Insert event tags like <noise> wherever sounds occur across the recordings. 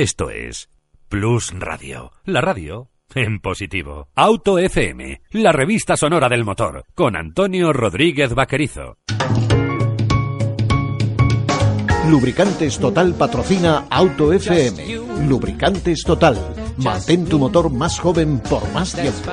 Esto es Plus Radio, la radio en positivo. Auto FM, la revista sonora del motor, con Antonio Rodríguez Vaquerizo. Lubricantes Total patrocina Auto FM. Lubricantes Total. Mantén tu motor más joven por más tiempo.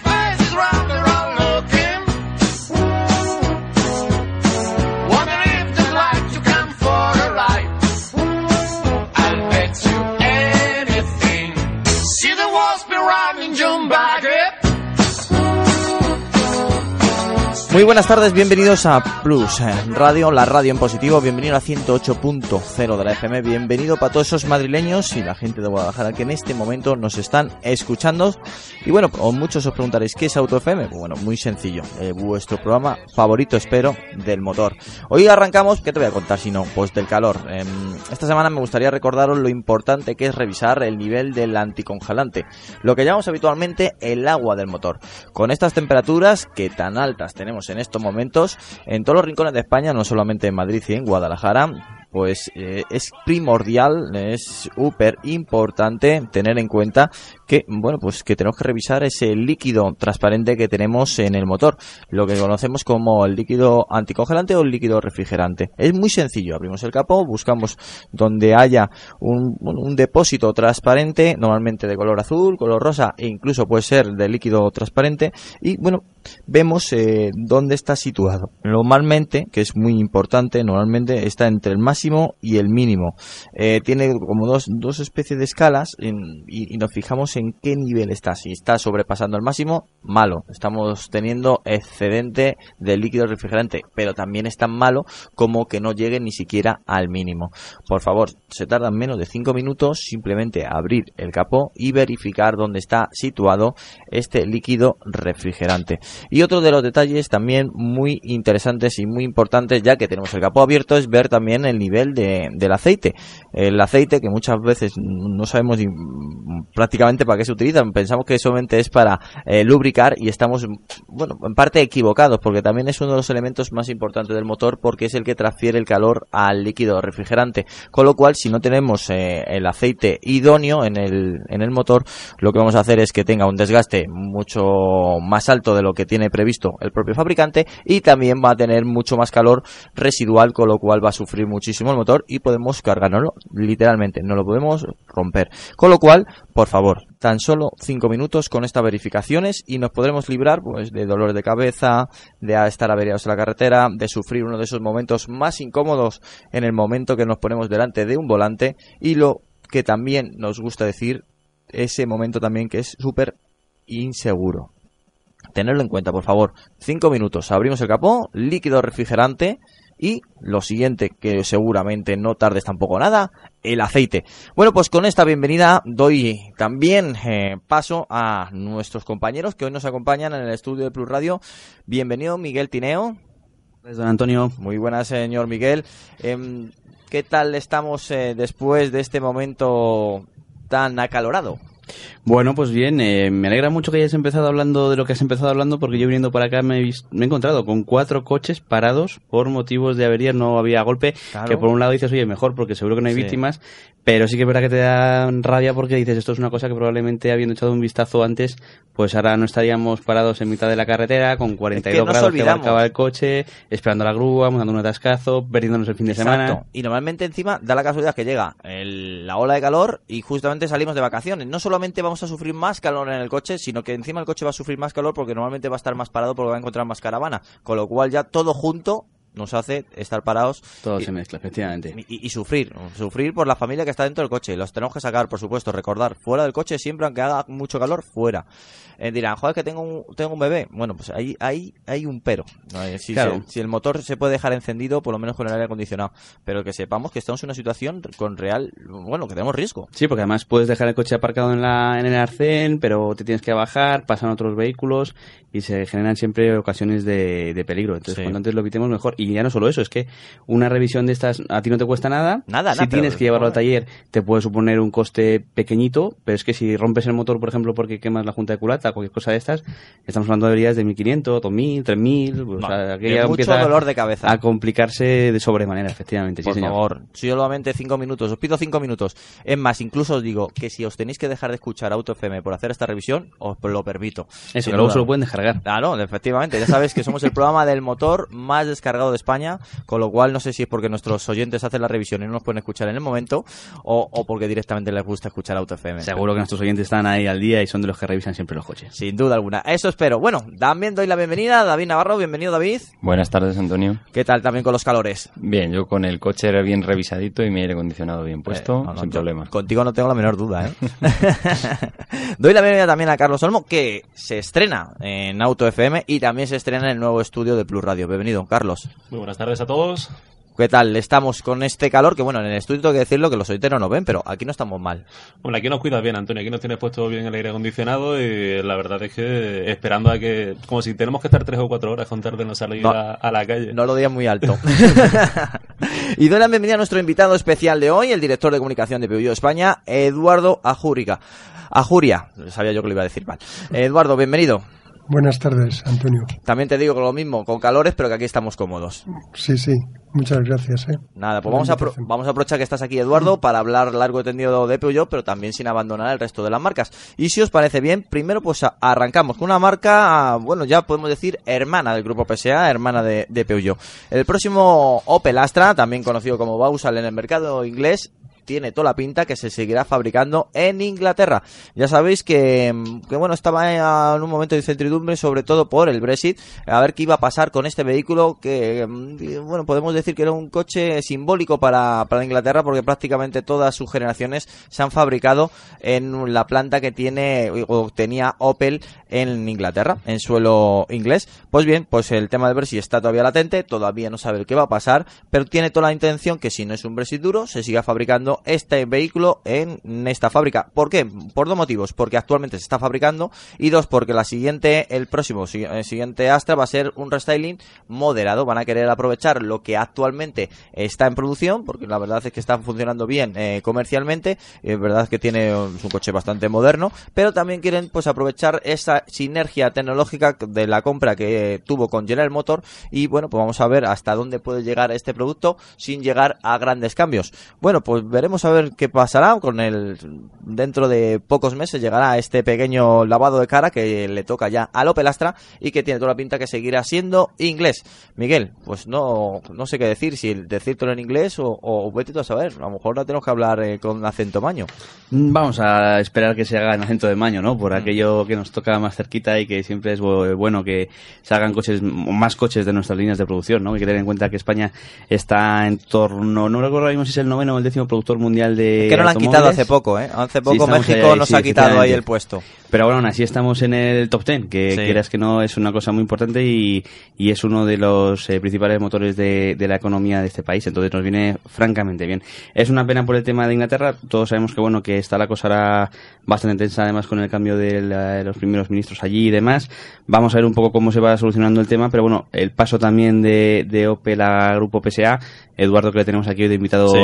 Muy buenas tardes, bienvenidos a Plus eh, Radio, la radio en positivo, bienvenido a 108.0 de la FM, bienvenido para todos esos madrileños y la gente de Guadalajara que en este momento nos están escuchando. Y bueno, o muchos os preguntaréis, ¿qué es Auto FM? Pues Bueno, muy sencillo, eh, vuestro programa favorito, espero, del motor. Hoy arrancamos, ¿qué te voy a contar si no? Pues del calor. Em, esta semana me gustaría recordaros lo importante que es revisar el nivel del anticongelante, lo que llamamos habitualmente el agua del motor. Con estas temperaturas que tan altas tenemos en estos momentos en todos los rincones de España, no solamente en Madrid y en Guadalajara, pues eh, es primordial, es súper importante tener en cuenta que, bueno, pues que tenemos que revisar ese líquido transparente que tenemos en el motor, lo que conocemos como el líquido anticongelante o el líquido refrigerante. Es muy sencillo, abrimos el capó, buscamos donde haya un, depósito transparente, normalmente de color azul, color rosa e incluso puede ser de líquido transparente y, bueno, vemos eh, dónde está situado. Normalmente, que es muy importante, normalmente está entre el máximo y el mínimo. Eh, tiene como dos, dos especies de escalas y, y nos fijamos en qué nivel está. Si está sobrepasando el máximo, malo. Estamos teniendo excedente de líquido refrigerante, pero también es tan malo como que no llegue ni siquiera al mínimo. Por favor, se tardan menos de 5 minutos simplemente abrir el capó y verificar dónde está situado este líquido refrigerante. Y otro de los detalles también muy interesantes y muy importantes, ya que tenemos el capó abierto, es ver también el nivel de- del aceite. El aceite que muchas veces no sabemos ni- prácticamente para qué se utiliza. Pensamos que solamente es para eh, lubricar y estamos, bueno, en parte equivocados, porque también es uno de los elementos más importantes del motor, porque es el que transfiere el calor al líquido refrigerante. Con lo cual, si no tenemos eh, el aceite idóneo en el, en el motor, lo que vamos a hacer es que tenga un desgaste mucho más alto de lo que tiene previsto el propio fabricante y también va a tener mucho más calor residual, con lo cual va a sufrir muchísimo el motor y podemos cargárnoslo, literalmente, no lo podemos romper. Con lo cual, por favor, tan solo 5 minutos con estas verificaciones y nos podremos librar pues de dolores de cabeza, de estar averiados en la carretera, de sufrir uno de esos momentos más incómodos en el momento que nos ponemos delante de un volante y lo que también nos gusta decir, ese momento también que es súper inseguro. Tenerlo en cuenta, por favor. 5 minutos, abrimos el capó, líquido refrigerante y lo siguiente, que seguramente no tardes tampoco nada, el aceite. Bueno, pues con esta bienvenida doy también eh, paso a nuestros compañeros que hoy nos acompañan en el estudio de Plus Radio. Bienvenido Miguel Tineo. Pues, Don Antonio, Muy buenas, señor Miguel. Em, ¿Qué tal estamos eh, después de este momento tan acalorado? Bueno, pues bien, eh, me alegra mucho que hayas empezado hablando de lo que has empezado hablando, porque yo viniendo para acá me he, vis- me he encontrado con cuatro coches parados por motivos de avería, no había golpe, Claro. que por un lado dices, oye, mejor, porque seguro que no hay Sí. víctimas, pero sí que es verdad que te da rabia porque dices, esto es una cosa que probablemente habiendo echado un vistazo antes, pues ahora no estaríamos parados en mitad de la carretera con 42 nos grados olvidamos. que marcaba el coche, esperando la grúa, dando un atascazo, perdiéndonos el fin de semana. Y normalmente encima da la casualidad que llega el- la ola de calor y justamente salimos de vacaciones. No vamos a sufrir más calor en el coche, sino que encima el coche va a sufrir más calor porque normalmente va a estar más parado porque va a encontrar más caravana. Con lo cual ya todo junto nos hace estar parados Todo y, se mezcla, efectivamente. y- y sufrir. Sufrir por la familia que está dentro del coche. Los tenemos que sacar, por supuesto. Recordar, fuera del coche siempre, aunque haga mucho calor, fuera. Eh, dirán, joder, que tengo un, tengo un bebé. Bueno, pues ahí, ahí hay un pero. Eh, Si, Claro. se- si el motor se puede dejar encendido, por lo menos con el aire acondicionado. Pero que sepamos que estamos en una situación con real, bueno, que tenemos riesgo. Sí, porque además puedes dejar el coche aparcado en, la, en el arcén, pero te tienes que bajar, pasan otros vehículos y se generan siempre ocasiones de, de peligro. Entonces, Sí. cuanto antes lo evitemos, mejor. Y ya no solo eso, es que una revisión de estas a ti no te cuesta nada. Nada, Si nada, tienes pero- que llevarlo al taller, te puede suponer un coste pequeñito, pero es que si rompes el motor, por ejemplo, porque quemas la junta de culata, cualquier cosa de estas, estamos hablando de averías de 1500, 2000, 3000, o sea, que ya mucho empieza dolor de cabeza. a complicarse de sobremanera, efectivamente. Por sí, señor. favor, solamente cinco minutos. Os pido cinco minutos. Es más, incluso os digo que si os tenéis que dejar de escuchar Auto FM por hacer esta revisión, os lo permito. Eso, Sin luego se lo pueden descargar. Claro, efectivamente. Ya sabéis que somos el programa del motor más descargado de España, con lo cual no sé si es porque nuestros oyentes hacen la revisión y no nos pueden escuchar en el momento, o, o porque directamente les gusta escuchar Auto FM. Seguro que nuestros oyentes están ahí al día y son de los que revisan siempre los coches. Sin duda alguna. Eso espero. Bueno, también doy la bienvenida a David Navarro. Bienvenido, David. Buenas tardes, Antonio. ¿Qué tal también con los calores? Bien, yo con el coche bien revisadito y mi aire acondicionado bien puesto, Eh, no, no, sin yo- problema. Contigo no tengo la menor duda, ¿eh? <laughs> Doy la bienvenida también a Carlos Olmo, que se estrena en Auto FM y también se estrena en el nuevo estudio de Plus Radio. Bienvenido, Carlos. Muy buenas tardes a todos. ¿Qué tal? Estamos con este calor, que bueno, en el estudio tengo que decirlo que los oyentes no ven, pero aquí no estamos mal. Bueno, aquí nos cuidas bien, Antonio. Aquí nos tienes puesto bien el aire acondicionado y la verdad es que esperando a que, como si tenemos que estar tres o cuatro horas con tarde no salir No. a, a la calle. No lo digas muy alto. <laughs> y doy la bienvenida a nuestro invitado especial de hoy, el director de comunicación de Peugeot España, Eduardo Ajúrica. Ajuria, sabía yo que lo iba a decir mal. Eduardo, bienvenido. Buenas tardes, Antonio. También te digo lo mismo, con calores, pero que aquí estamos cómodos. Sí, sí, muchas gracias. ¿eh? Nada, pues vamos a, pro- vamos a aprovechar que estás aquí, Eduardo, para hablar largo y tendido de Peugeot, pero también sin abandonar el resto de las marcas. Y si os parece bien, primero pues arrancamos con una marca, bueno, ya podemos decir hermana del grupo PSA, hermana de, de Peugeot. El próximo Opel Astra, también conocido como Bausal en el mercado inglés, tiene toda la pinta que se seguirá fabricando en Inglaterra. Ya sabéis que, bueno, estaba en un momento de incertidumbre, sobre todo por el Brexit, a ver qué iba a pasar con este vehículo que, mm, bueno, podemos decir que era un coche simbólico para, para Inglaterra porque prácticamente todas sus generaciones se han fabricado en la planta que tiene o tenía Opel en Inglaterra, en suelo inglés. Pues bien, pues el tema del Brexit está todavía latente, todavía no sabe qué va a pasar, pero tiene toda la intención que si no es un Brexit duro, se siga fabricando este vehículo en esta fábrica. ¿Por qué? Por dos motivos. Porque actualmente se está fabricando y dos, porque la siguiente, el próximo el siguiente Astra va a ser un restyling moderado. Van a querer aprovechar lo que actualmente está en producción, porque la verdad es que están funcionando bien eh, comercialmente. Es verdad que tiene un coche bastante moderno, pero también quieren pues aprovechar esa sinergia tecnológica de la compra que tuvo con General Motor y bueno, pues vamos a ver hasta dónde puede llegar este producto sin llegar a grandes cambios. Bueno, pues veremos a ver qué pasará con el dentro de pocos meses llegará este pequeño lavado de cara que le toca ya al Opel Astra y que tiene toda la pinta que seguirá siendo inglés. Miguel, pues no no sé qué decir, si decírtelo en inglés o, o vete tú a saber, a lo mejor no tenemos que hablar eh, con acento maño. Mm, Vamos a esperar que se haga en acento de maño, ¿no? Mm. Por aquello que nos toca más cerquita y que siempre es bu- bueno que se hagan coches, más coches de nuestras líneas de producción, ¿no? Hay que tener en cuenta que España está en torno, no recuerdo ahora mismo si es el noveno o el décimo productor mundial de que no lo han quitado hace poco, ¿eh? Hace poco México ahí, nos sí, ha quitado ahí el puesto. Pero bueno, aún así estamos en el top 10, que Sí. quieras que no es una cosa muy importante y, y es uno de los eh, principales motores de, de la economía de este país, entonces nos viene francamente bien. Es una pena por el tema de Inglaterra, todos sabemos que bueno que está la cosa ahora bastante tensa además con el cambio de, la- de los primeros ministros allí y demás. Vamos a ver un poco cómo se va solucionando el tema, pero bueno, el paso también de, de Opel a Grupo PSA, Eduardo que le tenemos aquí hoy de invitado Sí.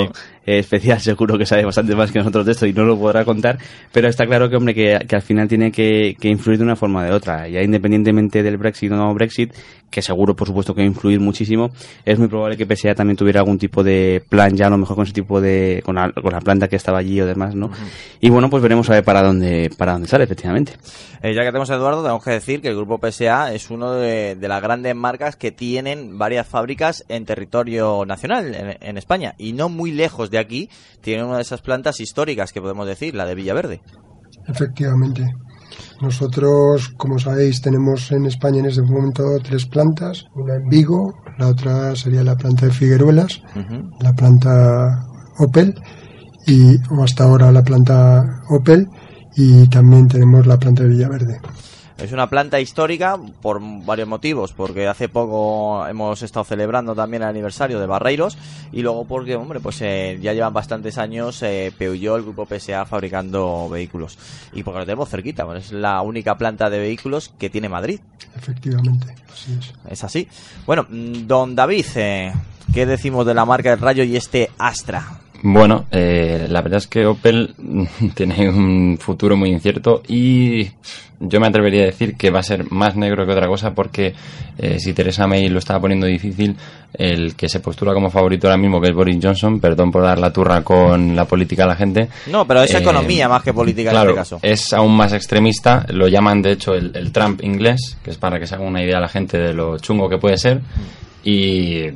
eh, especial, <laughs> seguro que sabe bastante más que nosotros de esto y no lo podrá contar, pero está claro que, hombre, que, al final tiene que, que influir de una forma o de otra. Ya independientemente del Brexit o no Brexit, que seguro, por supuesto, que va a influir muchísimo, es muy probable que PSA también tuviera algún tipo de plan ya, a lo mejor con ese tipo de, con la, con la planta que estaba allí o demás, ¿no? Y bueno, pues veremos a ver para dónde, para dónde sale, efectivamente. Eh, ya que tenemos a Eduardo, tenemos que decir que el grupo PSA es uno de, de las grandes marcas que tienen varias fábricas en territorio nacional, en, en España. Y no muy lejos de aquí, tienen una de esas plantas históricas que podemos decir, la de Villaverde. Efectivamente. Nosotros, como sabéis, tenemos en España en este momento tres plantas, una en Vigo, la otra sería la planta de Figueruelas, la planta Opel, y o hasta ahora la planta Opel, y también tenemos la planta de Villaverde. Es una planta histórica por varios motivos, porque hace poco hemos estado celebrando también el aniversario de Barreiros y luego porque, hombre, pues eh, ya llevan bastantes años eh, Peugeot, el grupo PSA, fabricando vehículos. Y porque lo tenemos cerquita, bueno, es la única planta de vehículos que tiene Madrid. Efectivamente, así es. Es así. Bueno, mm, don David, eh, ¿qué decimos de la marca del Rayo y este Astra? Bueno, eh, la verdad es que Opel <laughs> tiene un futuro muy incierto y yo me atrevería a decir que va a ser más negro que otra cosa porque eh, si Teresa May lo estaba poniendo difícil, el que se postula como favorito ahora mismo, que es Boris Johnson, perdón por dar la turra con la política a la gente. No, pero es eh, economía más que política claro, en este caso. es aún más extremista, lo llaman de hecho el, el Trump inglés, que es para que se haga una idea a la gente de lo chungo que puede ser. Y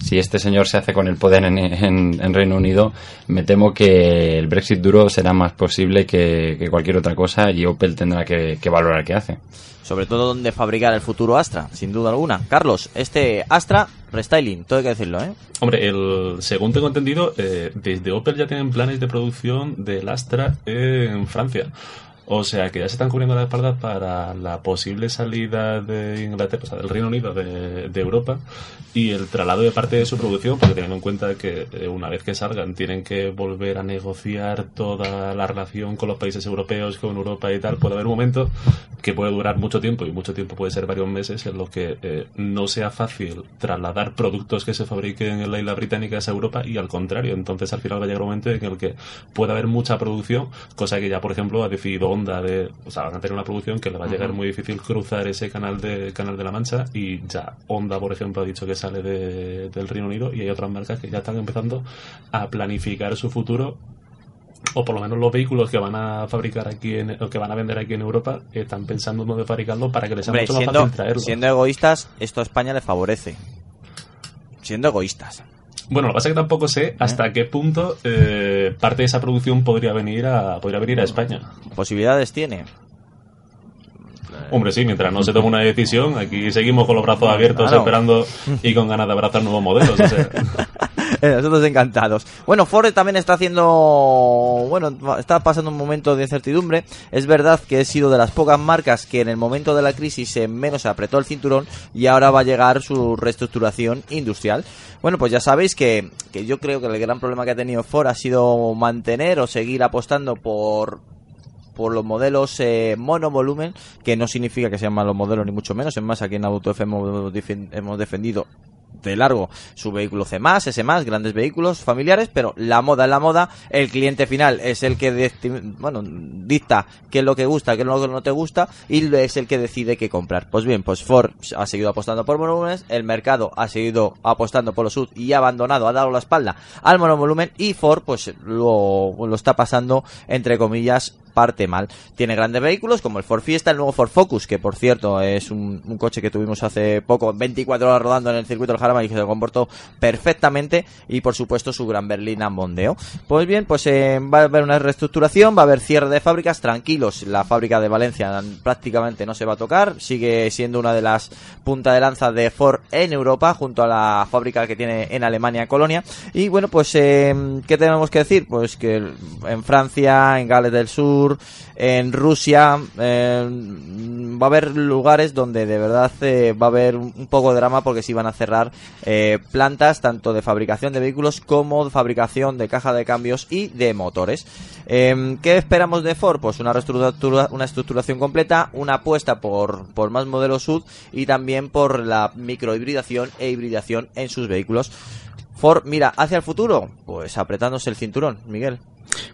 si este señor se hace con el poder en, en- en Reino Unido, me temo que el Brexit duro será más posible que, que cualquier otra cosa y Opel tendrá que, que valorar qué hace. Sobre todo donde fabricar el futuro Astra, sin duda alguna. Carlos, este Astra, restyling, todo hay que decirlo, ¿eh? Hombre, el, según tengo entendido, eh, desde Opel ya tienen planes de producción del Astra en Francia. O sea que ya se están cubriendo la espalda para la posible salida de Inglaterra, o sea, del Reino Unido de, Europa y el traslado de parte de su producción, porque teniendo en cuenta que eh, una vez que salgan tienen que volver a negociar toda la relación con los países europeos, con Europa y tal, puede haber un momento que puede durar mucho tiempo y mucho tiempo puede ser varios meses en los que eh, no sea fácil trasladar productos que se fabriquen en la isla británica a Europa y al contrario. Entonces al final va a llegar un momento en el que puede haber mucha producción, cosa que ya por ejemplo ha decidido Honda de, o sea, van a tener una producción que le va a llegar muy difícil cruzar ese canal de canal de la Mancha y ya Honda por ejemplo ha dicho que sale de- del Reino Unido y hay otras marcas que ya están empezando a planificar su futuro o por lo menos los vehículos que van a fabricar aquí en, o que van a vender aquí en Europa están pensando en dónde fabricarlo para que les sea mucho más fácil traerlo. siendo egoístas, esto a España le favorece. Siendo egoístas. Bueno, lo que pasa es que tampoco sé hasta qué punto eh, parte de esa producción podría venir a podría venir a España. Posibilidades tiene. Hombre, sí, mientras no se tome una decisión, aquí seguimos con los brazos abiertos Claro. esperando y con ganas de abrazar nuevos modelos. o sea. <laughs> Eh, Nosotros encantados. Bueno, Ford también está haciendo, bueno, está pasando un momento de incertidumbre. Es verdad que he sido de las pocas marcas que en el momento de la crisis menos apretó el cinturón y ahora va a llegar su reestructuración industrial. Bueno, pues ya sabéis que, que yo creo que el gran problema que ha tenido Ford ha sido mantener o seguir apostando por por los modelos eh, monovolumen, que no significa que sean malos modelos ni mucho menos. Es más, aquí en hemos, defen- hemos defendido de largo su vehículo C+, S+, grandes vehículos familiares, pero la moda es la moda, el cliente final es el que bueno, dicta qué es lo que gusta, qué es lo que no te gusta y es el que decide qué comprar. Pues bien, pues Ford ha seguido apostando por monovolúmenes, el mercado ha seguido apostando por los SUV y ha abandonado, ha dado la espalda al monovolumen y Ford pues lo, lo está pasando entre comillas parte mal. Tiene grandes vehículos como el Ford Fiesta, el nuevo Ford Focus, que por cierto es un, coche que tuvimos hace poco, 24 horas rodando en el circuito del Jarama y que se comportó perfectamente, y por supuesto su gran berlina Mondeo. Pues bien, pues eh, va a haber una reestructuración, va a haber cierre de fábricas, tranquilos, la fábrica de Valencia prácticamente no se va a tocar, sigue siendo una de las punta de lanza de Ford en Europa, junto a la fábrica que tiene en Alemania, Colonia, y bueno, pues eh, ¿qué tenemos que decir? Pues que en Francia, en Gales del Sur, en Rusia, eh, va a haber lugares donde de verdad eh, va a haber un poco de drama porque se van a cerrar eh, plantas tanto de fabricación de vehículos como de fabricación de caja de cambios y de motores. Eh, ¿Qué esperamos de Ford? Pues una, reestructura- estructuración completa, una apuesta por, por más modelos SUV y también por la microhibridación e hibridación en sus vehículos. Ford mira hacia el futuro, pues apretándose el cinturón, Miguel.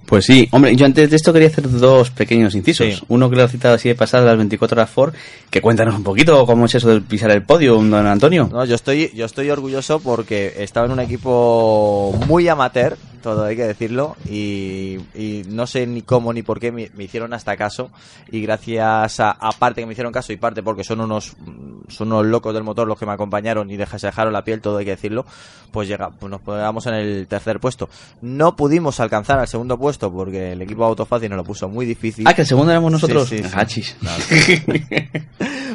Pues sí, hombre, yo antes de esto quería hacer dos pequeños incisos. Sí. Uno que lo he citado así de pasada, las 24 horas Ford, que cuéntanos un poquito cómo es eso de pisar el podio, don Antonio. No, yo estoy, yo estoy orgulloso porque estaba en un equipo muy amateur, todo hay que decirlo, y, y no sé ni cómo ni por qué me, me hicieron hasta caso, y gracias a, a parte que me hicieron caso y parte porque son unos, son unos locos del motor los que me acompañaron y se dejaron la piel, todo hay que decirlo, pues llega, pues nos quedamos en el tercer puesto. No pudimos alcanzar al segundo segundo puesto porque el equipo Autofácil nos lo puso muy difícil. Ah, que el segundo éramos nosotros. Sí, sí, sí. Hachis. <laughs>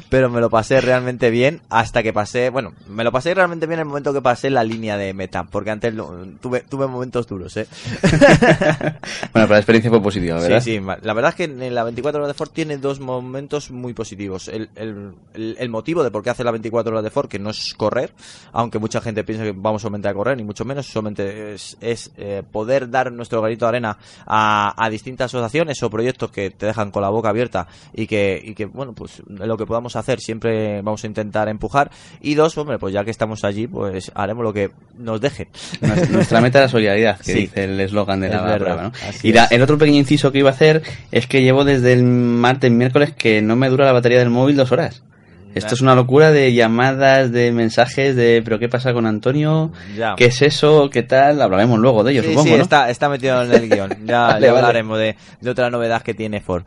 pero me lo pasé realmente bien hasta que pasé, bueno, me lo pasé realmente bien en el momento que pasé la línea de meta, porque antes lo- tuve, tuve momentos duros, ¿eh? <laughs> bueno, pero la experiencia fue positiva, ¿verdad? Sí, sí, la verdad es que en la 24 horas de Ford tiene dos momentos muy positivos. El, el- el- motivo de por qué hace la 24 horas de Ford, que no es correr, aunque mucha gente piensa que vamos solamente a correr, ni mucho menos, solamente es, es, eh, poder dar nuestro granito de arena a, a distintas asociaciones o proyectos que te dejan con la boca abierta y que, y que bueno, pues lo que podamos hacer siempre vamos a intentar empujar. Y dos, hombre, pues ya que estamos allí, pues haremos lo que nos dejen. Nuestra- meta es la solidaridad, que Sí. dice el eslogan de Es la verdad, prueba, ¿no? así Y la- es. el otro pequeño inciso que iba a hacer es que llevo desde el martes, miércoles, que no me dura la batería del móvil dos horas. Esto es una locura de llamadas, de mensajes, de ¿pero qué pasa con Antonio? Ya. ¿Qué es eso? ¿Qué tal? Hablaremos luego de ello, Sí, supongo, sí, ¿no? está, está metido en el guion. <laughs> Ya, Vale, ya vale. hablaremos de, de otra novedad que tiene Ford.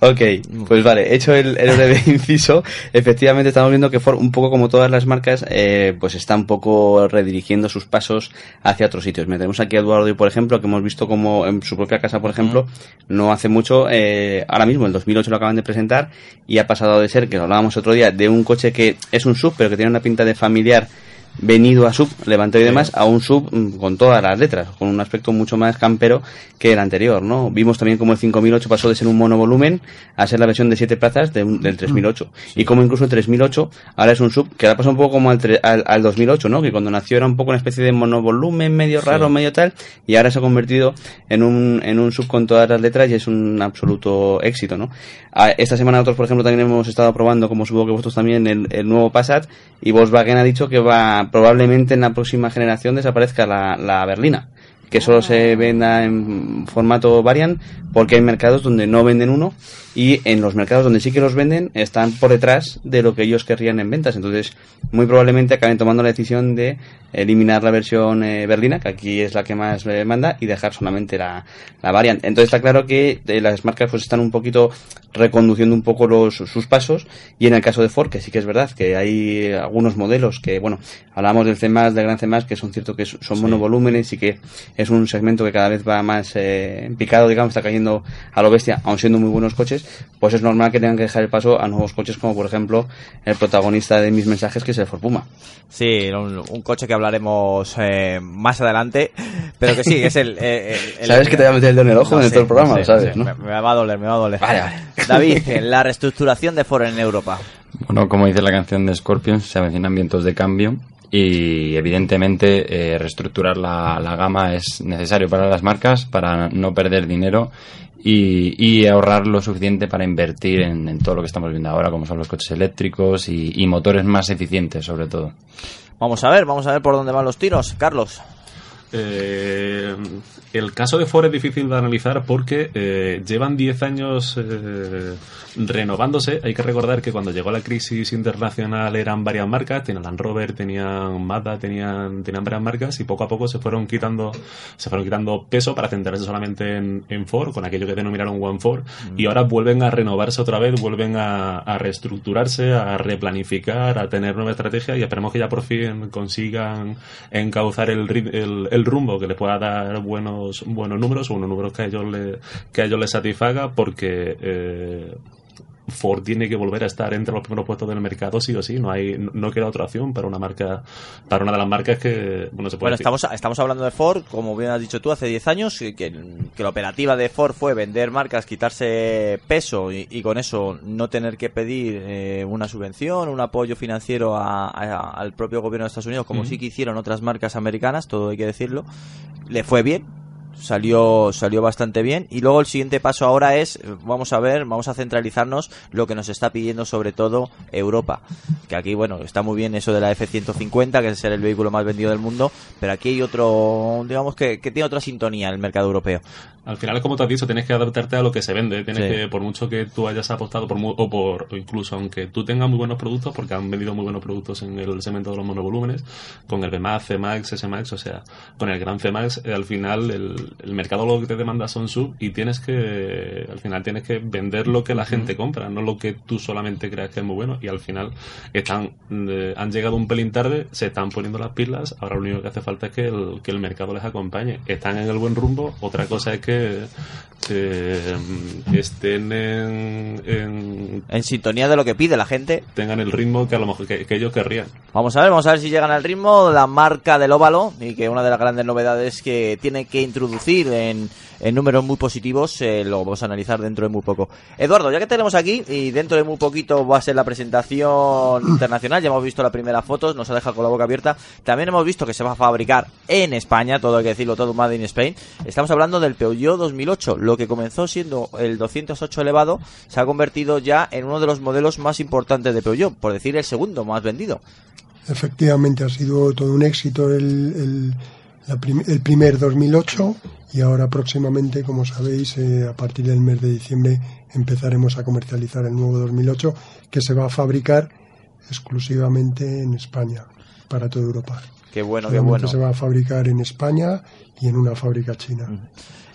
Ok, pues vale, hecho el, el breve <laughs> inciso, efectivamente estamos viendo que Ford, un poco como todas las marcas, eh, pues está un poco redirigiendo sus pasos hacia otros sitios. Tenemos aquí a Eduardo, por ejemplo, que hemos visto como en su propia casa, por ejemplo, no hace mucho, eh, ahora mismo, el 2008 lo acaban de presentar, y ha pasado de ser, que lo hablábamos otro día, de un coche que es un sub, pero que tiene una pinta de familiar, venido a sub, levantado y demás, a un sub mm, con todas las letras, con un aspecto mucho más campero que el anterior, ¿no? Vimos también como el 5008 pasó de ser un monovolumen a ser la versión de 7 plazas de un- del 3008. Y como incluso el 3008 ahora es un sub que ahora pasa un poco como al, al, al 2008, ¿no? Que cuando nació era un poco una especie de monovolumen, medio raro, medio tal, y ahora se ha convertido en un, en un sub con todas las letras y es un absoluto éxito, ¿no? Esta semana nosotros, por ejemplo, también hemos estado probando, como supongo que vosotros también, el, el nuevo Passat y Volkswagen ha dicho que va probablemente en la próxima generación desaparezca la, la berlina que solo se venda en formato variant porque hay mercados donde no venden uno y en los mercados donde sí que los venden están por detrás de lo que ellos querrían en ventas. Entonces muy probablemente acaben tomando la decisión de eliminar la versión eh, berlina que aquí es la que más eh, manda y dejar solamente la, la variant entonces está claro que eh, las marcas pues están un poquito reconduciendo un poco los, sus pasos. Y en el caso de Ford que sí que es verdad que hay algunos modelos que bueno hablamos del C+, del Gran C+, que son cierto que son monovolúmenes y que es un segmento que cada vez va más eh, picado, digamos, está cayendo a lo bestia, aun siendo muy buenos coches, pues es normal que tengan que dejar el paso a nuevos coches como por ejemplo el protagonista de mis mensajes que es el Ford Puma. Sí, un, un coche que hablaremos eh, más adelante, pero que sí, que es el... <laughs> eh, el- el- Sabes que te voy a meter el dedo en el ojo en todo el programa, sé, lo sabes, sé, ¿no? Me, me va a doler, me va a doler. Vale, vale. <laughs> David, la reestructuración de Ford en Europa. Bueno, como dice la canción de Scorpions, se avecinan vientos de cambio y evidentemente eh, reestructurar la, la gama es necesario para las marcas para no perder dinero y, ahorrar lo suficiente para invertir en, en todo lo que estamos viendo ahora, como son los coches eléctricos y, y motores más eficientes sobre todo. Vamos a ver, vamos a ver por dónde van los tiros. Carlos. Eh, el caso de Ford es difícil de analizar porque eh, llevan 10 años eh, renovándose. Hay que recordar que cuando llegó la crisis internacional eran varias marcas, tenían Land Rover, tenían Mazda, tenían, tenían varias marcas y poco a poco se fueron quitando, se fueron quitando peso para centrarse solamente en, en Ford, con aquello que denominaron One Ford, y ahora vuelven a renovarse otra vez, vuelven a, a reestructurarse, a replanificar, a tener nueva estrategia y esperemos que ya por fin consigan encauzar el, ri- el, el rumbo que les pueda dar buenos buenos números o unos números que a ellos le, que a ellos les satisfaga porque eh, Ford tiene que volver a estar entre los primeros puestos del mercado sí o sí no hay no, no queda otra opción para una marca para una de las marcas que bueno se puede Bueno, decir. estamos, estamos hablando de Ford, como bien has dicho tú, hace 10 años, que, que la operativa de Ford fue vender marcas, quitarse peso y, y con eso no tener que pedir eh, una subvención, un apoyo financiero a- a- al propio gobierno de Estados Unidos, como sí que hicieron otras marcas americanas, todo hay que decirlo. Le fue bien, salió salió bastante bien y luego el siguiente paso ahora es vamos a ver vamos a centralizarnos lo que nos está pidiendo sobre todo Europa que aquí bueno está muy bien eso de la F150 que es ser el vehículo más vendido del mundo pero aquí hay otro digamos que, que tiene otra sintonía el mercado europeo Al final como te has dicho, tienes que adaptarte a lo que se vende. Tienes Sí. que, por mucho que tú hayas apostado por o por o incluso aunque tú tengas muy buenos productos, porque han vendido muy buenos productos en el segmento de los monovolúmenes, con el B-Max, C-Max, S-Max, o sea, con el gran C-Max, eh, al final el, el, el mercado lo que te demanda son sub y tienes que, al final tienes que vender lo que la gente compra, no lo que tú solamente creas que es muy bueno. Y al final están, eh, han llegado un pelín tarde, se están poniendo las pilas, ahora lo único que hace falta es que el, que el mercado les acompañe. Están en el buen rumbo, otra cosa es que eh, estén en, en- En sintonía de lo que pide la gente. tengan el ritmo que a lo mejor que, que ellos querrían. Vamos a ver, vamos a ver si llegan al ritmo la marca del óvalo y que una de las grandes novedades que tiene que introducir en, en números muy positivos eh, lo vamos a analizar dentro de muy poco. Eduardo, ya que tenemos aquí y dentro de muy poquito va a ser la presentación <clears throat> internacional, ya hemos visto las primeras fotos, nos ha dejado con la boca abierta, también hemos visto que se va a fabricar en España, todo hay que decirlo, todo Made in Spain. Estamos hablando del Peugeot 2008, lo que comenzó siendo el 208 elevado se ha convertido ya en uno de los modelos más importantes de Peugeot, por decir el segundo más vendido. Efectivamente, ha sido todo un éxito el, el, la prim- el primer 2008 y ahora próximamente, como sabéis, eh, a partir del mes de diciembre empezaremos a comercializar el nuevo 2008 que se va a fabricar exclusivamente en España para toda Europa. Qué bueno, qué bueno. se va a fabricar en España y en una fábrica china.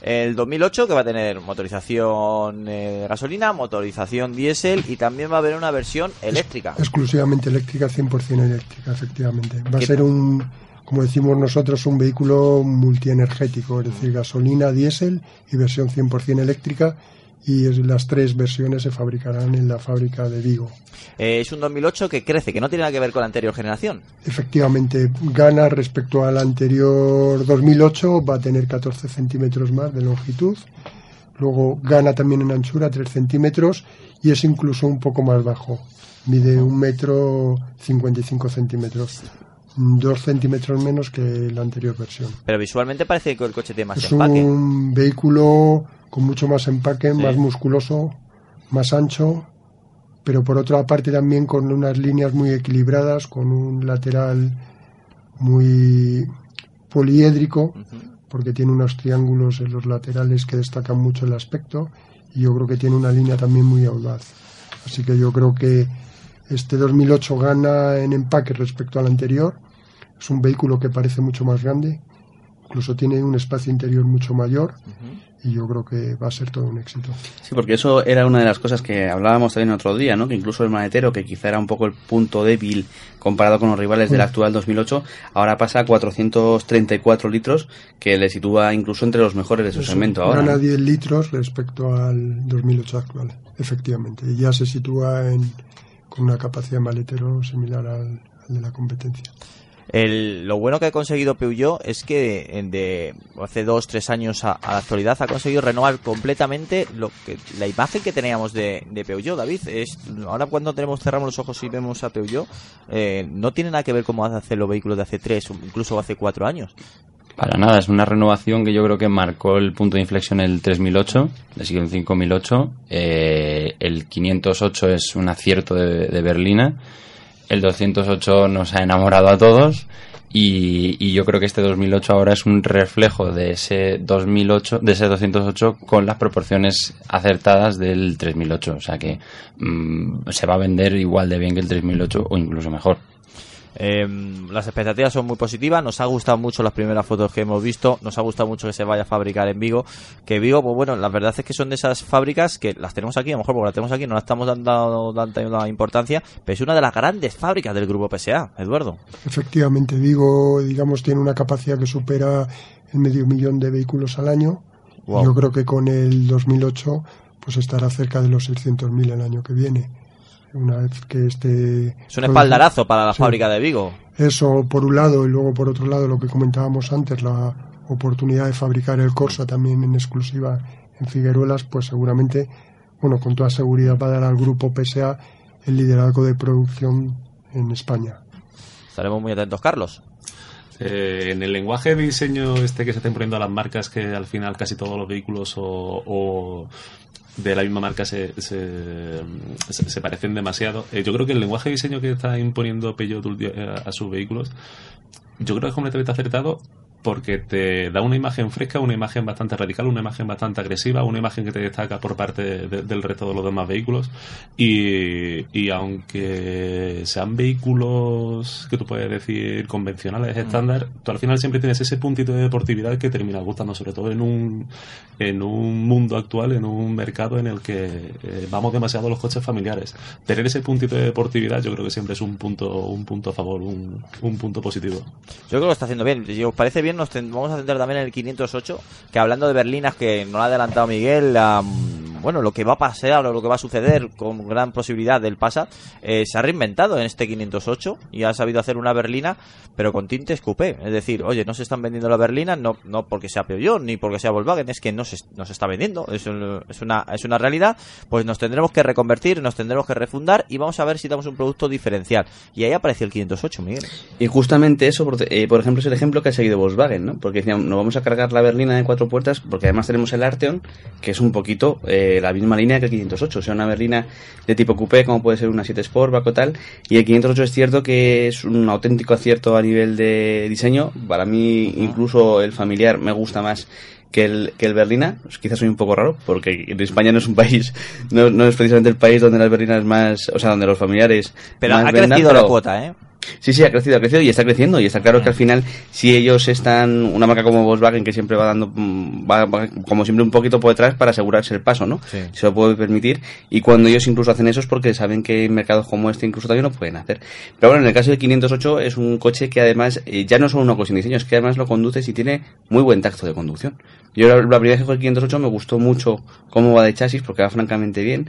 El 2008 que va a tener motorización eh, gasolina, motorización diésel y también va a haber una versión eléctrica. Exclusivamente eléctrica, 100% eléctrica, efectivamente. Va a ¿Qué ser un, como decimos nosotros, un vehículo multienergético, es decir, gasolina, diésel y versión 100% eléctrica. Y es- las tres versiones se fabricarán en la fábrica de Vigo. Eh, es un 2008 que crece, que no tiene nada que ver con la anterior generación. Efectivamente, gana respecto al anterior 2008, va a tener 14 centímetros más de longitud. Luego gana también en anchura 3 centímetros y es incluso un poco más bajo. Mide un metro 55 centímetros. Dos centímetros menos que la anterior versión. Pero visualmente parece que el coche tiene más es empaque. un vehículo con mucho más empaque, más musculoso, más ancho, pero por otra parte también con unas líneas muy equilibradas, con un lateral muy poliédrico, porque tiene unos triángulos en los laterales que destacan mucho el aspecto, y yo creo que tiene una línea también muy audaz. Así que yo creo que este 2008 gana en empaque respecto al anterior. Es un vehículo que parece mucho más grande, incluso tiene un espacio interior mucho mayor y yo creo que va a ser todo un éxito. Sí, porque eso era una de las cosas que hablábamos también otro día, ¿no? Que incluso el maletero, que quizá era un poco el punto débil comparado con los rivales del actual 2008, ahora pasa a 434 litros, que le sitúa incluso entre los mejores de su Eso, segmento ahora. Gana ¿no? 10 litros respecto al 2008 actual, efectivamente. Y ya se sitúa en, con una capacidad de maletero similar al, de la competencia. El- lo bueno que ha conseguido Peugeot es que en de hace dos, tres años a, la actualidad ha conseguido renovar completamente lo que la imagen que teníamos de, de Peugeot, David. Es, ahora cuando tenemos cerramos los ojos y vemos a Peugeot, eh, no tiene nada que ver cómo hace los vehículos de hace tres incluso hace cuatro años. Para nada, es una renovación que yo creo que marcó el punto de inflexión el 3008, le sigue un 5008, eh, el 508 es un acierto de, Berlina, el 208 nos ha enamorado a todos y, y yo creo que este 2008 ahora es un reflejo de ese 2008, de ese 208 con las proporciones acertadas del 3008, o sea que mm, se va a vender igual de bien que el 3008 o incluso mejor. Eh, las expectativas son muy positivas, nos ha gustado mucho las primeras fotos que hemos visto, nos ha gustado mucho que se vaya a fabricar en Vigo, que Vigo, pues bueno, la verdad es que son de esas fábricas que las tenemos aquí, a lo mejor porque las tenemos aquí no las estamos dando tanta importancia, pero es una de las grandes fábricas del grupo PSA, Eduardo. Efectivamente, Vigo, digamos, tiene una capacidad que supera el medio millón de vehículos al año. Wow. Yo creo que con el 2008 pues estará cerca de los 600.000 el año que viene. Una vez que esté... Es un espaldarazo para la Sí. fábrica de Vigo. Eso por un lado y luego por otro lado lo que comentábamos antes, la oportunidad de fabricar el Corsa también en exclusiva en Figueruelas, pues seguramente, bueno, con toda seguridad va a dar al grupo PSA el liderazgo de producción en España. Estaremos muy atentos, Carlos. Eh, en el lenguaje de diseño este que se están poniendo a las marcas, que al final casi todos los vehículos o, o de la misma marca se, se, se- parecen demasiado. Eh, yo creo que el lenguaje de diseño que está imponiendo Peugeot eh, a sus vehículos, yo creo que es completamente acertado porque te da una imagen fresca, una imagen bastante radical, una imagen bastante agresiva, una imagen que te destaca por parte de- del resto de los demás vehículos. Y, y aunque sean vehículos que tú puedes decir convencionales, estándar, tú al final siempre tienes ese puntito de deportividad que termina gustando, sobre todo en un, en un mundo actual, en un mercado en el que eh, vamos demasiado a los coches familiares. Tener ese puntito de deportividad yo creo que siempre es un punto, un punto a favor, un, un punto positivo. Yo creo que lo está haciendo bien. Os parece bien, nos vamos a centrar también en el 508, que hablando de berlinas, que no lo ha adelantado Miguel, am, bueno, lo que va a pasar o lo que va a suceder con gran posibilidad del Passat, eh, se ha reinventado en este 508 y ha sabido hacer una berlina, pero con tintes coupé. Es decir, oye, no se están vendiendo las berlinas, no, no porque sea Peugeot ni porque sea Volkswagen, es que no se, no se está vendiendo. Es, un- es, una, es una realidad. Pues nos tendremos que reconvertir, nos tendremos que refundar y vamos a ver si damos un producto diferencial. Y ahí apareció el 508, Miguel. Y justamente eso, por, eh, por ejemplo, es el ejemplo que ha seguido Volkswagen, ¿no? Porque decían, nos vamos a cargar la berlina de cuatro puertas, porque además tenemos el Arteon, que es un poquito eh, la misma línea que el 508, o sea, una berlina de tipo coupé, como puede ser una 7 Sportback o tal, y el 508 es cierto que es un auténtico acierto a nivel de diseño, para mí incluso el familiar me gusta más que el, que el berlina, Pues quizás soy un poco raro, porque España no es un país, no, no es precisamente el país donde las berlinas más, o sea, donde los familiares Pero más ha vendan, crecido la cuota, ¿eh? Sí, sí, ha crecido, ha crecido y está creciendo. Y está claro que al final, si ellos están, una marca como Volkswagen que siempre va dando, mm, va, va como siempre un poquito por detrás para asegurarse el paso, ¿no? Sí. Se lo puede permitir. Y cuando ellos incluso hacen eso es porque saben que mercados como este incluso también lo pueden hacer. Pero bueno, en el caso del 508 es un coche que además, eh, ya no solo una cosa sin diseño, es que además lo conduces y tiene muy buen tacto de conducción. Yo la, la primera vez que fue el 508 me gustó mucho cómo va de chasis porque va francamente bien.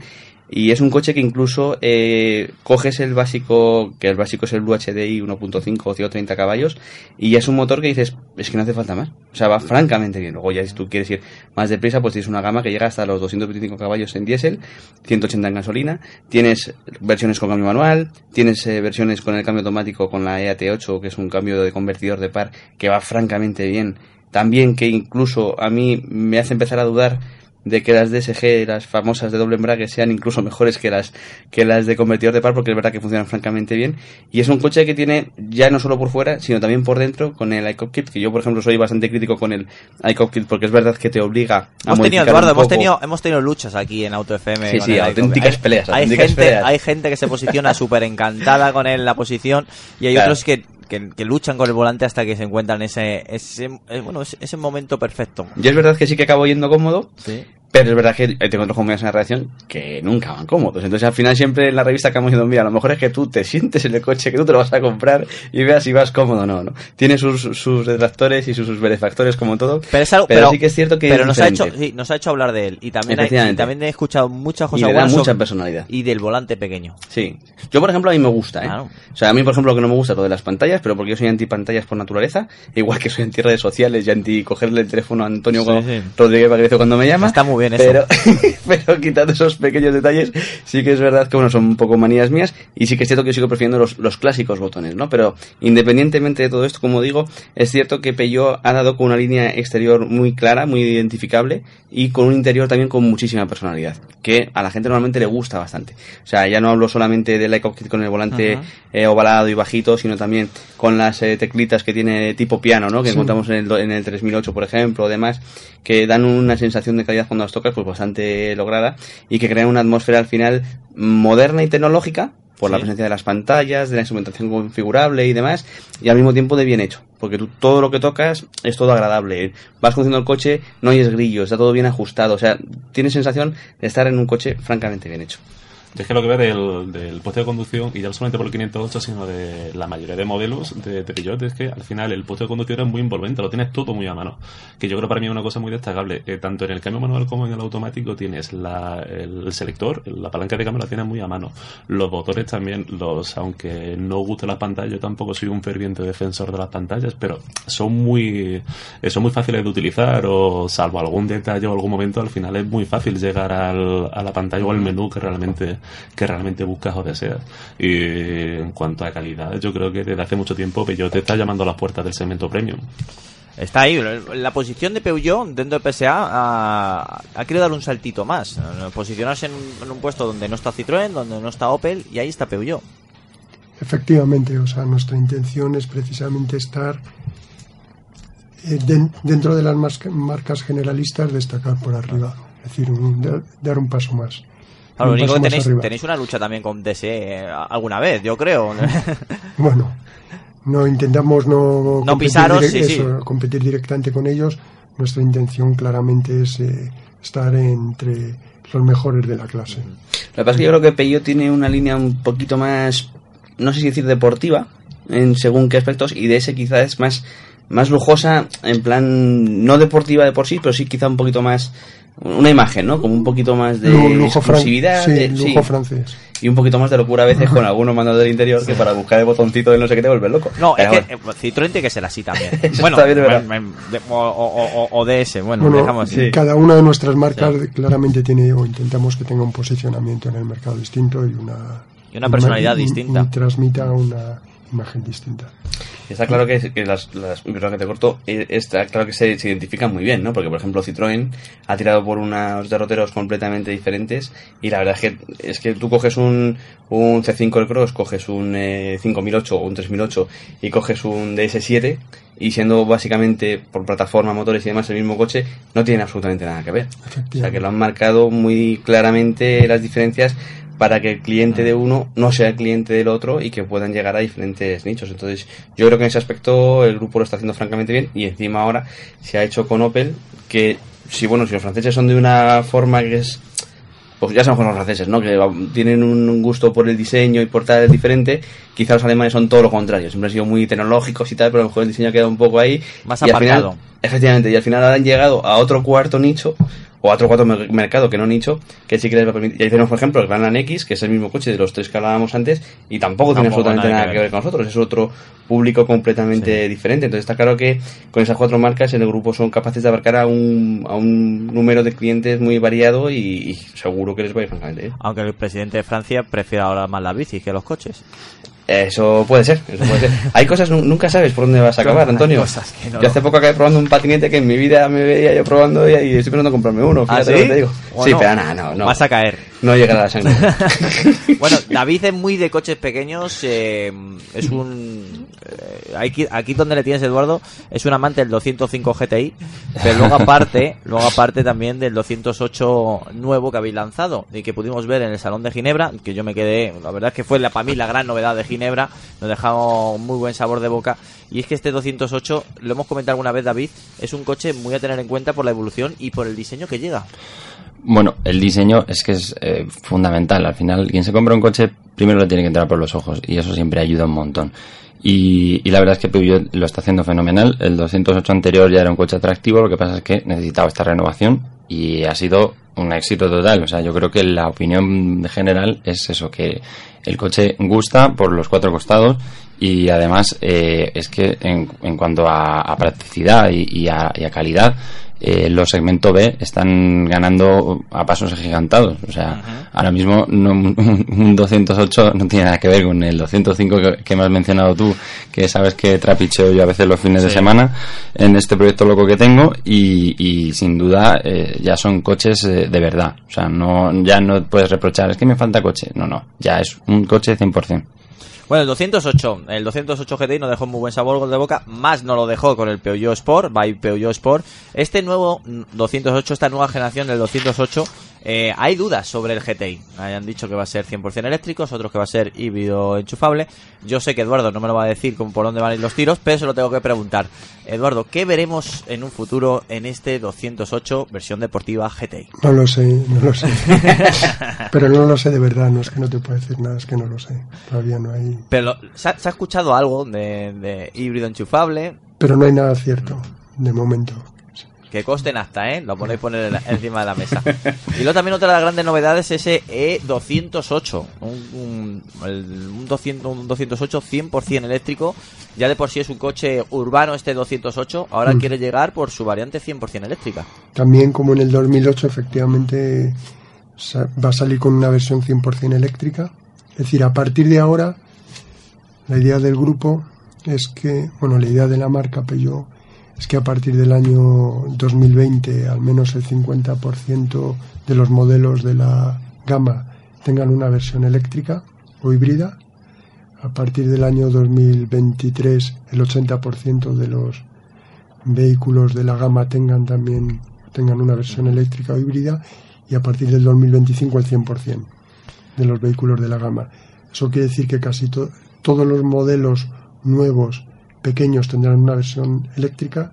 Y es un coche que incluso eh, coges el básico, que el básico es el Blue HDI 1.5 o 130 caballos, y es un motor que dices, es que no hace falta más. O sea, va francamente bien. Luego ya si tú quieres ir más deprisa, pues tienes una gama que llega hasta los 225 caballos en diésel, 180 en gasolina, tienes versiones con cambio manual, tienes eh, versiones con el cambio automático con la EAT8, que es un cambio de convertidor de par que va francamente bien. También que incluso a mí me hace empezar a dudar de que las DSG, las famosas de doble embrague, sean incluso mejores que las que las de convertidor de par, porque es verdad que funcionan francamente bien. Y es un coche que tiene, ya no solo por fuera, sino también por dentro, con el iCockpit, que yo, por ejemplo, soy bastante crítico con el iCockpit, porque es verdad que te obliga a Hemos tenido, Eduardo, un hemos poco. tenido, hemos tenido luchas aquí en Auto FM. Sí, sí, auténticas peleas, Hay auténticas gente, peleas. hay gente que se posiciona <laughs> súper encantada con él, la posición y hay Claro. otros que, que, que luchan con el volante hasta que se encuentran ese, ese, eh, bueno, ese, ese momento perfecto. Yo es verdad que sí que acabo yendo cómodo, Sí. Pero es verdad que eh, tengo otros compañeros en la redacción que nunca van cómodos. Entonces al final siempre en la revista acabamos diciendo, mira, a lo mejor es que tú te sientes en el coche, que tú te lo vas a comprar y veas si vas cómodo o no, ¿no? Tiene sus, sus detractores y sus, sus benefactores como todo. Pero, es algo, pero pero, sí que es cierto que pero nos ha hecho, sí, nos ha hecho hablar de él y también, hay- y también he escuchado muchas Y cosas le da mucha sobre- personalidad. y del volante pequeño. Sí. Yo, por ejemplo, a mí me gusta, ¿eh? Claro. O sea, a mí, por ejemplo, lo que no me gusta es lo de las pantallas, pero porque yo soy anti-pantallas por naturaleza, <laughs> igual que soy anti-redes sociales y anti-cogerle el teléfono a Antonio Sí. Rodríguez Bagrecio cuando me llama. Está muy bien eso. Pero, <laughs> pero quitando esos pequeños detalles, sí que es verdad que, bueno, son un poco manías mías y sí que es cierto que yo sigo prefiriendo los, los clásicos botones, ¿no? Pero independientemente de todo esto, como digo, es cierto que Peugeot ha dado con una línea exterior muy clara, muy identificable y con un interior también con muchísima personalidad, que a la gente normalmente le gusta bastante. O sea, ya no hablo solamente del iCockpit con el volante eh, ovalado y bajito, sino también con las eh, teclitas que tiene tipo piano, ¿no? Que Sí. encontramos en el, en el 3008, por ejemplo, o demás, que dan una sensación de calidad cuando tocas, pues bastante lograda y que crean una atmósfera al final moderna y tecnológica por la presencia de las pantallas, de la instrumentación configurable y demás, y al mismo tiempo de bien hecho, porque tú todo lo que tocas es todo agradable. Vas conduciendo el coche, no hay grillos, está todo bien ajustado, o sea, tienes sensación de estar en un coche francamente bien hecho. Es que lo que veo del, del puesto de conducción, y ya no solamente por el 508, sino de la mayoría de modelos de, de Peugeot, es que al final el puesto de conducción es muy envolvente, lo tienes todo muy a mano. Que yo creo para mí es una cosa muy destacable. Eh, tanto en el cambio manual como en el automático tienes la, el, selector, la palanca de cambio la tienes muy a mano. Los botones también, los aunque no guste las pantallas, yo tampoco soy un ferviente defensor de las pantallas, pero son muy, eh, son muy fáciles de utilizar, o salvo algún detalle o algún momento, al final es muy fácil llegar al, a la pantalla o al menú que realmente que realmente buscas o deseas. Y en cuanto a calidad, yo creo que desde hace mucho tiempo Peugeot te está llamando a las puertas del segmento premium. Está ahí. La posición de Peugeot dentro de PSA ha, ha querido dar un saltito más. Posicionarse en un, en un puesto donde no está Citroën, donde no está Opel y ahí está Peugeot. Efectivamente, o sea, nuestra intención es precisamente estar eh, den- dentro de las marcas generalistas destacar por arriba, es decir, un- dar- dar un paso más. Claro, lo único que tenéis, tenéis una lucha también con DSE eh, alguna vez, yo creo. <laughs> Bueno, no intentamos no, No competir pisaros, sí, sí. competir directamente con ellos. Nuestra intención claramente es eh, estar entre los mejores de la clase. Lo que pasa es que yo creo que Peugeot tiene una línea un poquito más, no sé si decir deportiva, en según qué aspectos, y de ese quizás es más, más lujosa, en plan, no deportiva de por sí, pero sí quizá un poquito más, una imagen, ¿no? Como un poquito más de Lu- lujo exclusividad. sí, de- lujo sí. francés. Y un poquito más de locura a veces con <laughs> algunos mandos del interior que para buscar el botoncito de no sé qué te vuelves loco. No, es Pero que bueno. eh, Citroën tiene que ser así también. <laughs> Bueno, está bien, es verdad. me- me- de- o, o- o- o DS, bueno, Bueno, dejamos así. cada una de nuestras marcas claramente tiene o intentamos que tenga un posicionamiento en el mercado distinto y una Y una personalidad y- y- distinta. y transmita una imagen distinta. Está claro que, que las, las perdón que te corto, eh, está claro que se, se identifican muy bien, ¿no? Porque, por ejemplo, Citroën ha tirado por unos derroteros completamente diferentes y la verdad es que, es que tú coges un, un C5 el Cross, coges un eh, 5008 o un 3008 y coges un DS7 y siendo básicamente por plataforma, motores y demás el mismo coche, no tienen absolutamente nada que ver. O sea que lo han marcado muy claramente las diferencias para que el cliente de uno no sea el cliente del otro y que puedan llegar a diferentes nichos. Entonces, yo creo que en ese aspecto el grupo lo está haciendo francamente bien y encima ahora se ha hecho con Opel que si bueno, si los franceses son de una forma que es pues ya sabemos con los franceses, ¿no? Que tienen un gusto por el diseño y por tal diferente. Quizá los alemanes son todo lo contrario. Siempre han sido muy tecnológicos y tal, pero a lo mejor el diseño ha quedado un poco ahí. Más y al final- apartado. efectivamente, y al final ahora han llegado a otro cuarto nicho o a otro mer- mercado que no nicho, que sí que les va a permitir. Y ahí tenemos, por ejemplo, el Grand X, que es el mismo coche de los tres que hablábamos antes, y tampoco, tiene absolutamente nada nada que ver ver. con nosotros. Es otro público completamente diferente. Entonces está claro que con esas cuatro marcas en el grupo son capaces de abarcar a un, a un número de clientes muy variado y, y seguro que les va a ir francamente. Aunque el presidente de Francia prefiere ahora más las bicis que los coches. Eso puede ser, eso puede ser. <laughs> Hay cosas, nu- nunca sabes por dónde vas a acabar, Antonio. cosas no- yo hace poco acabé probando un patinete que en mi vida me veía yo probando y, y estoy pensando en comprarme uno. ¿Ah, sí? lo que te digo. ¿O sí, no? pero no, no. Vas a caer. No llegará a la sangre. <laughs> Bueno, David es muy de coches pequeños. eh, es un. eh, aquí, aquí donde le tienes, Eduardo, es un amante del 205 GTI. Pero luego aparte, <laughs> luego aparte también del 208 nuevo que habéis lanzado y que pudimos ver en el Salón de Ginebra. Que yo me quedé. La verdad es que fue la, para mí la gran novedad de Ginebra. Nos dejamos muy buen sabor de boca. Y es que este 208, lo hemos comentado alguna vez, David, es un coche muy a tener en cuenta por la evolución y por el diseño que llega. Bueno, el diseño es que es eh, fundamental. Al final, quien se compra un coche, primero le tiene que entrar por los ojos y eso siempre ayuda un montón. Y, y la verdad es que Peugeot lo está haciendo fenomenal. El 208 anterior ya era un coche atractivo, lo que pasa es que necesitaba esta renovación y ha sido un éxito total. O sea, yo creo que la opinión general es eso, que el coche gusta por los cuatro costados y además eh, es que en, en cuanto a, a practicidad y, y a, y a calidad, eh, los segmento B están ganando a pasos agigantados. O sea, ahora mismo no, un, un 208 no tiene nada que ver con el 205 que, que me has mencionado tú, que sabes que trapicheo yo a veces los fines de semana en este proyecto loco que tengo y, y sin duda eh, ya son coches eh, de verdad. O sea, no ya no puedes reprochar, es que me falta coche. No, no, ya es un coche 100%. Bueno, el 208, el 208 GTI nos dejó muy buen sabor de boca, más no lo dejó con el Peugeot Sport, by Peugeot Sport. Este nuevo mm, 208, esta nueva generación del 208, eh, hay dudas sobre el GTI. Hayan dicho que va a ser 100% eléctricos, otros que va a ser híbrido enchufable. Yo sé que Eduardo no me lo va a decir con por dónde van a ir los tiros, pero se lo tengo que preguntar. Eduardo, ¿qué veremos en un futuro en este 208 versión deportiva GTI? No lo sé, no lo sé. <laughs> Pero no lo sé de verdad, no es que no te pueda decir nada, es que no lo sé. Todavía no hay. Pero, ¿se ha, se ha escuchado algo de, de híbrido enchufable? Pero no hay nada cierto, de momento. Que costen hasta, ¿eh? Lo podéis poner encima de la mesa. Y luego también otra de las grandes novedades es ese E208. Un, un, el- un 200, un 208 100% eléctrico. Ya de por sí es un coche urbano este 208. Ahora Mm. quiere llegar por su variante 100% eléctrica. También como en el 2008 efectivamente va a salir con una versión 100% eléctrica. Es decir, a partir de ahora la idea del grupo es que, bueno, la idea de la marca Peugeot es que a partir del año 2020 al menos el 50% de los modelos de la gama tengan una versión eléctrica o híbrida. A partir del año 2023 el 80% de los vehículos de la gama tengan también tengan una versión eléctrica o híbrida y a partir del 2025 el 100% de los vehículos de la gama. Eso quiere decir que casi to- todos los modelos nuevos pequeños tendrán una versión eléctrica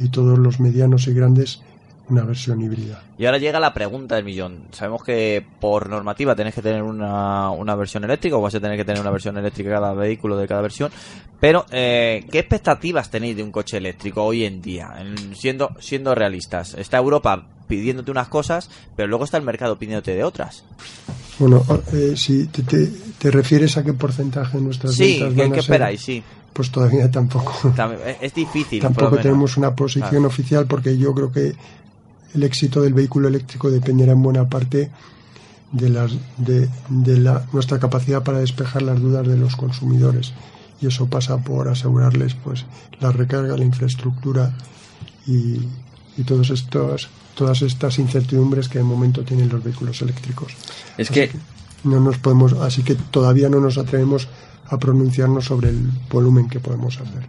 y todos los medianos y grandes una versión híbrida. Y ahora llega la pregunta del millón. Sabemos que por normativa tenés que tener una, una versión eléctrica o vas a tener que tener una versión eléctrica cada vehículo de cada versión. Pero, eh, ¿qué expectativas tenéis de un coche eléctrico hoy en día? En- siendo, siendo realistas. Está Europa pidiéndote unas cosas, pero luego está el mercado pidiéndote de otras. Bueno, eh, si te, te- te refieres a qué porcentaje de nuestras Sí, ventas ¿qué, van a qué ser, esperáis? Sí. Pues todavía tampoco. También- es- difícil. Tampoco tenemos una posición Claro. oficial porque yo creo que el éxito del vehículo eléctrico dependerá en buena parte de, las, de, de la, nuestra capacidad para despejar las dudas de los consumidores. Y eso pasa por asegurarles pues la recarga, la infraestructura y, y todos estos, todas estas incertidumbres que de momento tienen los vehículos eléctricos. Es que No nos podemos, así que todavía no nos atrevemos a pronunciarnos sobre el volumen que podemos hacer.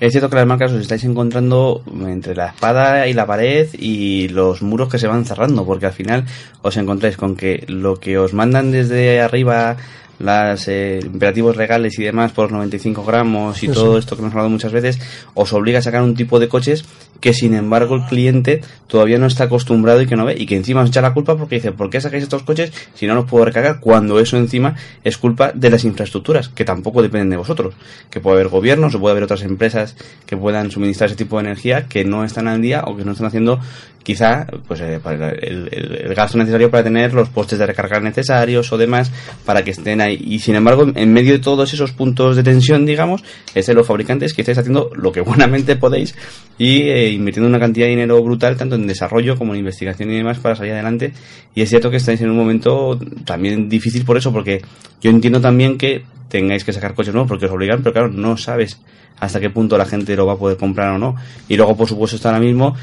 Es cierto que las marcas os estáis encontrando entre la espada y la pared y los muros que se van cerrando, porque al final os encontráis con que lo que os mandan desde arriba, los imperativos legales y demás por los 95 gramos y todo esto que hemos hablado muchas veces, os obliga a sacar un tipo de coches que sin embargo el cliente todavía no está acostumbrado y que no ve, y que encima os echa la culpa porque dice, ¿por qué sacáis estos coches si no los puedo recargar? Cuando eso encima es culpa de las infraestructuras, que tampoco dependen de vosotros, que puede haber gobiernos o puede haber otras empresas que puedan suministrar ese tipo de energía que no están al día o que no están haciendo quizá pues eh, el, el- el gasto necesario para tener los postes de recarga necesarios o demás para que estén ahí y sin embargo en medio de todos esos puntos de tensión digamos es de los fabricantes que estáis haciendo lo que <laughs> buenamente podéis y eh, invirtiendo una cantidad de dinero brutal tanto en desarrollo como en investigación y demás para salir adelante. Y es cierto que estáis en un momento también difícil por eso porque yo entiendo también que tengáis que sacar coches nuevos porque os obligan pero claro no sabes hasta qué punto la gente lo va a poder comprar o no. Y luego por supuesto está ahora mismo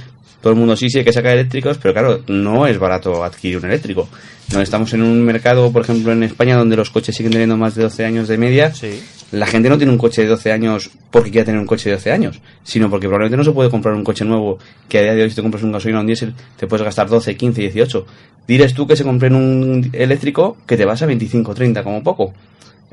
todo el mundo sí, sí hay que sacar eléctricos, pero claro, no es barato adquirir un eléctrico. No estamos en un mercado, por ejemplo, en España, donde los coches siguen teniendo más de 12 años de media. Sí. La gente no tiene un coche de 12 años porque quiera tener un coche de 12 años, sino porque probablemente no se puede comprar un coche nuevo que a día de hoy si te compras un gasolina o un diésel te puedes gastar 12, 15, 18. Dirás tú que se compren un eléctrico que te vas a 25, 30 como poco.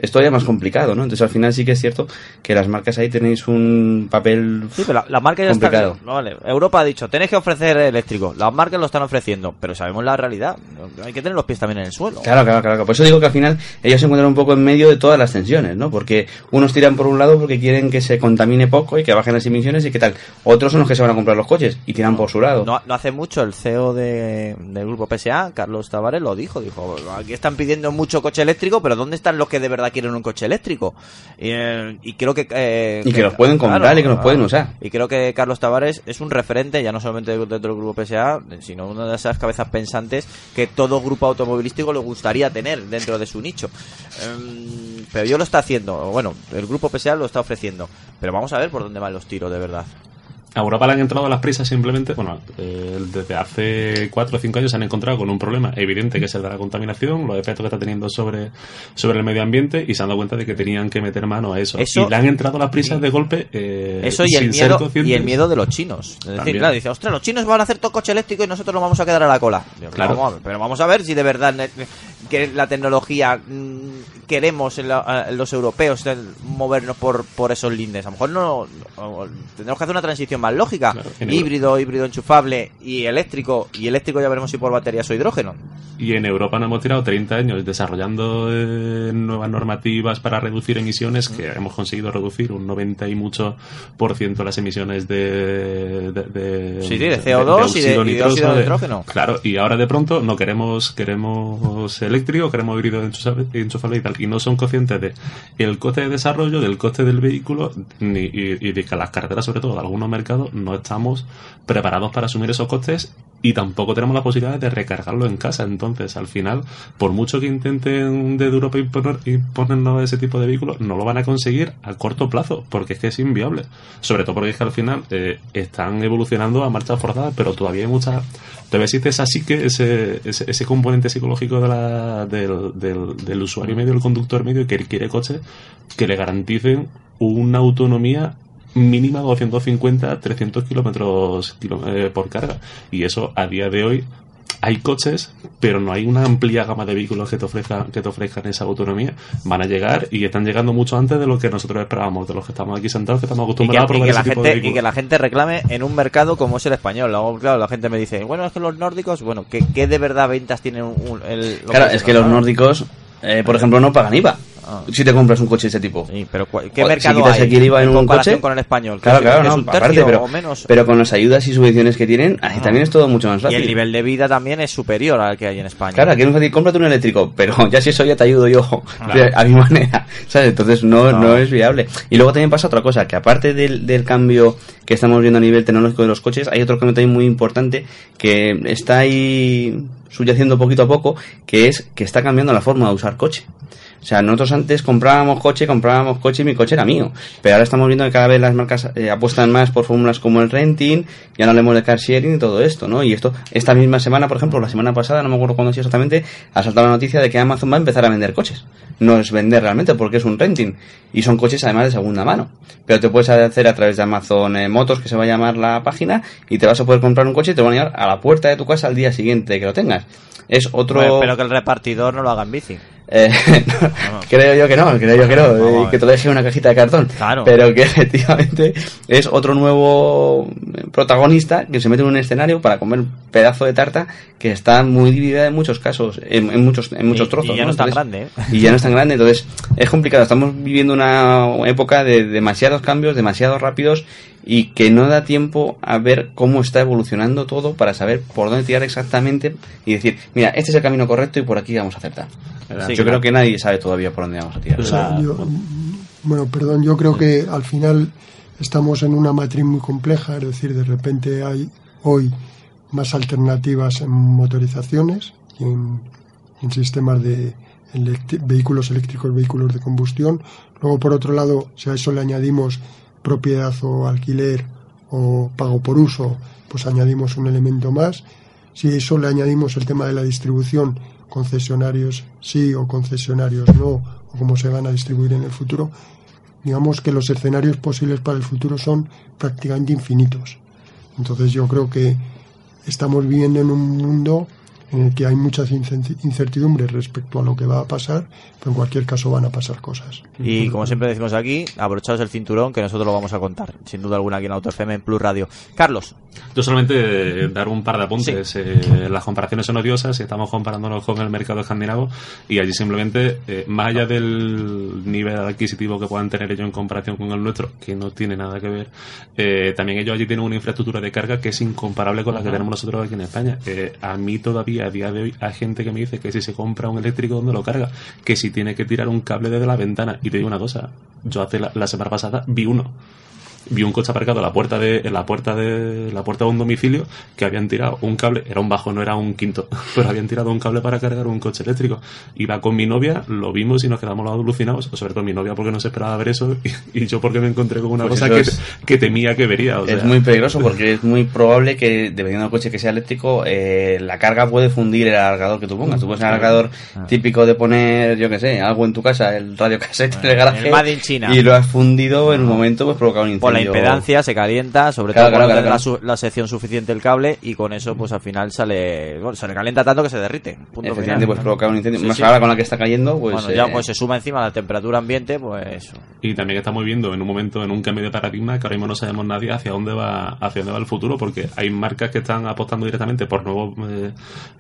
Es todavía más complicado, ¿no? Entonces al final sí que es cierto que las marcas ahí tenéis un papel Sí, pero la, la marca ya complicado. está. no, vale. Europa ha dicho, tenéis que ofrecer eléctrico. Las marcas lo están ofreciendo, pero sabemos la realidad. Hay que tener los pies también en el suelo. Claro, claro, claro. Por eso digo que al final ellos se encuentran un poco en medio de todas las tensiones, ¿no? Porque unos tiran por un lado porque quieren que se contamine poco y que bajen las emisiones y qué tal. Otros son los que se van a comprar los coches y tiran por su lado. No, no hace mucho el CEO de- del grupo PSA, Carlos Tavares, lo dijo. Dijo, aquí están pidiendo mucho coche eléctrico, pero ¿dónde están los que de verdad quieren un coche eléctrico? Y, eh, y creo que... eh, Y que los pueden comprar y que los pueden usar. Y creo que Carlos Tavares es un referente, ya no solamente dentro del grupo PSA, sino una de esas cabezas pensantes que todo grupo automovilístico le gustaría tener dentro de su nicho. Em, pero yo lo está haciendo, bueno, el grupo PSA lo está ofreciendo. Pero vamos a ver por dónde van los tiros de verdad. A Europa le han entrado las prisas simplemente, bueno, eh, desde hace 4 o 5 años se han encontrado con un problema evidente que es el de la contaminación, los efectos que está teniendo sobre, sobre el medio ambiente y se han dado cuenta de que tenían que meter mano a eso. Eso- y le han entrado las prisas de golpe eh, Eso y el, sin ser miedo, y el miedo de los chinos. Es decir, claro, dice, ostras, los chinos van a hacer todo coche eléctrico y nosotros nos vamos a quedar a la cola. Claro. vamos a ver, pero vamos a ver si de verdad que la tecnología mm, queremos en, la- en los europeos el movernos por, por esos lindes. A lo mejor no, no- tendremos que hacer una transición más lógica. Claro, híbrido, híbrido enchufable y eléctrico. Y eléctrico ya veremos si por baterías o hidrógeno. Y en Europa nos hemos tirado 30 años desarrollando eh, nuevas normativas para reducir emisiones, que hemos conseguido reducir un 90 y mucho por ciento las emisiones de, de, de- Sí, sí, de CO2 y de- y de nitroso, óxido de nitrógeno. Claro, y ahora de pronto no queremos queremos eléctrico, queremos híbrido enchufable, enchufable y tal, y no son conscientes de el coste de desarrollo, del coste del vehículo ni, y, y de que las carreteras, sobre todo de algunos mercados, no estamos preparados para asumir esos costes y tampoco tenemos la posibilidad de recargarlo en casa. Entonces, al final, por mucho que intenten desde Europa imponer, imponernos ese tipo de vehículos, no lo van a conseguir a corto plazo, porque es que es inviable. Sobre todo porque es que al final eh, están evolucionando a marcha forzada, pero todavía hay mucha. Todavía existe esa psique, ese, ese, ese componente psicológico de la, del, del, usuario medio, del conductor medio, que quiere coches que le garanticen una autonomía mínima 250, 300 kilómetros eh, por carga. Y eso a día de hoy hay coches, pero no hay una amplia gama de vehículos que te ofrezcan, que te ofrezcan esa autonomía. Van a llegar y están llegando mucho antes de lo que nosotros esperábamos, de los que estamos aquí sentados, que estamos Y que, acostumbrados a y probar que ese la tipo de gente, y vehículos. que la gente reclame en un mercado como es el español. Luego, claro, la gente me dice, bueno, es que los nórdicos, bueno, ¿qué, qué de verdad ventas tienen un, un- el, Claro, es que los nórdicos, eh, por ejemplo, no pagan IVA. Ah. Si te compras un coche de ese tipo. Sí, pero ¿cuál- ¿qué mercado si quitas hay aquí el IVA en, en un coche con el español? Claro, ¿Que claro, no, aparte, pero, menos? pero con las ayudas y subvenciones que tienen, ahí también es todo mucho más Y fácil. el nivel de vida también es superior al que hay en España. Claro, aquí es fácil, cómprate un eléctrico, pero <laughs> ya si eso ya te ayudo yo Claro. a mi manera, ¿sabes? Entonces no, No. no es viable. Y luego también pasa otra cosa, que aparte del, del cambio que estamos viendo a nivel tecnológico de los coches, hay otro cambio también muy importante que está ahí subyaciendo poquito a poco, que es que está cambiando la forma de usar coche. O sea, nosotros antes comprábamos coche, comprábamos coche y mi coche era mío. Pero ahora estamos viendo que cada vez las marcas eh, apuestan más por fórmulas como el renting, ya no hablemos de car sharing y todo esto, ¿no? Y esto, esta misma semana, por ejemplo, la semana pasada, no me acuerdo cuándo sido exactamente, ha saltado la noticia de que Amazon va a empezar a vender coches. No es vender realmente porque es un renting. Y son coches además de segunda mano. Pero te puedes hacer a través de Amazon eh, Motos, que se va a llamar la página, y te vas a poder comprar un coche y te van a llevar a la puerta de tu casa al día siguiente que lo tengas. Es otro... Pero que el repartidor no lo haga en bici. Eh, <laughs> creo yo que no, creo yo que no, eh, que te lo deje una cajita de cartón. Claro. Pero que <laughs> efectivamente es otro nuevo eh, protagonista que se mete en un escenario para comer un pedazo de tarta que está muy dividida en muchos casos, en, en muchos, en muchos Y- trozos. y ya no es tan grande, ¿eh? Y ya no es tan <laughs> grande, entonces es complicado. Estamos viviendo una época de demasiados cambios, demasiado rápidos y que no da tiempo a ver cómo está evolucionando todo para saber por dónde tirar exactamente y decir, mira, este es el camino correcto y por aquí vamos a acertar. Sí, Yo claro. creo que nadie sabe todavía por dónde vamos a tirar. O sea, yo- bueno, perdón, yo creo que al final estamos en una matriz muy compleja, es decir, de repente hay hoy más alternativas en motorizaciones y en, en sistemas de electi- vehículos eléctricos, vehículos de combustión. Luego, por otro lado, si a eso le añadimos propiedad o alquiler o pago por uso, pues añadimos un elemento más. Si eso le añadimos el tema de la distribución, concesionarios sí o concesionarios no, o cómo se van a distribuir en el futuro, digamos que los escenarios posibles para el futuro son prácticamente infinitos. Entonces yo creo que estamos viviendo en un mundo en el que hay muchas incertidumbres respecto a lo que va a pasar, pero en cualquier caso van a pasar cosas. Y como siempre decimos aquí, abrochaos el cinturón que nosotros lo vamos a contar, sin duda alguna aquí en Auto FM en Plus Radio. Carlos, Yo solamente eh, dar un par de apuntes. Eh, las comparaciones son odiosas y estamos comparándonos con el mercado escandinavo y allí simplemente, eh, más allá del nivel adquisitivo que puedan tener ellos en comparación con el nuestro, que no tiene nada que ver, eh, también ellos allí tienen una infraestructura de carga que es incomparable con la que tenemos nosotros aquí en España. Eh, a mí todavía, a día de hoy, hay gente que me dice que si se compra un eléctrico, ¿dónde lo carga? Que si tiene que tirar un cable desde la ventana. Y te digo una cosa, yo hace la- la semana pasada vi uno vi un coche aparcado en la puerta de en la puerta de la puerta de un domicilio que habían tirado un cable era un bajo no era un quinto <laughs> pero habían tirado un cable para cargar un coche eléctrico iba con mi novia lo vimos y nos quedamos alucinados sobre todo mi novia porque no se esperaba ver eso y, y yo porque me encontré con una Pues cosa que, es- que temía que vería o Es sea. muy peligroso <laughs> porque es muy probable que, dependiendo del coche que sea eléctrico, eh, la carga puede fundir el alargador que tú pongas. Tú pones un alargador Ah. típico de poner, yo que sé, algo en tu casa, el radio <laughs> cassette en el garaje. el Made in China. Y lo has fundido en un momento, pues provoca un incendio. Por la impedancia se calienta, sobre Claro, todo cuando claro, tenga claro. La, su- la sección suficiente el cable y con eso pues al final sale, bueno, se le calienta tanto que se derrite. Punto Efectivamente, final. pues provocar un incendio. Sí, Más sí. ahora con la que está cayendo, pues. bueno, ya eh, pues se suma encima la temperatura ambiente, pues Y también estamos viendo en un momento, en un cambio de paradigma, que ahora mismo no sabemos nadie hacia dónde va, hacia dónde va el futuro, porque hay marcas que están apostando directamente por nuevos, eh,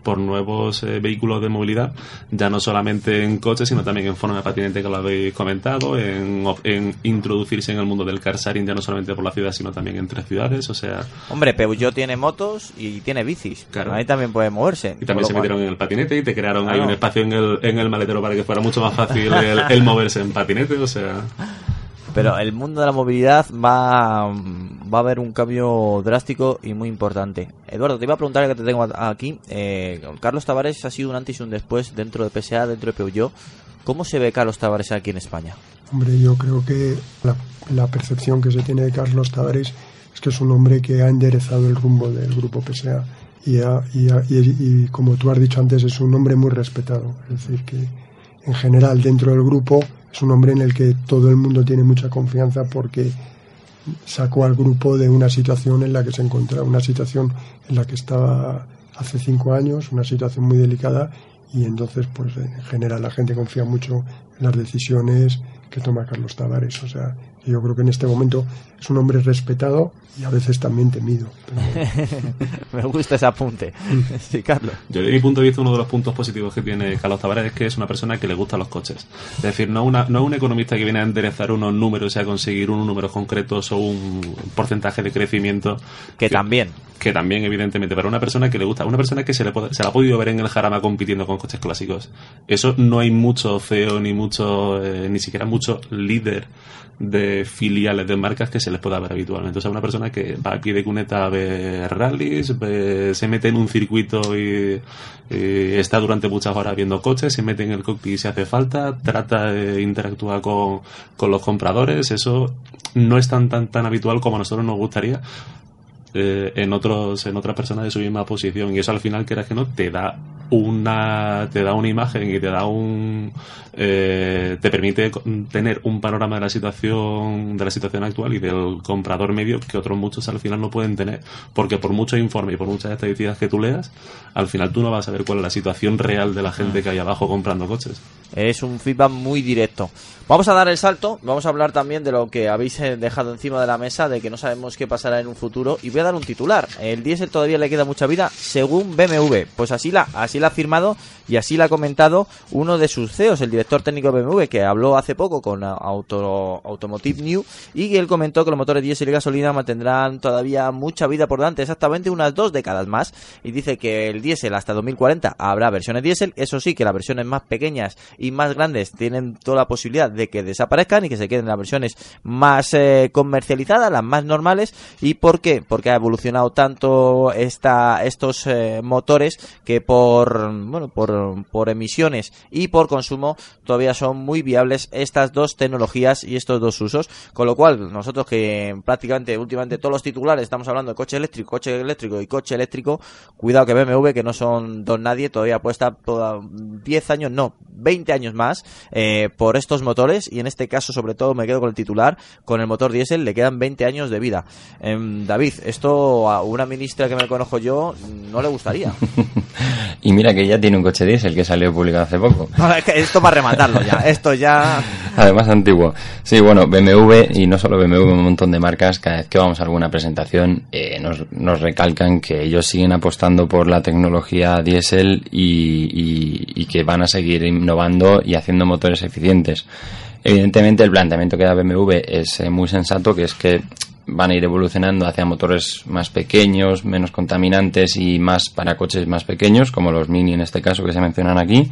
por nuevos eh, vehículos de movilidad, ya no solamente en coches, sino también en forma de patinete que lo habéis comentado, en, of- en introducirse en el mundo del car sharing ya no solamente por la ciudad, sino también entre ciudades, o sea, hombre, Peugeot tiene motos y tiene bicis. Claro. Ahí también puede moverse. y también se cual- metieron en el patinete y te crearon ahí un espacio en el, en el maletero para que fuera mucho más fácil el, <laughs> el moverse en patinete, o sea, Pero el mundo de la movilidad va, va a haber un cambio drástico y muy importante. Eduardo, te iba a preguntar que te tengo aquí. eh, Carlos Tavares ha sido un antes y un después dentro de PSA, dentro de Peugeot. ¿Cómo se ve Carlos Tavares aquí en España? Hombre, yo creo que la, percepción que se tiene de Carlos Tavares es que es un hombre que ha enderezado el rumbo del grupo PSA y, ha- y, ha- y- y como tú has dicho antes, es un hombre muy respetado. Es decir, que en general dentro del grupo es un hombre en el que todo el mundo tiene mucha confianza porque sacó al grupo de una situación en la que se encontraba, una situación en la que estaba hace cinco años, una situación muy delicada y entonces pues en general la gente confía mucho en las decisiones que toma Carlos Tavares. O sea, yo creo que en este momento es un hombre respetado y a veces también temido. <laughs> Me gusta ese apunte. sí, Carlos. Yo, desde mi punto de vista, uno de los puntos positivos que tiene Carlos Tavares es que es una persona que le gustan los coches. Es decir, no, una, no un economista que viene a enderezar unos números y a conseguir unos números concretos o un porcentaje de crecimiento. Que, también. Que también, evidentemente, para una persona que le gusta, una persona que se le, puede- se la ha podido ver en el Jarama compitiendo con coches clásicos. Eso no hay mucho CEO ni mucho, eh, ni siquiera mucho líder de filiales de marcas que se les pueda ver habitualmente. O sea, una persona que va a de cuneta a ver rallies, ve- se mete en un circuito y, y está durante muchas horas viendo coches, se mete en el cockpit si hace falta, trata de interactuar con, con los compradores. Eso no es tan, tan, tan habitual como a nosotros nos gustaría eh, en otros en otras personas de su misma posición y eso al final quieras que no te da una te da una imagen y te da un eh, te permite tener un panorama de la situación de la situación actual y del comprador medio que otros muchos al final no pueden tener porque por mucho informe y por muchas estadísticas que tú leas al final tú no vas a ver cuál es la situación real de la gente que hay abajo comprando coches Es un feedback muy directo. Vamos a dar el salto, vamos a hablar también de lo que habéis eh, dejado encima de la mesa, de que no sabemos qué pasará en un futuro. A dar un titular. El diésel todavía le queda mucha vida, según BMW. Pues así la, así la ha firmado y así la ha comentado uno de sus CEOs, el director técnico de BMW, que habló hace poco con Auto, Automotive New y él comentó que los motores diésel y gasolina mantendrán todavía mucha vida por delante, exactamente unas dos décadas más. Y dice que el diésel hasta 2040 habrá versiones diésel, eso sí, que las versiones más pequeñas y más grandes tienen toda la posibilidad de que desaparezcan y que se queden las versiones más eh, comercializadas, las más normales. ¿Y por qué? Porque ha evolucionado tanto esta, estos eh, motores que por, bueno, por, por emisiones y por consumo todavía son muy viables estas dos tecnologías y estos dos usos. Con lo cual, nosotros que prácticamente últimamente todos los titulares estamos hablando de coche eléctrico, coche eléctrico y coche eléctrico, cuidado que BMW, que no son don nadie, todavía apuesta toda 10 años, no, 20 años más eh, por estos motores y en este caso sobre todo me quedo con el titular, con el motor diésel le quedan 20 años de vida. Em, David, esto a una ministra que me conozco yo no le gustaría. <laughs> Y mira que ya tiene un coche diésel que salió publicado hace poco. No, es que esto para rematarlo ya, <laughs> esto ya... Además antiguo. Sí, bueno, BMW y no solo BMW, un montón de marcas, cada vez que vamos a alguna presentación eh, nos, nos recalcan que ellos siguen apostando por la tecnología diésel y, y- y que van a seguir innovando y haciendo motores eficientes. Evidentemente el planteamiento que da BMW es eh, muy sensato, que es que van a ir evolucionando hacia motores más pequeños, menos contaminantes y más para coches más pequeños, como los Mini en este caso que se mencionan aquí,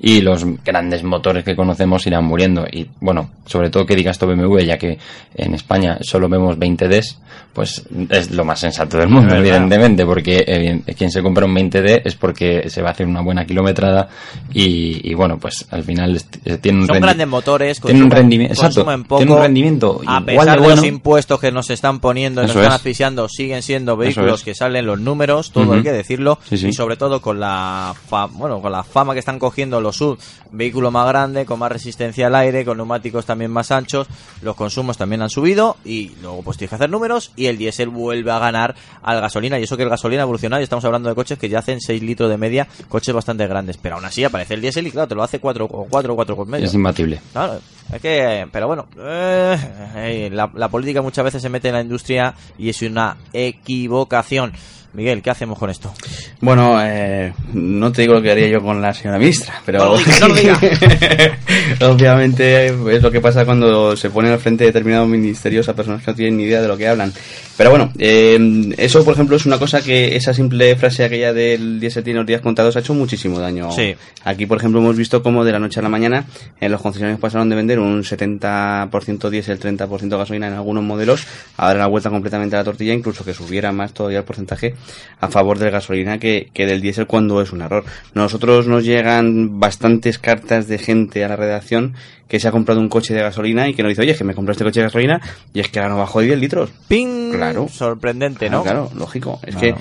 y los grandes motores que conocemos irán muriendo. Y bueno, sobre todo que diga esto BMW, ya que en España solo vemos 20Ds, pues es lo más sensato del mundo, evidentemente, porque evi- quien se compra un 20D es porque se va a hacer una buena kilometrada y, y bueno, pues al final eh, tiene un Son grandes motores, tiene un rendimiento, exacto, poco, un rendimiento a igual pesar de de bueno. los impuestos que nos están poniendo y nos Eso están es. asfixiando, siguen siendo vehículos es. que salen los números, todo Ujú. hay que decirlo, Sí, sí. y sobre todo con la fa- bueno, con la fama que están cogiendo los sub, vehículo más grande, con más resistencia al aire, con neumáticos también más anchos, los consumos también han subido y luego pues tienes que hacer números y el diésel vuelve a ganar al gasolina y eso que el gasolina ha evolucionado y estamos hablando de coches que ya hacen 6 litros de media, coches bastante grandes, pero aún así aparece el diésel y claro, te lo hace 4 o 4 o 4 con medio. Es imbatible. Claro, es que, pero bueno, eh, eh, la, la política muchas veces se mete en la industria y es una equivocación. Miguel, ¿qué hacemos con esto? Bueno, eh, no te digo lo que haría yo con la señora ministra, pero No no <laughs> obviamente es lo que pasa cuando se ponen al frente de determinados ministerios a personas que no tienen ni idea de lo que hablan. Pero bueno, eh, eso por ejemplo es una cosa que esa simple frase aquella del diésel tiene los días contados ha hecho muchísimo daño. Sí. Aquí por ejemplo hemos visto cómo de la noche a la mañana en los concesionarios pasaron de vender un 70% diésel, 30% gasolina en algunos modelos, a dar la vuelta completamente a la tortilla, incluso que subiera más todavía el porcentaje a favor de la gasolina que, que del diésel cuando es un error. Nosotros nos llegan bastantes cartas de gente a la redacción que se ha comprado un coche de gasolina y que nos dice, oye, que me compré este coche de gasolina y es que ahora no bajó 10 litros. ¡Ping! Claro. Sorprendente, ¿no? claro, lógico. Es Claro.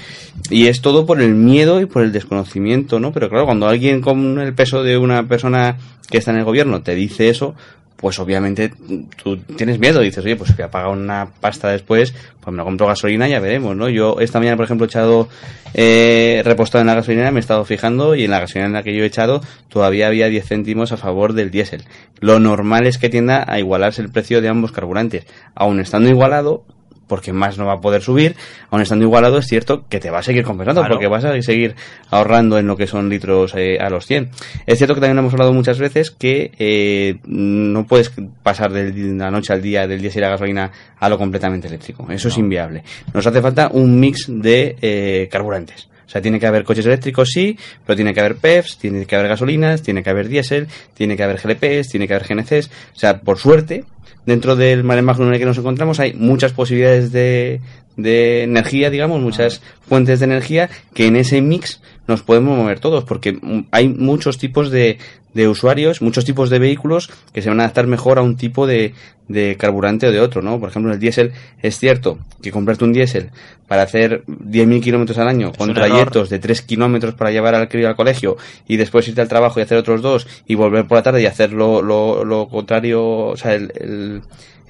que y es todo por el miedo y por el desconocimiento, ¿no? Pero claro, cuando alguien con el peso de una persona que está en el gobierno te dice eso, pues obviamente tú tienes miedo, dices, oye, pues voy a pagar una pasta después, pues me lo compro gasolina y ya veremos, ¿no? Yo esta mañana, por ejemplo, he echado, eh, repostado en la gasolinera, me he estado fijando y en la gasolina en la que yo he echado todavía había 10 céntimos a favor del diésel. Lo normal es que tienda a igualarse el precio de ambos carburantes. Aún estando igualado, porque más no va a poder subir, aún estando igualado es cierto que te va a seguir compensando, Claro. porque vas a seguir ahorrando en lo que son litros eh, a los 100. Es cierto que también hemos hablado muchas veces que eh, no puedes pasar de la noche al día del diésel a la gasolina a lo completamente eléctrico, eso es inviable. Nos hace falta un mix de eh, carburantes. O sea, tiene que haber coches eléctricos, sí, pero tiene que haber PEFs, tiene que haber gasolinas, tiene que haber diésel, tiene que haber GLPs, tiene que haber GNCs. O sea, por suerte, dentro del mare magnum en el que nos encontramos hay muchas posibilidades de, de energía, digamos, muchas fuentes de energía que en ese mix nos podemos mover todos, porque hay muchos tipos de, de usuarios, muchos tipos de vehículos que se van a adaptar mejor a un tipo de, de carburante o de otro, ¿no? Por ejemplo, el diésel es cierto que comprarte un diésel para hacer 10.000 kilómetros al año con trayectos de 3 kilómetros para llevar al crío al colegio y después irte al trabajo y hacer otros dos y volver por la tarde y hacer lo, lo, lo contrario, o sea, el, el,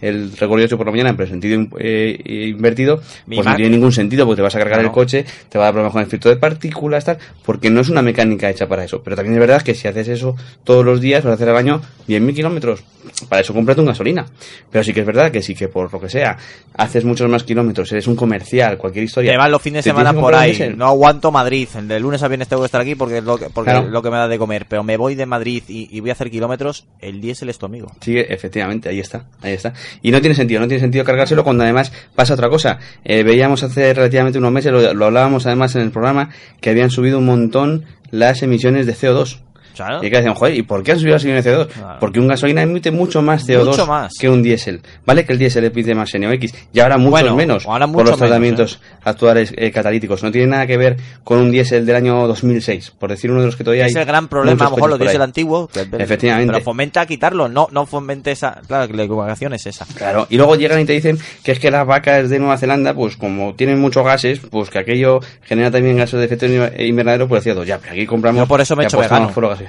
el recorrido hecho por la mañana, pero en sentido eh, invertido, Mi pues no tiene ningún sentido porque te vas a cargar Claro. el coche, te va a dar problemas con el filtro de partículas, tal, porque no es una mecánica hecha para eso. Pero también es verdad que si haces eso todos los días, vas a hacer al año 10.000 kilómetros, para eso cómprate un gasolina. Pero sí que es verdad que sí que por lo que sea, haces muchos más kilómetros, eres un comercial, cualquier historia. Te vas los fines de semana por ahí. No aguanto Madrid. De lunes a viernes tengo que estar aquí porque es lo que, porque Claro. es lo que me da de comer. Pero me voy de Madrid y, y voy a hacer kilómetros. El diésel es tu amigo. Sí, efectivamente, ahí está, ahí está. Y no tiene sentido, no tiene sentido cargárselo cuando además pasa otra cosa. Eh, veíamos hace relativamente unos meses, lo, lo hablábamos además en el programa, que habían subido un montón las emisiones de CO2. Claro. Y que decían, joder, ¿y por qué han subido las emisiones de CO2? Claro. Porque un gasolina emite mucho más CO2 Mucho más. que un diésel. Vale que el diésel emite más NOx y ahora mucho Bueno, menos ahora por mucho los menos, tratamientos actuales eh, catalíticos. No tiene nada que ver con un diésel del año 2006, por decir uno de los que todavía hay. Es el gran problema, a lo mejor los por diésel antiguos. que- Efectivamente. Pero fomenta quitarlo. No, no fomente esa. Claro, la equivocación es esa. Claro, y luego llegan y te dicen que es que las vacas de Nueva Zelanda, pues como tienen muchos gases, pues que aquello genera también gases de efecto invernadero por el CO2. Ya, pero aquí compramos... Yo por eso me he hecho vegano. por gases.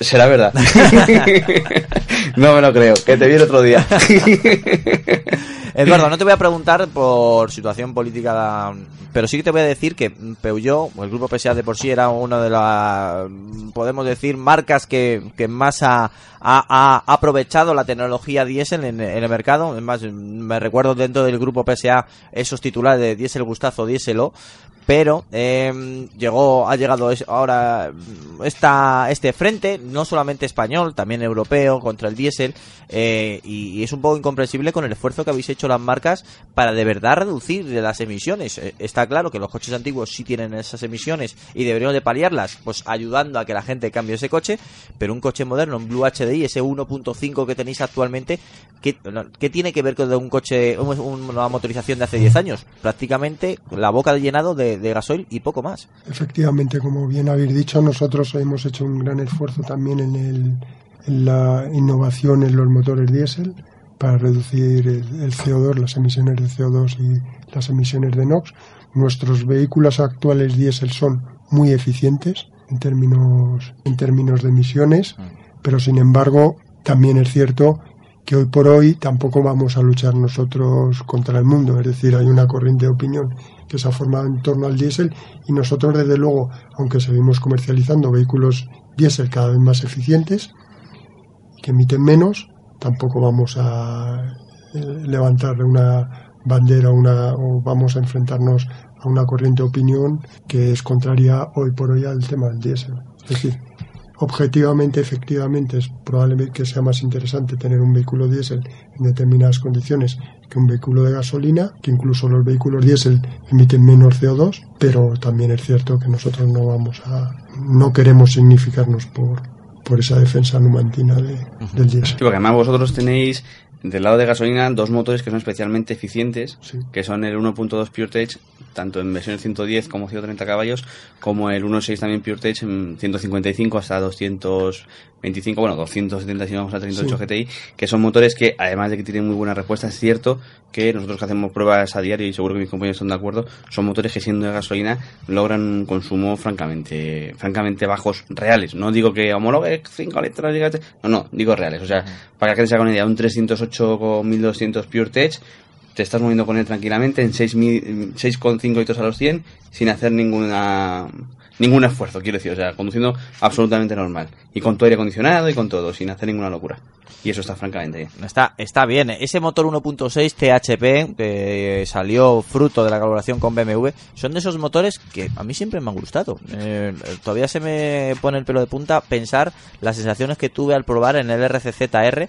Será verdad. <laughs> no me lo creo, que te vi el otro día. <laughs> Eduardo, no te voy a preguntar por situación política, pero sí que te voy a decir que Peugeot, el grupo PSA de por sí, era una de las, podemos decir, marcas que, que más ha, ha- ha aprovechado la tecnología diésel en, en el mercado. Es más, me recuerdo dentro del grupo PSA esos titulares de diésel gustazo, diéselo. Pero eh, llegó, ha llegado ahora esta, este frente, no solamente español, también europeo, contra el diésel, eh, y, es un poco incomprensible con el esfuerzo que habéis hecho las marcas para de verdad reducir las emisiones. Eh, está claro que los coches antiguos sí tienen esas emisiones y deberíamos de paliarlas, pues ayudando a que la gente cambie ese coche, pero un coche moderno, un Blue HDI, ese 1.5 que tenéis actualmente, ¿qué, ¿qué tiene que ver con un coche, un- una motorización de hace 10 años? Prácticamente la boca de llenado de, de gasoil y poco más. Efectivamente, como bien habéis dicho, nosotros hemos hecho un gran esfuerzo también en, el, en la innovación en los motores diésel para reducir el, el CO2, las emisiones de CO2 y las emisiones de NOx. Nuestros vehículos actuales diésel son muy eficientes en términos, en términos de emisiones, pero sin embargo también es cierto que hoy por hoy tampoco vamos a luchar nosotros contra el mundo, es decir, hay una corriente de opinión que se ha formado en torno al diésel y nosotros desde luego, aunque seguimos comercializando vehículos diésel cada vez más eficientes, que emiten menos, tampoco vamos a eh, levantar una bandera o vamos a enfrentarnos a una corriente de opinión que es contraria hoy por hoy al tema del diésel. Es decir, objetivamente, efectivamente, es probablemente que sea más interesante tener un vehículo diésel en determinadas condiciones que un vehículo de gasolina, que incluso los vehículos diésel emiten menos CO2, pero también es cierto que nosotros no vamos a, no queremos significarnos por, por esa defensa numantina de, del diésel. Sí, porque además vosotros tenéis del lado de gasolina dos motores que son especialmente eficientes, Sí. que son el 1.2 PureTech tanto en versiones 110 como 130 caballos, como el 1.6 también PureTech en 155 hasta 225, bueno, 270 si vamos a 38 Sí. GTI, que son motores que, además de que tienen muy buena respuesta, es cierto que nosotros que hacemos pruebas a diario, y seguro que mis compañeros están de acuerdo, son motores que siendo de gasolina logran un consumo francamente francamente bajos reales. No digo que homologue 5 litros, diga- no, no, digo reales. O sea, para que te haga una idea, un 308 con 1200 PureTech te estás moviendo con él tranquilamente en 6.000 6,5 litros a los 100 sin hacer ninguna ningún esfuerzo, quiero decir, o sea, conduciendo absolutamente normal y con tu aire acondicionado y con todo, sin hacer ninguna locura. Y eso está francamente bien. Está, está bien. Ese motor 1.6 THP que salió fruto de la colaboración con BMW son de esos motores que a mí siempre me han gustado. Eh, todavía se me pone el pelo de punta pensar las sensaciones que tuve al probar en el RCZR.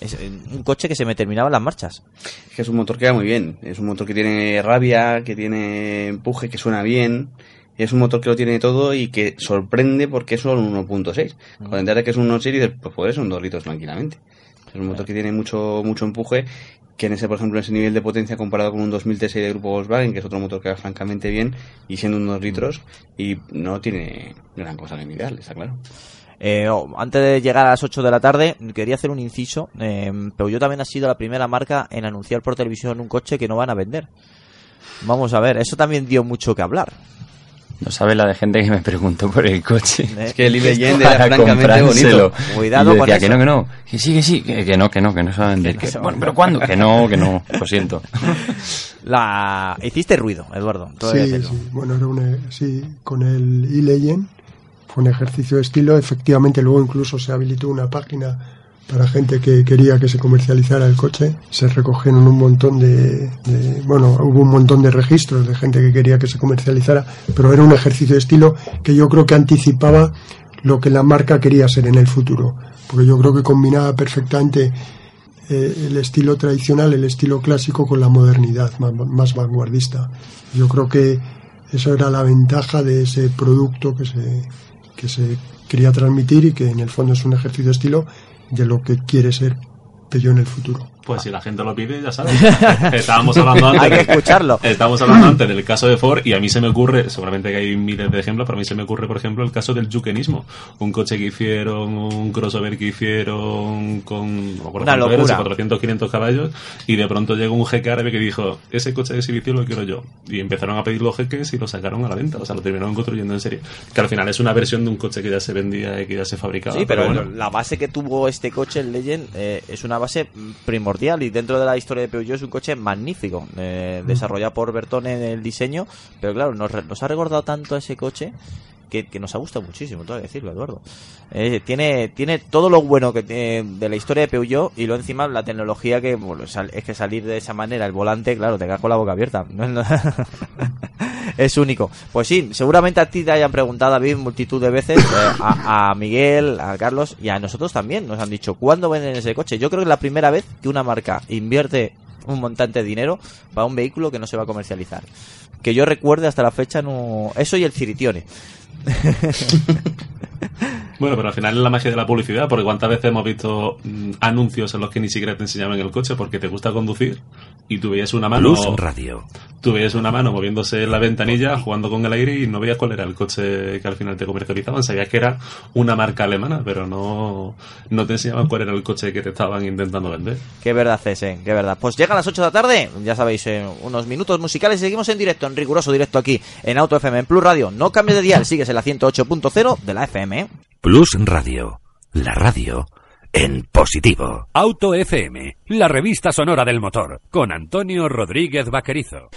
Es eh, un coche que se me terminaban las marchas. Es que es un motor que va muy bien. Es un motor que tiene rabia, que tiene empuje, que suena bien. Es un motor que lo tiene todo y que sorprende porque es solo un 1.6. Cuando enteras que es un 1.6 dices, pues puede ser un 2 litros tranquilamente. Es un motor que tiene mucho mucho empuje, que en ese, por ejemplo, en ese nivel de potencia comparado con un 2006 de grupo Volkswagen, que es otro motor que va francamente bien, y siendo un 2 litros, y no tiene gran cosa que envidiarle, está claro. Eh, oh, antes de llegar a las 8 de la tarde, quería hacer un inciso. Eh, Peugeot también ha sido la primera marca en anunciar por televisión un coche que no van a vender. Vamos a ver, eso también dio mucho que hablar. No sabe la de gente que me preguntó por el coche. Eh, <laughs> Es que el e-Legend era francamente comprárselo. bonito. Cuidado Y con decía eso. que no, que no. Que sí, que sí. Que, que no, que no, que no se va a vender. Que no bueno, pero ¿cuándo? Que no, que no. <laughs> Lo siento. <laughs> La... Hiciste ruido, Eduardo. Sí, sí, bueno, era un, sí, con el e-Legend fue un ejercicio de estilo. Efectivamente, luego incluso se habilitó una página para gente que quería que se comercializara el coche. Se recogieron un montón de, bueno, hubo un montón de registros de gente que quería que se comercializara, pero era un ejercicio de estilo que yo creo que anticipaba lo que la marca quería ser en el futuro, porque yo creo que combinaba perfectamente eh, el estilo tradicional, el estilo clásico con la modernidad más, más vanguardista. Yo creo que eso era la ventaja de ese producto que se, que se quería transmitir y que en el fondo es un ejercicio estilo de lo que quiere ser Peugeot en el futuro. Pues si la gente lo pide, ya sabes. <laughs> Estábamos hablando antes. Hay que escucharlo. Estábamos hablando antes del caso de Ford y a mí se me ocurre, seguramente que hay miles de ejemplos, pero a mí se me ocurre, por ejemplo, el caso del yukenismo. Un coche que hicieron, un crossover que hicieron con, no Una cuánto era, si locura. 400, 500 caballos y de pronto llega un jeque árabe que dijo, ese coche de exhibición lo quiero yo. Y empezaron a pedir los jeques y lo sacaron a la venta. O sea, lo terminaron construyendo en serie. Que al final es una versión de un coche que ya se vendía y que ya se fabricaba. Sí, pero bueno. la base que tuvo este coche, el Legend, eh, es una base mm, primordial y dentro de la historia de Peugeot es un coche magnífico, eh, desarrollado por Bertone en el diseño, pero claro, nos, nos ha recordado tanto a ese coche que, nos ha gustado muchísimo, tengo que decirlo, Eduardo. Tiene, tiene todo lo bueno que tiene de la historia de Peugeot y luego encima la tecnología que es que salir de esa manera, el volante, claro, te quedas con la boca abierta. <laughs> Es único. Pues sí, seguramente a ti te hayan preguntado, David, multitud de veces, eh, a, a Miguel, a Carlos y a nosotros también. Nos han dicho, ¿cuándo venden ese coche? Yo creo que es la primera vez que una marca invierte un montante de dinero para un vehículo que no se va a comercializar. Que yo recuerde hasta la fecha, no. Eso y el Ciritione. <laughs> Bueno, pero al final es la magia de la publicidad, porque cuántas veces hemos visto mm, anuncios en los que ni siquiera te enseñaban el coche porque te gusta conducir y tú veías una mano, Plus Radio. tú veías una mano moviéndose en la ventanilla, jugando con el aire y no veías cuál era el coche que al final te comercializaban. Sabías que era una marca alemana, pero no, no te enseñaban cuál era el coche que te estaban intentando vender. Qué verdad es, eh, qué verdad. Pues llega a las 8 de la tarde, ya sabéis, eh, unos minutos musicales y seguimos en directo, en riguroso directo aquí en Auto FM, en Plus Radio. No cambies de dial, sigues en la 108.0 de la FM. ¿eh? Plus Radio. La radio en positivo. Auto FM. La revista sonora del motor. Con Antonio Rodríguez Vaquerizo.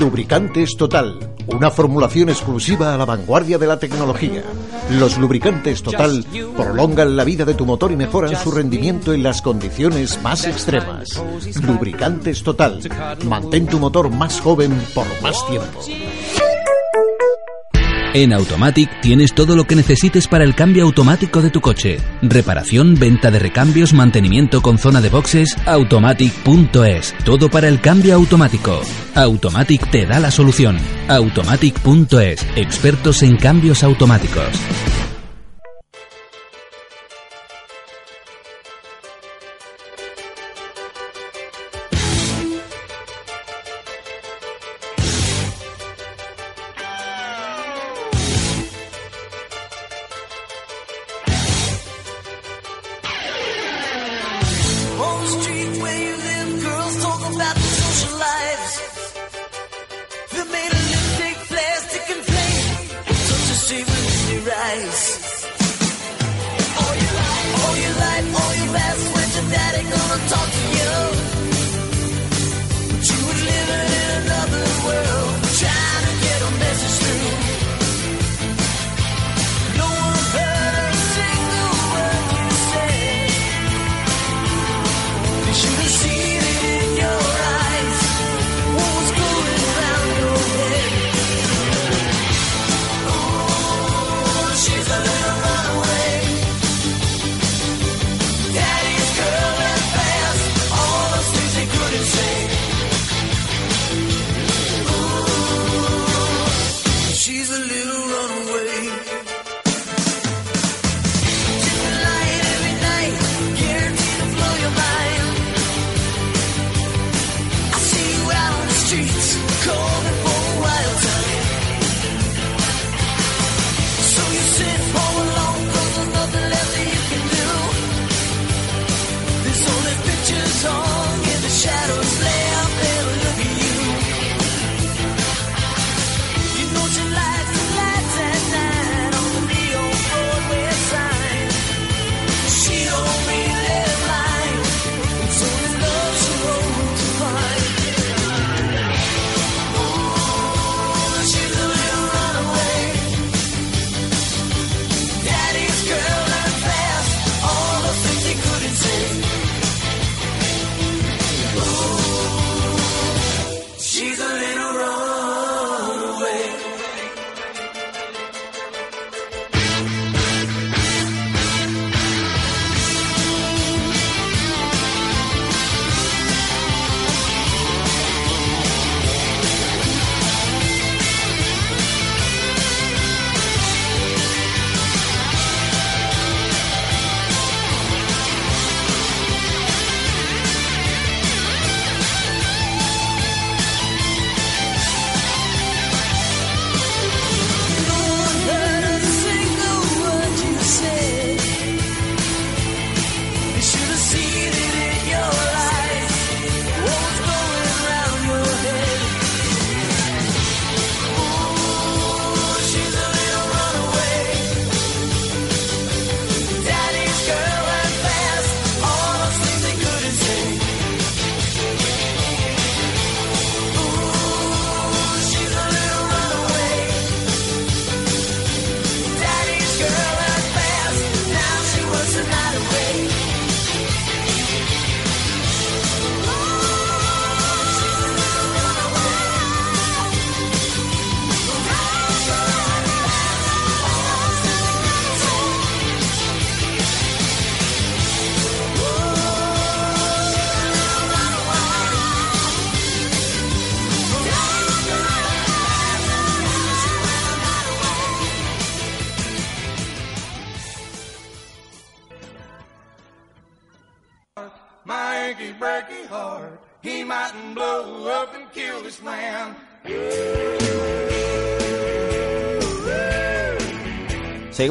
Lubricantes Total, una formulación exclusiva a la vanguardia de la tecnología. Los lubricantes Total prolongan la vida de tu motor y mejoran su rendimiento en las condiciones más extremas. Lubricantes Total, mantén tu motor más joven por más tiempo. En Automatic tienes todo lo que necesites para el cambio automático de tu coche. Reparación, venta de recambios, mantenimiento con zona de boxes, automatic.es. Todo para el cambio automático. Automatic te da la solución. Automatic.es. Expertos en cambios automáticos.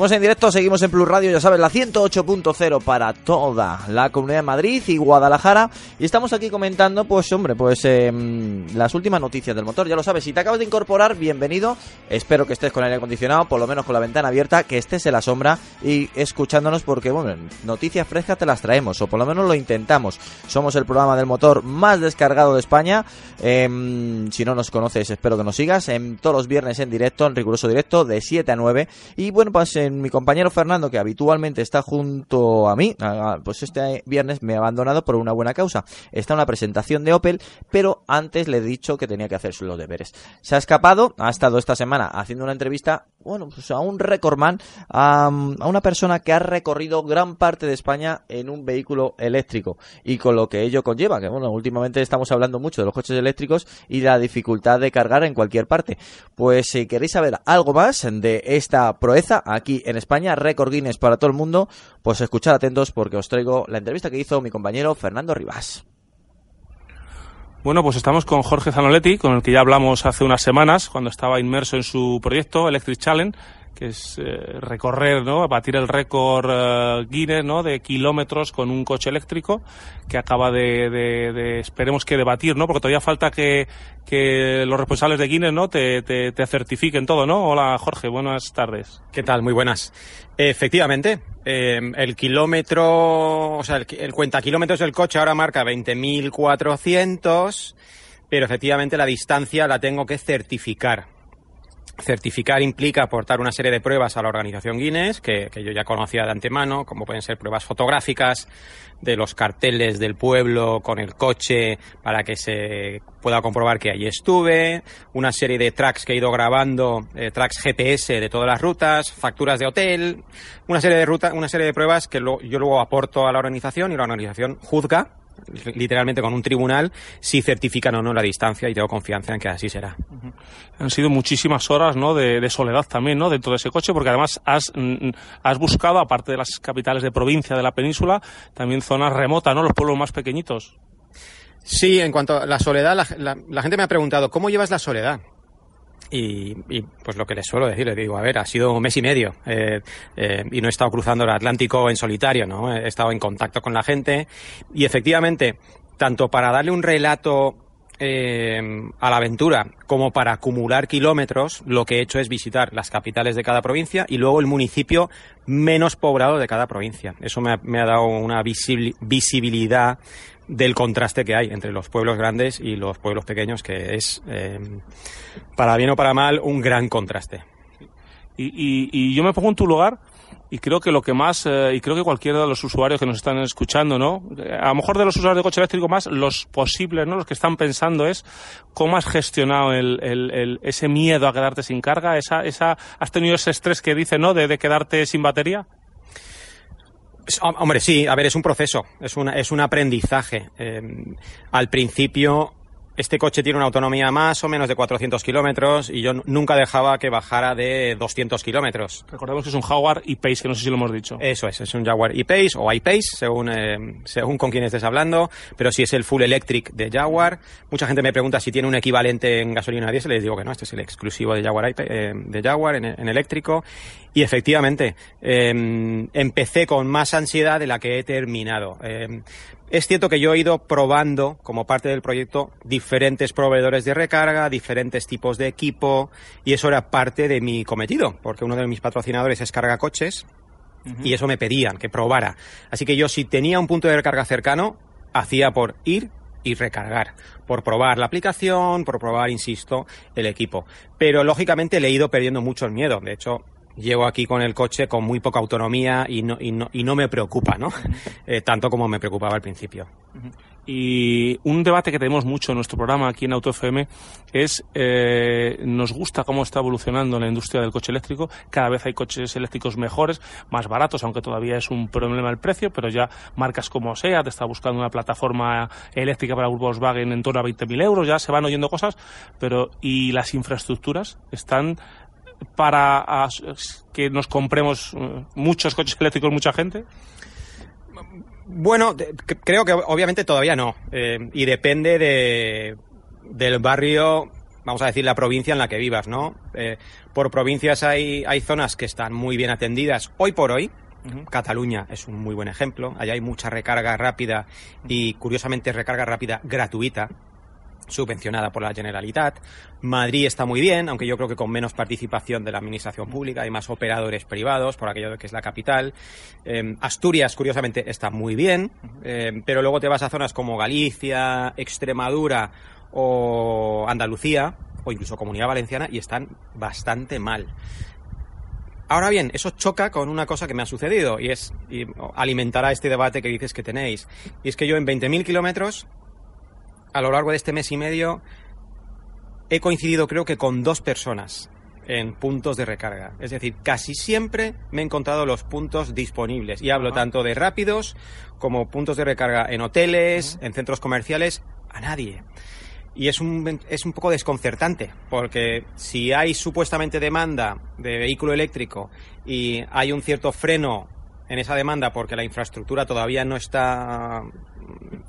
Seguimos en directo, seguimos en Plus Radio, ya sabes, la 108.0 para toda la Comunidad de Madrid y Guadalajara. Y estamos aquí comentando, pues hombre, pues eh, las últimas noticias del motor. Ya lo sabes, si te acabas de incorporar, bienvenido. Espero que estés con aire acondicionado, por lo menos con la ventana abierta, que estés en la sombra y escuchándonos porque, bueno, noticias frescas te las traemos, o por lo menos lo intentamos. Somos el programa del motor más descargado de España. Em, si no nos conoces, espero que nos sigas. En todos los viernes en directo, en riguroso directo, de 7 a 9. Y bueno, pues mi compañero Fernando, que habitualmente está junto a mí, ah, pues este viernes me ha abandonado por una buena causa. Está en una presentación de Opel, pero antes le he dicho que tenía que hacer los deberes. Se ha escapado, ha estado esta semana haciendo una entrevista, bueno, pues a un recordman, a, a una persona que ha recorrido gran parte de España en un vehículo eléctrico y con lo que ello conlleva, que bueno, últimamente estamos hablando mucho de los coches eléctricos y la dificultad de cargar en cualquier parte. Pues si queréis saber algo más de esta proeza, aquí en España, récord Guinness para todo el mundo, pues escuchad atentos porque os traigo la entrevista que hizo mi compañero Fernando Rivas. Bueno, pues estamos con Jorge Zanoletti, con el que ya hablamos hace unas semanas, cuando estaba inmerso en su proyecto Electric Challenge, que es eh, recorrer, ¿no? batir el récord eh, Guinness ¿no? de kilómetros con un coche eléctrico que acaba de, esperemos que debatir, ¿no? porque todavía falta que, que los responsables de Guinness ¿no? te, te, te certifiquen todo. ¿no? Hola Jorge, buenas tardes. ¿Qué tal? Muy buenas. Efectivamente, eh, el kilómetro, o sea, el, el cuenta kilómetros del coche ahora marca 20.400, pero efectivamente la distancia la tengo que certificar. Certificar implica aportar una serie de pruebas a la organización Guinness, que, yo ya conocía de antemano, como pueden ser pruebas fotográficas de los carteles del pueblo con el coche para que se pueda comprobar que allí estuve, una serie de tracks que he ido grabando, eh, tracks GPS de todas las rutas, facturas de hotel, una serie de rutas, una serie de pruebas que yo luego aporto a la organización y la organización juzga literalmente con un tribunal si certifican o no la distancia y tengo confianza en que así será. Uh -huh. Han sido muchísimas horas ¿no? de, de, soledad también ¿no? dentro de ese coche porque además has, has buscado, aparte de las capitales de provincia de la península, también zonas remotas, ¿no? los pueblos más pequeñitos. Sí, en cuanto a la soledad, la, la, la gente me ha preguntado, ¿cómo llevas la soledad? Y, y, pues lo que les suelo decir, les digo, a ver, ha sido un mes y medio eh, eh, y no he estado cruzando el Atlántico en solitario, ¿no? He estado en contacto con la gente y efectivamente, tanto para darle un relato eh, a la aventura como para acumular kilómetros, lo que he hecho es visitar las capitales de cada provincia y luego el municipio menos poblado de cada provincia. Eso me ha, me ha dado una visibilidad del contraste que hay entre los pueblos grandes y los pueblos pequeños, que es, eh, para bien o para mal, un gran contraste. Y, y, y, yo me pongo en tu lugar y creo que lo que más, eh, y creo que cualquiera de los usuarios que nos están escuchando, ¿no? A lo mejor de los usuarios de coche eléctrico más, los posibles, ¿no? Los que están pensando es cómo has gestionado el, el, ese miedo a quedarte sin carga, esa, esa, has tenido ese estrés que dice, ¿no? De, de quedarte sin batería. Hombre, sí, a ver, es un proceso, es, una, es un aprendizaje. Eh, al principio, este coche tiene una autonomía más o menos de 400 kilómetros y yo nunca dejaba que bajara de 200 kilómetros. Recordemos que es un Jaguar E-Pace, que no sé si lo hemos dicho. Eso es, es un Jaguar E-Pace o I-Pace, según, eh, según con quién estés hablando, pero si es el full electric de Jaguar. Mucha gente me pregunta si tiene un equivalente en gasolina diésel, les digo que no, este es el exclusivo de Jaguar, eh, de Jaguar en, en eléctrico. Y efectivamente, eh, empecé con más ansiedad de la que he terminado. Es cierto que yo he ido probando, como parte del proyecto, diferentes proveedores de recarga, diferentes tipos de equipo, y eso era parte de mi cometido, porque uno de mis patrocinadores es Carga Coches, uh -huh. y eso me pedían que probara. Así que yo, si tenía un punto de recarga cercano, hacía por ir y recargar, por probar la aplicación, por probar, insisto, el equipo. Pero lógicamente le he ido perdiendo mucho el miedo. De hecho, llego aquí con el coche con muy poca autonomía y no, y no, y no me preocupa, ¿no? <laughs> Eh, tanto como me preocupaba al principio. Y un debate que tenemos mucho en nuestro programa aquí en Auto FM es, eh, nos gusta cómo está evolucionando la industria del coche eléctrico. Cada vez hay coches eléctricos mejores, más baratos, aunque todavía es un problema el precio, pero ya marcas como SEAT está buscando una plataforma eléctrica para Volkswagen en torno a 20.000 euros, ya se van oyendo cosas, pero ¿y las infraestructuras están para que nos compremos muchos coches eléctricos, mucha gente? Bueno, creo que obviamente todavía no. eh, y depende de, del barrio, vamos a decir, la provincia en la que vivas, ¿no? Eh, por provincias hay, hay zonas que están muy bien atendidas hoy por hoy. Cataluña es un muy buen ejemplo. Allá hay mucha recarga rápida y, curiosamente, recarga rápida gratuita subvencionada por la Generalitat. Madrid está muy bien, aunque yo creo que con menos participación de la administración pública, hay más operadores privados, por aquello que es la capital. Eh, Asturias, curiosamente, está muy bien, eh, pero luego te vas a zonas como Galicia, Extremadura o Andalucía, o incluso Comunidad Valenciana, y están bastante mal. Ahora bien, eso choca con una cosa que me ha sucedido y es y alimentará este debate que dices que tenéis. Y es que yo en 20.000 kilómetros, a lo largo de este mes y medio, he coincidido creo que con dos personas en puntos de recarga. Es decir, casi siempre me he encontrado los puntos disponibles. Y hablo tanto de rápidos como puntos de recarga en hoteles, en centros comerciales, a nadie. Y es un, es un poco desconcertante, porque si hay supuestamente demanda de vehículo eléctrico y hay un cierto freno en esa demanda porque la infraestructura todavía no está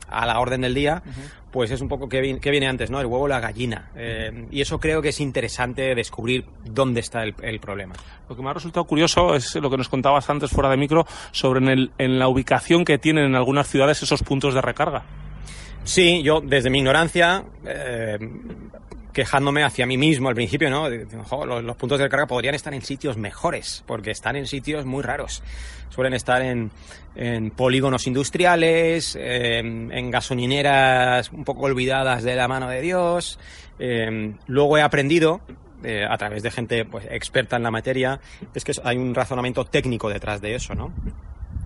a la orden del día, pues es un poco que, vi- que viene antes, ¿no? El huevo o la gallina. Eh, y eso creo que es interesante descubrir dónde está el, el problema. Lo que me ha resultado curioso es lo que nos contabas antes fuera de micro sobre en, el- en la ubicación que tienen en algunas ciudades esos puntos de recarga. Sí, yo desde mi ignorancia, eh, quejándome hacia mí mismo al principio, ¿no? Diciendo, "Jo, los, puntos de carga podrían estar en sitios mejores, porque están en sitios muy raros. Suelen estar en, en polígonos industriales, eh, en gasolineras un poco olvidadas de la mano de Dios. Eh, luego he aprendido eh, a través de gente pues, experta en la materia, es que hay un razonamiento técnico detrás de eso, ¿no?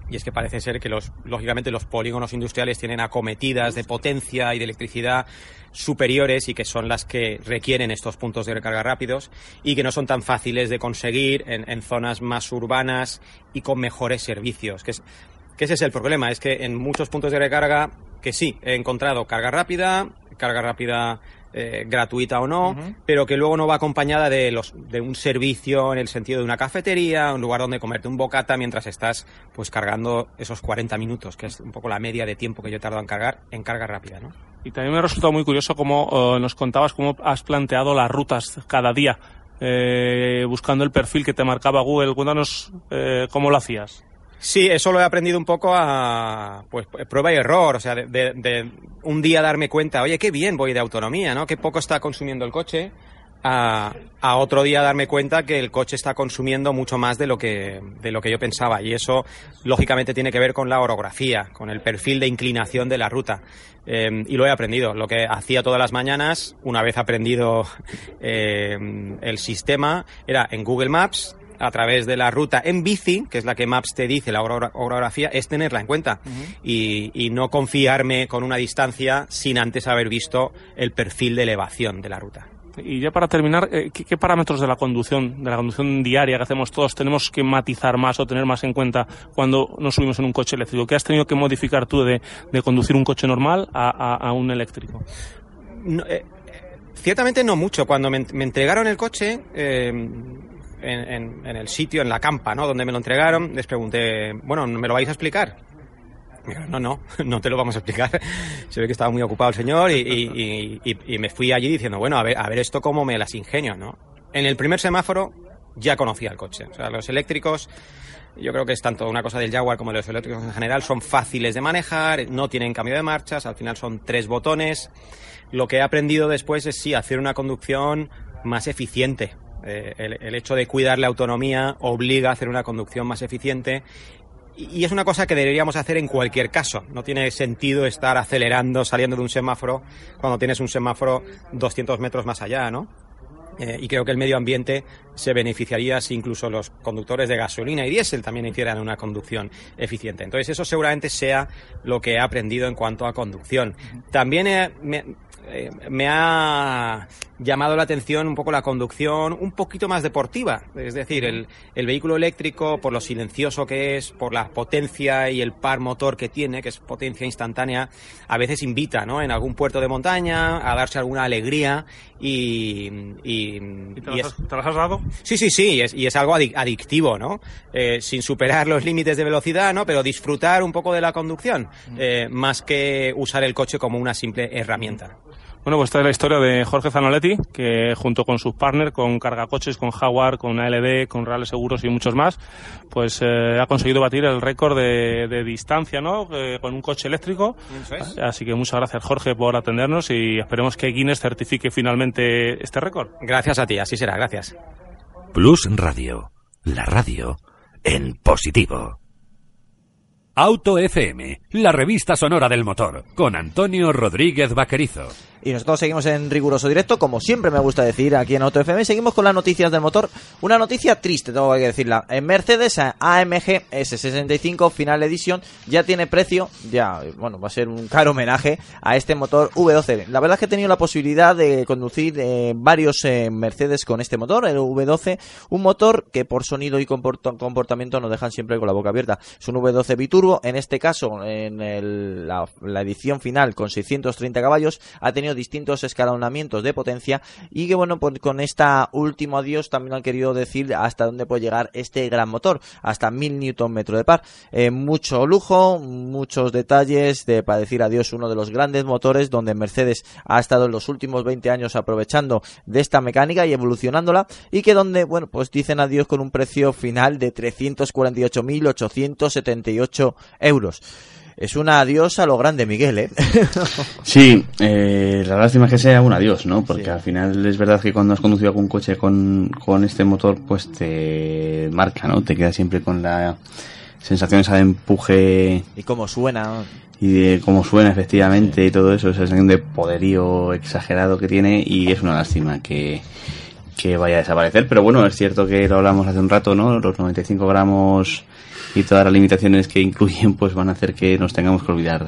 Y es que parece ser que los, lógicamente los polígonos industriales tienen acometidas de potencia y de electricidad superiores y que son las que requieren estos puntos de recarga rápidos y que no son tan fáciles de conseguir en, zonas más urbanas y con mejores servicios. Que, es, que ese es el problema, es que en muchos puntos de recarga, que sí, he encontrado carga rápida, carga rápida eh, gratuita o no, pero que luego no va acompañada de, los, de un servicio en el sentido de una cafetería, un lugar donde comerte un bocata mientras estás pues cargando esos 40 minutos, que es un poco la media de tiempo que yo he tardado en cargar en carga rápida, ¿no? Y también me ha resultado muy curioso cómo eh, nos contabas cómo has planteado las rutas cada día, eh, buscando el perfil que te marcaba Google. Cuéntanos eh, cómo lo hacías. Sí, eso lo he aprendido un poco a pues prueba y error, o sea, de, un día darme cuenta, oye, qué bien voy de autonomía, ¿no? Qué poco está consumiendo el coche, a, a otro día darme cuenta que el coche está consumiendo mucho más de lo que de lo que yo pensaba y eso lógicamente tiene que ver con la orografía, con el perfil de inclinación de la ruta Eh, y lo he aprendido. Lo que hacía todas las mañanas, una vez aprendido <laughs> eh, el sistema, era en Google Maps a través de la ruta en bici, que es la que Maps te dice la oro- orografía, es tenerla en cuenta y, y no confiarme con una distancia sin antes haber visto el perfil de elevación de la ruta. Y ya para terminar, eh, ¿qué, qué parámetros de la conducción, de la conducción diaria que hacemos todos, tenemos que matizar más o tener más en cuenta cuando nos subimos en un coche eléctrico? ¿Qué has tenido que modificar tú de, de conducir un coche normal a, a- a un eléctrico? No, eh, eh, ciertamente no mucho. Cuando me, me entregaron el coche eh, en, en- en el sitio, en la campa, ¿no? Donde me lo entregaron, les pregunté, bueno, ¿me lo vais a explicar? No, no, <laughs> no te lo vamos a explicar. <laughs> Se ve que estaba muy ocupado el señor y- y- y- y me fui allí diciendo, bueno, a ver, a ver esto cómo me las ingenio, ¿no? En el primer semáforo ya conocía el coche. O sea, los eléctricos, yo creo que es tanto una cosa del Jaguar como de los eléctricos en general, son fáciles de manejar, no tienen cambio de marchas, al final son tres botones. Lo que he aprendido después es sí, hacer una conducción más eficiente. Eh, el, hecho de cuidar la autonomía obliga a hacer una conducción más eficiente y es una cosa que deberíamos hacer en cualquier caso. No tiene sentido estar acelerando, saliendo de un semáforo, cuando tienes un semáforo 200 metros más allá, ¿no? Eh, y creo que el medio ambiente se beneficiaría si incluso los conductores de gasolina y diésel también hicieran una conducción eficiente. Entonces eso seguramente sea lo que he aprendido en cuanto a conducción. También he- me- eh, me ha llamado la atención un poco la conducción un poquito más deportiva. Es decir, el, el vehículo eléctrico, por lo silencioso que es, por la potencia y el par motor que tiene, que es potencia instantánea, a veces invita, ¿no? En algún puerto de montaña a darse alguna alegría y... y, te y las has- te las has dado? Sí, sí, sí, y es, y es algo adic- adictivo, ¿no? Eh, sin superar los límites de velocidad, ¿no? Pero disfrutar un poco de la conducción, eh, más que usar el coche como una simple herramienta. Bueno, pues esta es la historia de Jorge Zanoletti, que junto con sus partners, con Cargacoches, con Jaguar, con ALD, con Reales Seguros y muchos más, pues eh, ha conseguido batir el récord de, de distancia, ¿no? Eh, con un coche eléctrico. Así que muchas gracias, Jorge, por atendernos y esperemos que Guinness certifique finalmente este récord. Gracias a ti, así será, gracias. Plus Radio, la radio en positivo. Auto FM, la revista sonora del motor, con Antonio Rodríguez Vaquerizo. Y nosotros seguimos en riguroso directo, como siempre me gusta decir aquí en Auto FM. Seguimos con las noticias del motor. Una noticia triste, tengo que decirla. En Mercedes AMG S65 Final Edition ya tiene precio, ya, bueno, va a ser un caro homenaje a este motor V12. La verdad es que he tenido la posibilidad de conducir eh, varios eh, Mercedes con este motor, el V12. Un motor que por sonido y comporta- comportamiento nos dejan siempre con la boca abierta. Es un V12 biturbo, en este caso, en el- la edición final con 630 caballos, ha tenido distintos escalonamientos de potencia y que bueno, pues con esta último adiós también han querido decir hasta dónde puede llegar este gran motor, hasta 1000 Nm de par. Eh, mucho lujo, muchos detalles de para decir adiós uno de los grandes motores donde Mercedes ha estado en los últimos 20 años aprovechando de esta mecánica y evolucionándola y que donde, bueno, pues dicen adiós con un precio final de 348.878 euros. Es un adiós a lo grande, Miguel, ¿eh? <laughs> Sí, eh, la lástima es que sea un adiós, ¿no? Porque al final es verdad que cuando has conducido algún coche con, con este motor, pues te marca, ¿no? Te queda siempre con la sensación esa de empuje y cómo suena. y de cómo suena efectivamente y todo eso, esa sensación de poderío exagerado que tiene y es una lástima que, que vaya a desaparecer. Pero bueno, es cierto que lo hablamos hace un rato, ¿no? Los 95 gramos y todas las limitaciones que incluyen pues van a hacer que nos tengamos que olvidar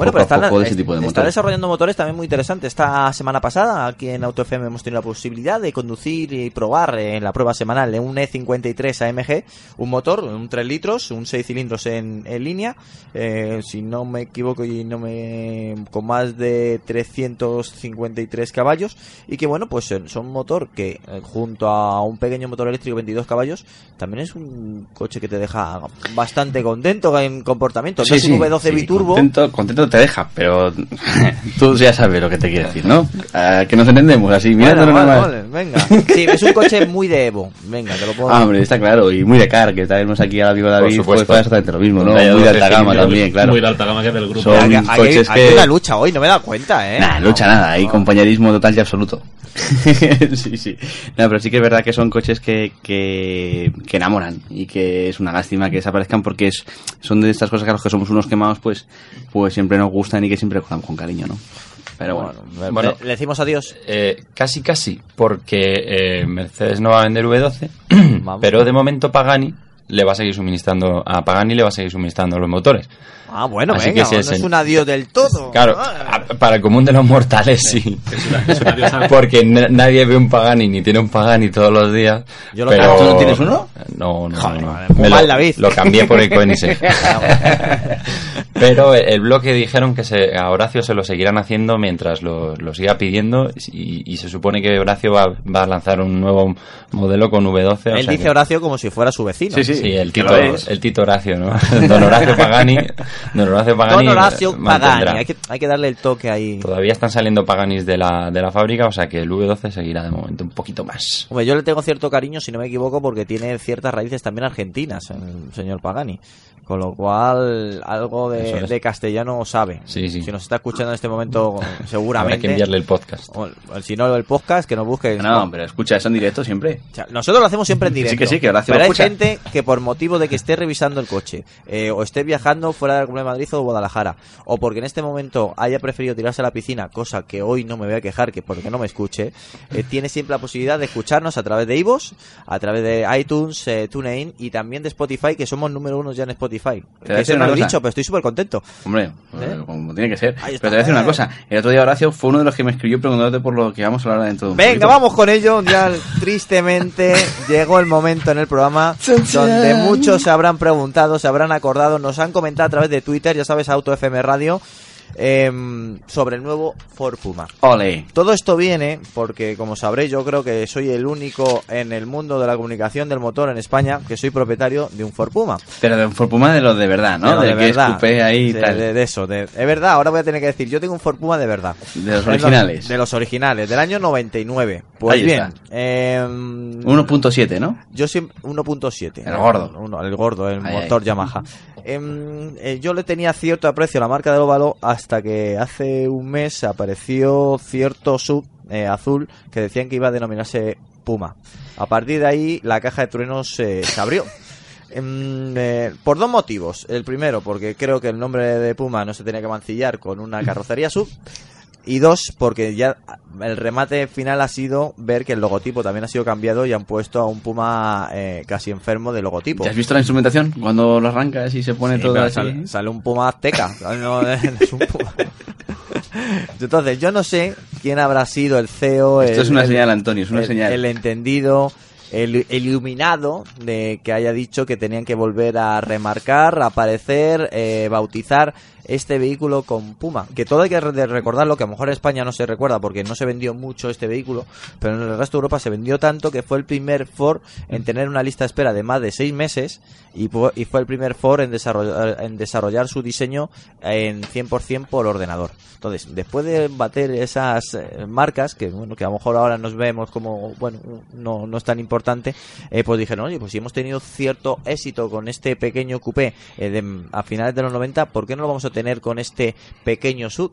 Bueno, pero están, de ese tipo de están motores. desarrollando motores también muy interesantes. Esta semana pasada, aquí en Auto FM, hemos tenido la posibilidad de conducir y probar en la prueba semanal de un E53 AMG, un motor, un 3 litros, un 6 cilindros en, en línea, eh, si no me equivoco y no me con más de 353 caballos y que bueno, pues eh, son un motor que eh, junto a un pequeño motor eléctrico de 22 caballos también es un coche que te deja bastante contento en comportamiento. No es un V12 sí, biturbo. Contento, contento te deja, pero <laughs> tú ya sabes lo que te quiere decir, ¿no? Ah, que nos entendemos así, Bueno, mirándolo vale, vale, venga. Sí, es un coche muy de Evo. Venga, te lo puedo Ah, hombre, está claro, y muy de car, que traemos aquí al amigo David, pues supuesto. fue exactamente lo mismo, ¿no? Muy de alta gama también, claro. Muy de alta gama que es del grupo. Son aquí- coches aquí que... hay una lucha hoy, no me he dado cuenta, ¿eh? Nah, lucha nada, hay compañerismo total y absoluto. <laughs> sí, sí. No, pero sí que es verdad que son coches que, que, que enamoran y que es una lástima que desaparezcan porque es, son de estas cosas que a los que somos unos quemados, pues, pues siempre nos gustan y que siempre recordamos con cariño, ¿no? Pero bueno. Le- Bueno. le, decimos adiós. Eh, casi, casi, porque eh, Mercedes no va a vender V12, <clears throat> Vamos. pero de momento Pagani le va a seguir suministrando, a Pagani le va a seguir suministrando los motores. Ah, bueno, Así venga, que no es un adiós del todo. Claro, Ah, para el común de los mortales sí. Es una diosa. Porque na- nadie ve un Pagani ni tiene un Pagani todos los días. Yo lo pero... ¿Tú no tienes uno? No, no, Joder, no. madre, Me muy lo, mal, David. lo cambié por el Koenigsegg. <laughs> Pero el bloque dijeron que se, a Horacio se lo seguirán haciendo mientras lo, lo siga pidiendo y, y se supone que Horacio va, va a lanzar un nuevo modelo con V12. o Él sea dice que- Horacio como si fuera su vecino. Sí, sí. Sí, el Tito, lo es. el Tito Horacio, ¿no? <laughs> Don Horacio Pagani. Don Horacio Pagani. Don Horacio. Pagani. Hay que, hay que darle el toque ahí. Todavía están saliendo Paganis de la, de la fábrica, o sea que el V12 seguirá de momento un poquito más. Hombre, yo le tengo cierto cariño, si no me equivoco, porque tiene ciertas raíces también argentinas, el señor Pagani. Con lo cual, algo de, es. de castellano sabe. Sí, sí. Si nos está escuchando en este momento, <laughs> Habrá seguramente. que enviarle el podcast. o- si no, el podcast, que nos busque. No, pero escucha eso en directo siempre. O sea, nosotros lo hacemos siempre en directo. Sí que sí, que Horacio pero lo hay escucha. gente que por motivo de que esté revisando el coche, eh, o esté viajando fuera de de Madrid o Guadalajara, o porque en este momento haya preferido tirarse a la piscina, cosa que hoy no me voy a quejar, que porque no me escuche, eh, tiene siempre la posibilidad de escucharnos a través de iVoox, a través de iTunes, eh, TuneIn y también de Spotify, que somos número uno ya en Spotify. Eso no lo he dicho, pero estoy súper contento. Hombre, ¿Eh? como tiene que ser. Pero te voy a decir una Eh. cosa. El otro día Horacio fue uno de los que me escribió preguntándote por lo que vamos a hablar dentro de un Venga, vamos con ello. Ya tristemente <laughs> llegó el momento en el programa donde muchos se habrán preguntado, se habrán acordado, nos han comentado a través de Twitter, ya sabes, Auto FM Radio, em, sobre el nuevo Ford Puma. Ole. Todo esto viene porque, como sabréis, yo creo que soy el único en el mundo de la comunicación del motor en España que soy propietario de un Ford Puma. Pero de un Ford Puma de los de verdad, ¿no? De de de que verdad. escupé ahí de, tal. de- de eso, de, es verdad, ahora voy a tener que decir, yo tengo un Ford Puma de verdad. De los Es originales. De los originales, del año 99. Pues Ahí bien, em, 1.7, ¿no? yo siempre 1.7. El gordo. Uno- el gordo, el Ahí, motor ahí. Yamaha. Em, eh, yo le tenía cierto aprecio a la marca del óvalo hasta que hace un mes apareció cierto sub eh, azul que decían que iba a denominarse Puma. A partir de ahí la caja de truenos eh, se abrió. Em, eh, por dos motivos. El primero, porque creo que el nombre de Puma no se tenía que mancillar con una carrocería sub. Y dos, porque ya el remate final ha sido ver que el logotipo también ha sido cambiado y han puesto a un Puma eh, casi enfermo de logotipo. ¿Ya has visto la instrumentación? Cuando lo arrancas y se pone Sí, todo así. sale, sale un Puma azteca. <laughs> No, es un Puma. Entonces, yo no sé quién habrá sido el CEO. Esto el- es una el- señal, Antonio, es una el- señal. El entendido, el, el iluminado de que haya dicho que tenían que volver a remarcar, aparecer, eh, bautizar este vehículo con Puma. Que todo hay que recordarlo, que a lo mejor en España no se recuerda porque no se vendió mucho este vehículo, pero en el resto de Europa se vendió tanto que fue el primer Ford en tener una lista de espera de más de seis meses y, y fue el primer Ford en desarrollar, en desarrollar su diseño en 100% por ordenador. Entonces, después de bater esas eh, marcas, que bueno, que a lo mejor ahora nos vemos como, bueno, no, no es tan importante, eh, pues dijeron, oye, pues si hemos tenido cierto éxito con este pequeño coupé eh, de- a finales de los 90, ¿por qué no lo vamos a tener con este pequeño sub?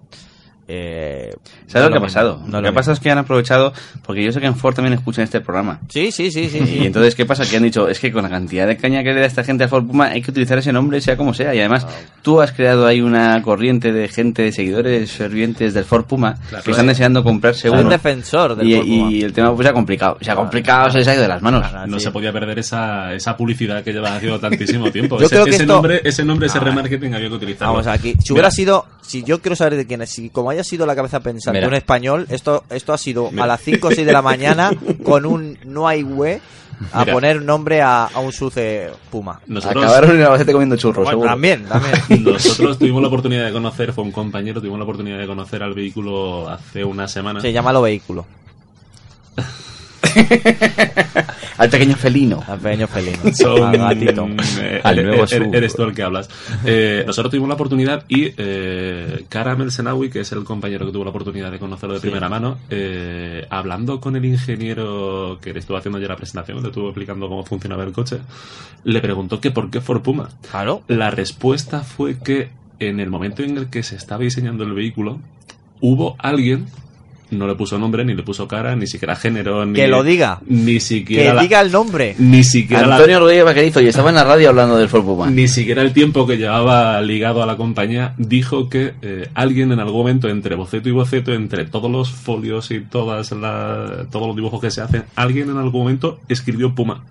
Eh, ¿Sabes no lo que ha pasado? no lo que mismo. pasa es que han aprovechado, porque yo sé que en Ford también escuchan este programa. Sí, sí, sí, sí. <laughs> Y entonces, ¿qué pasa? Que han dicho, es que con la cantidad de caña que le da esta gente a Ford Puma, hay que utilizar ese nombre, sea como sea. Y además, tú has creado ahí una corriente de gente, de seguidores fervientes del Ford Puma, Claro. que están deseando comprarse uno. un defensor del y, Ford Puma. y el tema pues se ha complicado. Se ha complicado, se les ha ido de las manos. No se podía perder esa, esa publicidad que lleva haciendo tantísimo <laughs> tiempo. Yo ese, creo que ese esto- nombre, ese nombre, ese remarketing había que utilizarlo. Vamos aquí. Si Mira, hubiera sido, si yo quiero saber de quién es, si como haya sido la cabeza pensante Mira. un español, esto esto ha sido Mira. a las 5 o 6 de la mañana con un no hay hue a Mira. poner nombre a, a un suce Puma. Nosotros- Acabaron en Albacete comiendo churros, Bueno, seguro. también, también. <laughs> Nosotros tuvimos la oportunidad de conocer, fue un compañero, tuvimos la oportunidad de conocer al vehículo hace una semana. Se llama lo vehículo. <laughs> Al pequeño felino. Al pequeño felino. <laughs> Son, Al gatito. <laughs> eh, Al eres- nuevo sub. eres tú el que hablas. Eh, nosotros tuvimos la oportunidad y eh, Karamel Senawi, que es el compañero que tuvo la oportunidad de conocerlo de Sí. primera mano, eh, hablando con el ingeniero que le estuvo haciendo ayer la presentación, le estuvo explicando cómo funcionaba el coche, le preguntó que por qué Ford Puma. Claro. La respuesta fue que en el momento en el que se estaba diseñando el vehículo, hubo alguien no le puso nombre, ni le puso cara, ni siquiera género, ni Que lo diga. ni siquiera Que la- diga el nombre. ni siquiera la- Antonio Rodríguez Vaquerizo, y estaba en la radio hablando del Ford Puma. ni siquiera el tiempo que llevaba ligado a la compañía dijo que eh, alguien en algún momento entre boceto y boceto, entre todos los folios y todas la- todos los dibujos que se hacen, alguien en algún momento escribió Puma.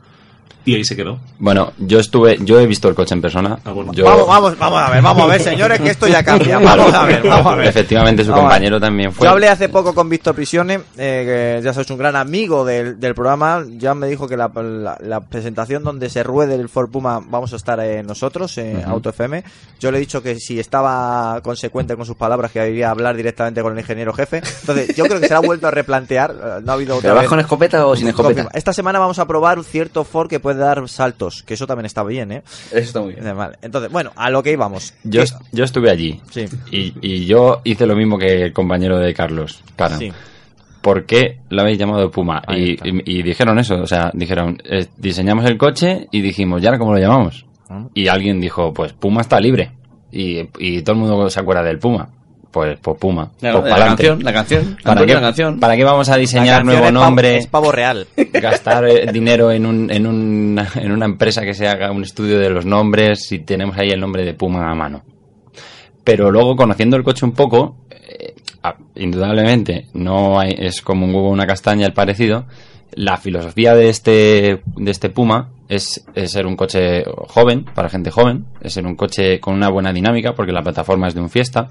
Y ahí se quedó. Bueno, yo estuve, yo he visto el coche en persona. Yo- Vamos, vamos, vamos a ver, vamos a ver, señores, que esto ya cambia. <laughs> Vamos a ver, vamos a ver. Efectivamente, su Vamos compañero también fue. Yo hablé hace poco con Víctor Prisione, eh, que ya sois un gran amigo del, del programa. Ya me dijo que la, la- la presentación donde se ruede el Ford Puma vamos a estar eh, nosotros, en Ujú. Auto FM. Yo le he dicho que si estaba consecuente con sus palabras, que iría a hablar directamente con el ingeniero jefe. Entonces, yo creo que se la ha vuelto a replantear. eh, No ha habido otra ¿Pero vas vez- con escopeta o sin escopeta? Esta semana vamos a probar un cierto Ford que puede dar saltos, que eso también está bien, ¿eh? Eso está muy bien. Vale, entonces, bueno, a lo que íbamos. Yo, ¿Qué- yo estuve allí. Sí. Y, y yo hice lo mismo que el compañero de Carlos. Claro. Sí. ¿Por qué lo habéis llamado Puma? Y, está. y- y dijeron eso, o sea, dijeron, eh, diseñamos el coche y dijimos, ¿y ahora cómo lo llamamos? Ah. Y alguien dijo, pues Puma está libre. Y, y todo el mundo se acuerda del Puma. Pues, pues Puma. Claro, pues la canción, la canción. ¿Para qué, la canción. ¿Para qué vamos a La diseñar nuevo es pavo- nombre? es pavo real. <laughs> gastar eh, dinero en, un, en, una, en una empresa que se haga un estudio de los nombres y tenemos ahí el nombre de Puma a mano. Pero luego, conociendo el coche un poco, eh, indudablemente no hay, es como un huevo una castaña el parecido. La filosofía de este, de este Puma es, es ser un coche joven, para gente joven, es ser un coche con una buena dinámica, porque la plataforma es de un Fiesta,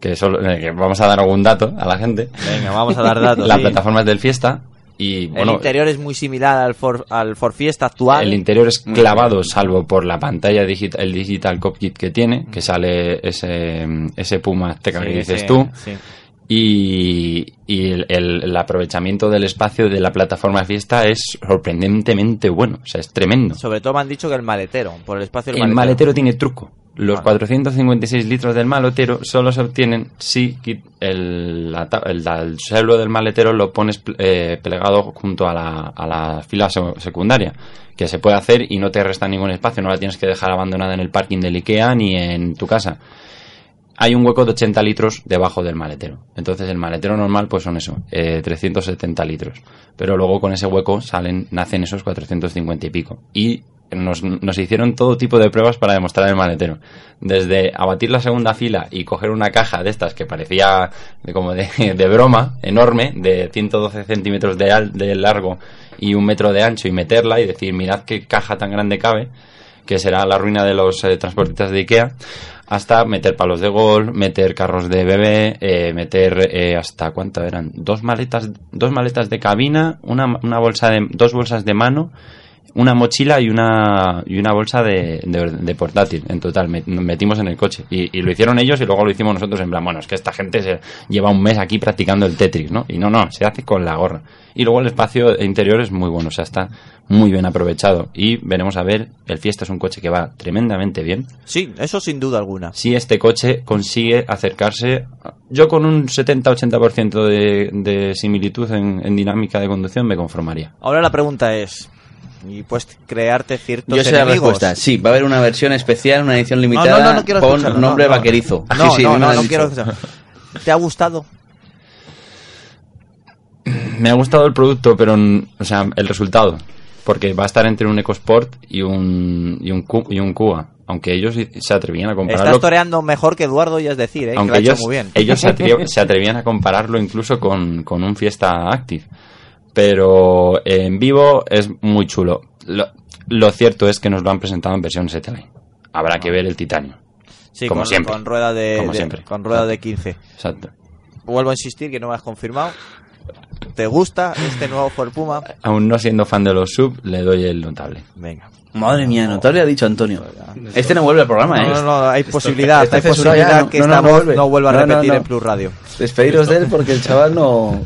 que, solo, eh, que vamos a dar algún dato a la gente. Venga, vamos a dar datos. <laughs> la sí. plataforma es del Fiesta y el interior es muy similar al Ford, al Ford Fiesta actual. el interior es clavado, salvo por la pantalla digital, el digital cockpit que tiene, que sale ese, ese Puma Azteca Sí, que dices sí, tú. sí. Y, y el, el- el aprovechamiento del espacio de la plataforma Fiesta es sorprendentemente bueno, o sea, es tremendo. Sobre todo me han dicho que el maletero, por el espacio del El maletero tiene truco. Los Vale. 456 litros del maletero solo se obtienen si el, la el, la- el suelo del maletero lo pones eh, plegado junto a la, a la fila se- secundaria, que se puede hacer y no te resta ningún espacio, no la tienes que dejar abandonada en el parking del IKEA ni en tu casa. Hay un hueco de 80 litros debajo del maletero. Entonces el maletero normal pues son eso, eh, 370 litros. Pero luego con ese hueco salen, nacen esos 450 y pico. Y nos, nos hicieron todo tipo de pruebas para demostrar el maletero. Desde abatir la segunda fila y coger una caja de estas que parecía de, como de, <laughs> de broma, enorme, de 112 centímetros de, al- de largo y un metro de ancho y meterla y decir, mirad qué caja tan grande cabe, que será la ruina de los eh, transportistas de Ikea, hasta meter palos de golf, meter carros de bebé, eh, meter eh, hasta cuánto eran, dos maletas, dos maletas de cabina, una, una bolsa de, dos bolsas de mano, una mochila y una y una bolsa de, de- de portátil en total nos metimos en el coche. Y, y lo hicieron ellos y luego lo hicimos nosotros en plan bueno es que esta gente se lleva un mes aquí practicando el Tetris no y no no se hace con la gorra. Y luego el espacio interior es muy bueno o sea está muy bien aprovechado. Y veremos a ver el Fiesta es un coche que va tremendamente bien. Sí, eso sin duda alguna. si este coche consigue acercarse yo con un 70-80% de, de similitud en, en dinámica de conducción me conformaría. Ahora la pregunta es, y puedes crearte ciertos Yo sé la enemigos. respuesta. Sí, va a haber una versión especial, una edición limitada no, no, no quiero con nombre no, no. vaquerizo. No, <laughs> sí, sí, no, no, no quiero escuchar. ¿Te ha gustado? <clears throat> me ha gustado el producto, pero o sea, el resultado, porque va a estar entre un EcoSport y un y un, Cu- y un Cuba, aunque ellos se atrevían a compararlo. Estás toreando mejor que Eduardo, ya es decir, ¿eh? aunque ha hecho ellos, muy bien. ellos <laughs> se atrevían a compararlo incluso con, con un Fiesta Active. Pero en vivo es muy chulo. Lo, lo cierto es que nos lo han presentado en versión ST-Line. Habrá que ver el titanio. Sí, como con, siempre. con rueda de, Como de- siempre. con rueda de 15. Exacto. Vuelvo a insistir que no me has confirmado. ¿Te gusta este nuevo Ford Puma? Aún no siendo fan de los sub, le doy el notable. Venga. Madre mía, notable ha dicho Antonio. Este no vuelve al programa, ¿eh? No, no, no, hay posibilidad, Está hay posibilidad ya, que no, esta no, no voz no vuelva a No, no, repetir no. en Plus Radio. Despediros de él porque el chaval no...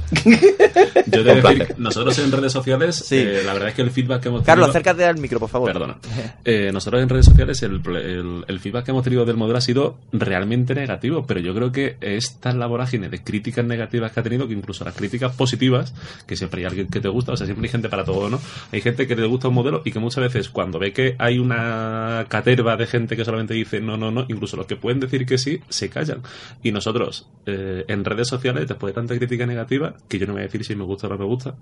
Yo debo decir nosotros en redes sociales, eh, la verdad es que el feedback que hemos Carlos, tenido... acércate al micro, por favor. Perdona. <laughs> Eh, nosotros en redes sociales el, el- el feedback que hemos tenido del modelo ha sido realmente negativo, pero yo creo que es tan la vorágine de críticas negativas que ha tenido que incluso las críticas positivas, que siempre hay alguien que te gusta, o sea, siempre hay gente para todo, ¿no? Hay gente que le gusta un modelo y que muchas veces cuando ve que hay una caterva de gente que solamente dice no, no, no, incluso los que pueden decir que sí, se callan. Y nosotros eh, en redes sociales, después de tanta crítica negativa, que yo no voy a decir si me gusta o no me gusta,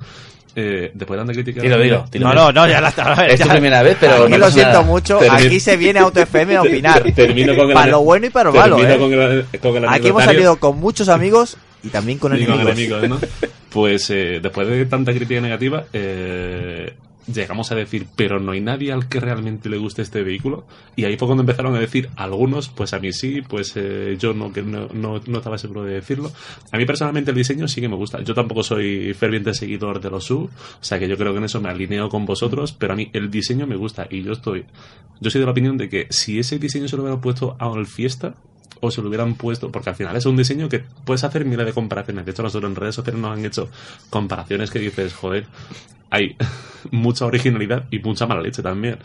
eh, después de tanta crítica Dilo, negativa- dilo. No, no, no, ya la está. Es tu primera vez, pero Aquí no lo siento nada. mucho. Aquí se viene a Auto FM a opinar. <laughs> Termino con el para lo bueno y para lo malo, termino ¿eh? con el- con el Aquí hemos salido con muchos amigos y también con Y con enemigos. enemigos, ¿no? <laughs> Pues eh, después de tanta crítica negativa, eh, llegamos a decir, pero no hay nadie al que realmente le guste este vehículo. Y ahí fue cuando empezaron a decir algunos, pues a mí sí, pues eh, yo no, que no, no, no estaba seguro de decirlo. A mí personalmente el diseño sí que me gusta. Yo tampoco soy ferviente seguidor de los SUV, o sea que yo creo que en eso me alineo con vosotros, pero a mí el diseño me gusta y yo estoy, yo soy de la opinión de que si ese diseño se lo hubieran puesto a el Fiesta, o se lo hubieran puesto, porque al final es un diseño que puedes hacer miles de comparaciones. De hecho, nosotros en redes sociales nos han hecho comparaciones que dices, joder, hay <laughs> mucha originalidad y mucha mala leche también.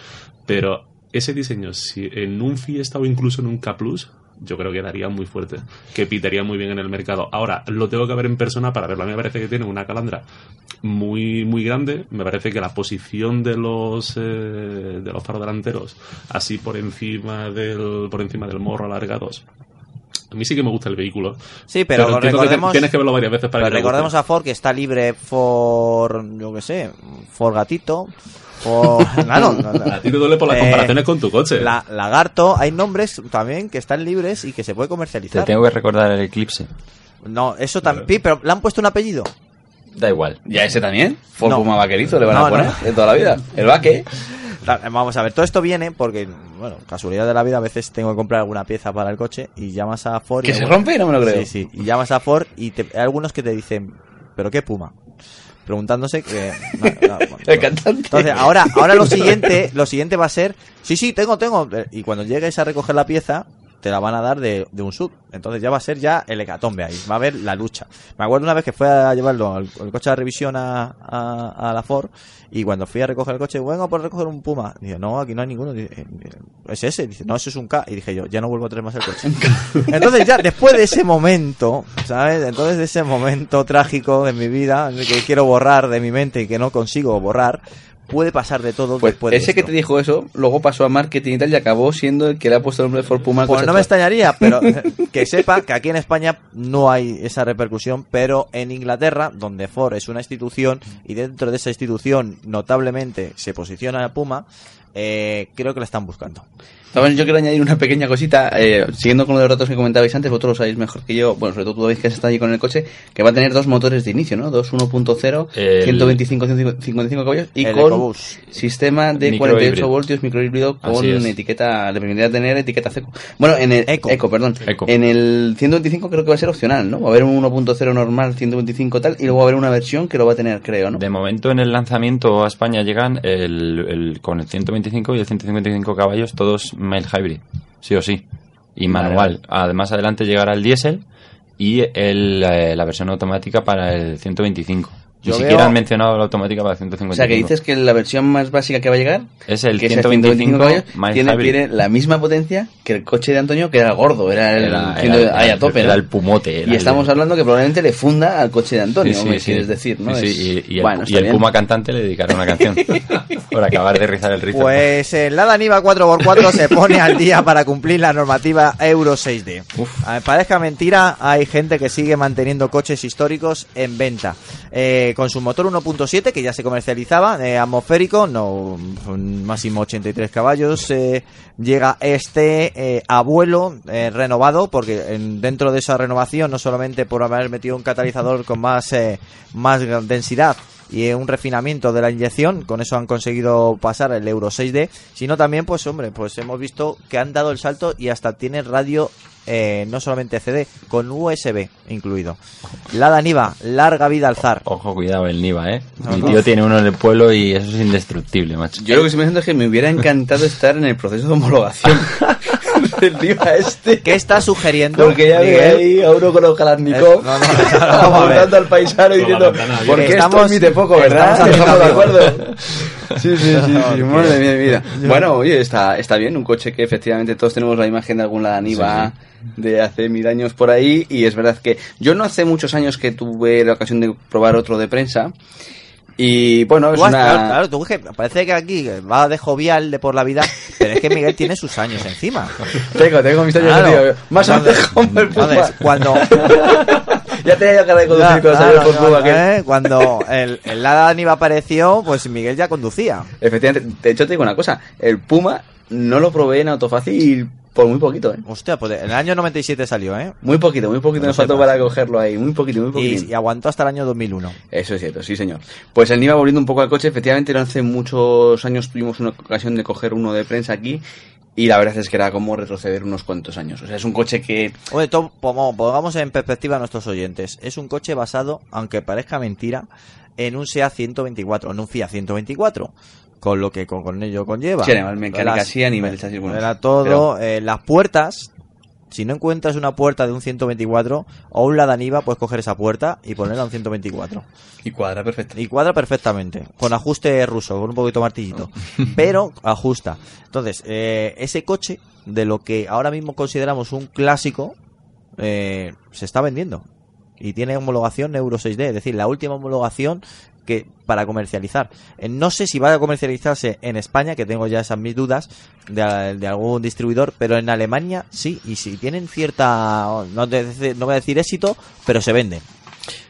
Pero ese diseño, si en un Fiesta o incluso en un K Plus, yo creo que daría muy fuerte, que pitaría muy bien en el mercado. Ahora, lo tengo que ver en persona para verlo. A mí me parece que tiene una calandra muy muy grande. Me parece que la posición de los eh, de los faros delanteros, así por encima del por encima del morro alargados. A mí sí que me gusta el vehículo. Sí, pero, que recordemos, tienes que verlo varias veces para pero que recordemos a Ford que está libre por, yo qué sé, por gatito, por... <laughs> Claro, no, no. A ti te duele por las Eh, comparaciones con tu coche. La, lagarto, hay nombres también que están libres y que se puede Te comercializar. tengo que recordar el Eclipse. No, eso también, pero ¿le han puesto un apellido? Da igual. ¿Ya ese también? Ford No. Puma vaquerizo le van No, a poner no. de toda la vida. El vaque. <laughs> Vamos a ver, todo esto viene porque, bueno, casualidad de la vida, a veces tengo que comprar alguna pieza para el coche y llamas a Ford. y ¿Que se algunos- rompe? No me lo creo. Sí, sí. Y llamas a Ford y te- hay algunos que te dicen, ¿pero qué Puma? Preguntándose que. <laughs> no, no, bueno, El cantante. Entonces, ahora, ahora lo siguiente, lo siguiente va a ser, sí, sí, tengo, tengo. Y cuando llegues a recoger la pieza, te la van a dar de, de un sub. Entonces ya va a ser ya el hecatombe ahí. Va a haber la lucha. Me acuerdo una vez que fue a llevarlo al, el coche de revisión a, a, a la Ford y cuando fui a recoger el coche, vengo por recoger un Puma. Dice, no, aquí no hay ninguno. Dice, "Eh, es ese. Dice, no, eso es un K. Y dije yo, ya no vuelvo a traer más el coche. <laughs> Entonces ya, después de ese momento, ¿sabes? Entonces de ese momento trágico de mi vida, que quiero borrar de mi mente y que no consigo borrar, puede pasar de todo Pues después de ese que te dijo eso, luego pasó a marketing y tal y acabó siendo el que le ha puesto el nombre de Ford Puma Pues no me extrañaría, <laughs> pero <laughs> que sepa que aquí en España no hay esa repercusión, pero en Inglaterra, donde Ford es una institución y dentro de esa institución notablemente se posiciona Puma, eh, creo que la están buscando. También yo quiero añadir una pequeña cosita, eh, siguiendo con lo de los datos que comentabais antes, vosotros lo sabéis mejor que yo, bueno, sobre todo tú David que has estado allí con el coche, que va a tener dos motores de inicio, ¿no? Dos 1.0, El- 125, 155 caballos y El con sistema de Micro 48 híbrido. voltios microhíbrido con etiqueta, le permitiría tener etiqueta seco. Bueno, en el Eco. perdón. Eco. En el 125 creo que va a ser opcional, ¿no? Va a haber un 1.0 normal, 125 tal, y luego va a haber una versión que lo va a tener, creo, ¿no? De momento en el lanzamiento a España llegan el, el- con el 125 y el 155 caballos todos mild hybrid, sí o sí, y Vale, manual. Además adelante llegará el diésel y el, eh, la versión automática para el 125. Ni Yo siquiera veo- han mencionado la automática para el 155. O sea, que dices que la versión más básica que va a llegar, es el que es 125 caballos, mild tiene, tiene la misma potencia que el coche de Antonio, que era el gordo, era el Era- era- ahí a tope, era ¿no? el pumote. era Y el- estamos hablando que probablemente le funda al coche de Antonio, Sí, sí, me sí. quieres decir, ¿no? Sí, Es- sí, y, y el, bueno, y está el. Puma cantante le dedicará una canción <laughs> por acabar de rizar el rizo. Pues el Lada Niva 4x4 se pone al día para cumplir la normativa Euro 6D. A ver, parezca mentira, hay gente que sigue manteniendo coches históricos en venta. Eh, con su motor 1.7, que ya se comercializaba, eh, atmosférico, no máximo 83 caballos, eh, llega este eh, abuelo renovado, porque en- dentro de esa renovación, no solamente por haber metido un catalizador con más, más densidad, y un refinamiento de la inyección, con eso han conseguido pasar el Euro 6D, sino también, pues hombre, pues hemos visto que han dado el salto y hasta tiene radio eh, no solamente CD, con USB incluido. Lada Niva, larga vida al zar. Ojo, cuidado el Niva, ¿eh? Mi tío tiene uno en el pueblo y eso es indestructible, macho. Yo lo que estoy pensando es que me hubiera encantado estar en el proceso de homologación <laughs> del este. ¿Qué está sugiriendo? Porque ya Miguel? ahí a uno con los Kalashnikov no, no, apuntando al paisano diciendo, porque esto Estamos- emite poco, ¿verdad? estamos de acuerdo. <laughs> Sí, sí, sí, sí, madre mía de mi vida. Bueno, oye, está, está bien, un coche que efectivamente todos tenemos la imagen de algún Niva de hace mil años por ahí y es verdad que yo no hace muchos años que tuve la ocasión de probar otro de prensa y bueno, es una... Claro, claro, tú, que parece que aquí va de jovial de por la vida, pero es que Miguel tiene sus años encima. <laughs> Tengo, tengo mis años Claro. tío. Más antes como el Puma. cuando <laughs> Ya tenía yo cara de conducir con claro, por Puma, que- ¿eh? Cuando el, el Lada Niva apareció, pues Miguel ya conducía. Efectivamente, de hecho te digo una cosa, el Puma no lo probé en Autofácil por muy poquito, ¿eh? Hostia, pues en el año 97 salió, ¿eh? Muy poquito, muy poquito No nos faltó para cogerlo ahí, muy poquito, muy poquito. Y, y aguantó hasta el año 2001. Eso es cierto, sí señor. Pues el Niva volviendo un poco al coche, efectivamente no hace muchos años tuvimos una ocasión de coger uno de prensa aquí y la verdad es que era como retroceder unos cuantos años. O sea, es un coche que Oye, to- pongo- pongamos en perspectiva a nuestros oyentes. Es un coche basado, aunque parezca mentira, en un SEA 124, en un Fiat 124. Con lo que con, con ello conlleva. Sí, a nivel mecánica Las- sí, a nivel Era todo. pero- eh, las puertas. Si no encuentras una puerta de un 124 o un Lada Niva, puedes coger esa puerta y ponerla a un 124. y cuadra perfecto. Y cuadra perfectamente, con ajuste ruso, con un poquito martillito. <laughs> Pero ajusta. Entonces, eh, ese coche, de lo que ahora mismo consideramos un clásico, eh, se está vendiendo. Y tiene homologación Euro 6D, es decir, la última homologación que para comercializar. Eh, no sé si va a comercializarse en España, que tengo ya esas mis dudas, de, de algún distribuidor, pero en Alemania sí, y si tienen cierta, no, te- no voy a decir éxito, pero se vende.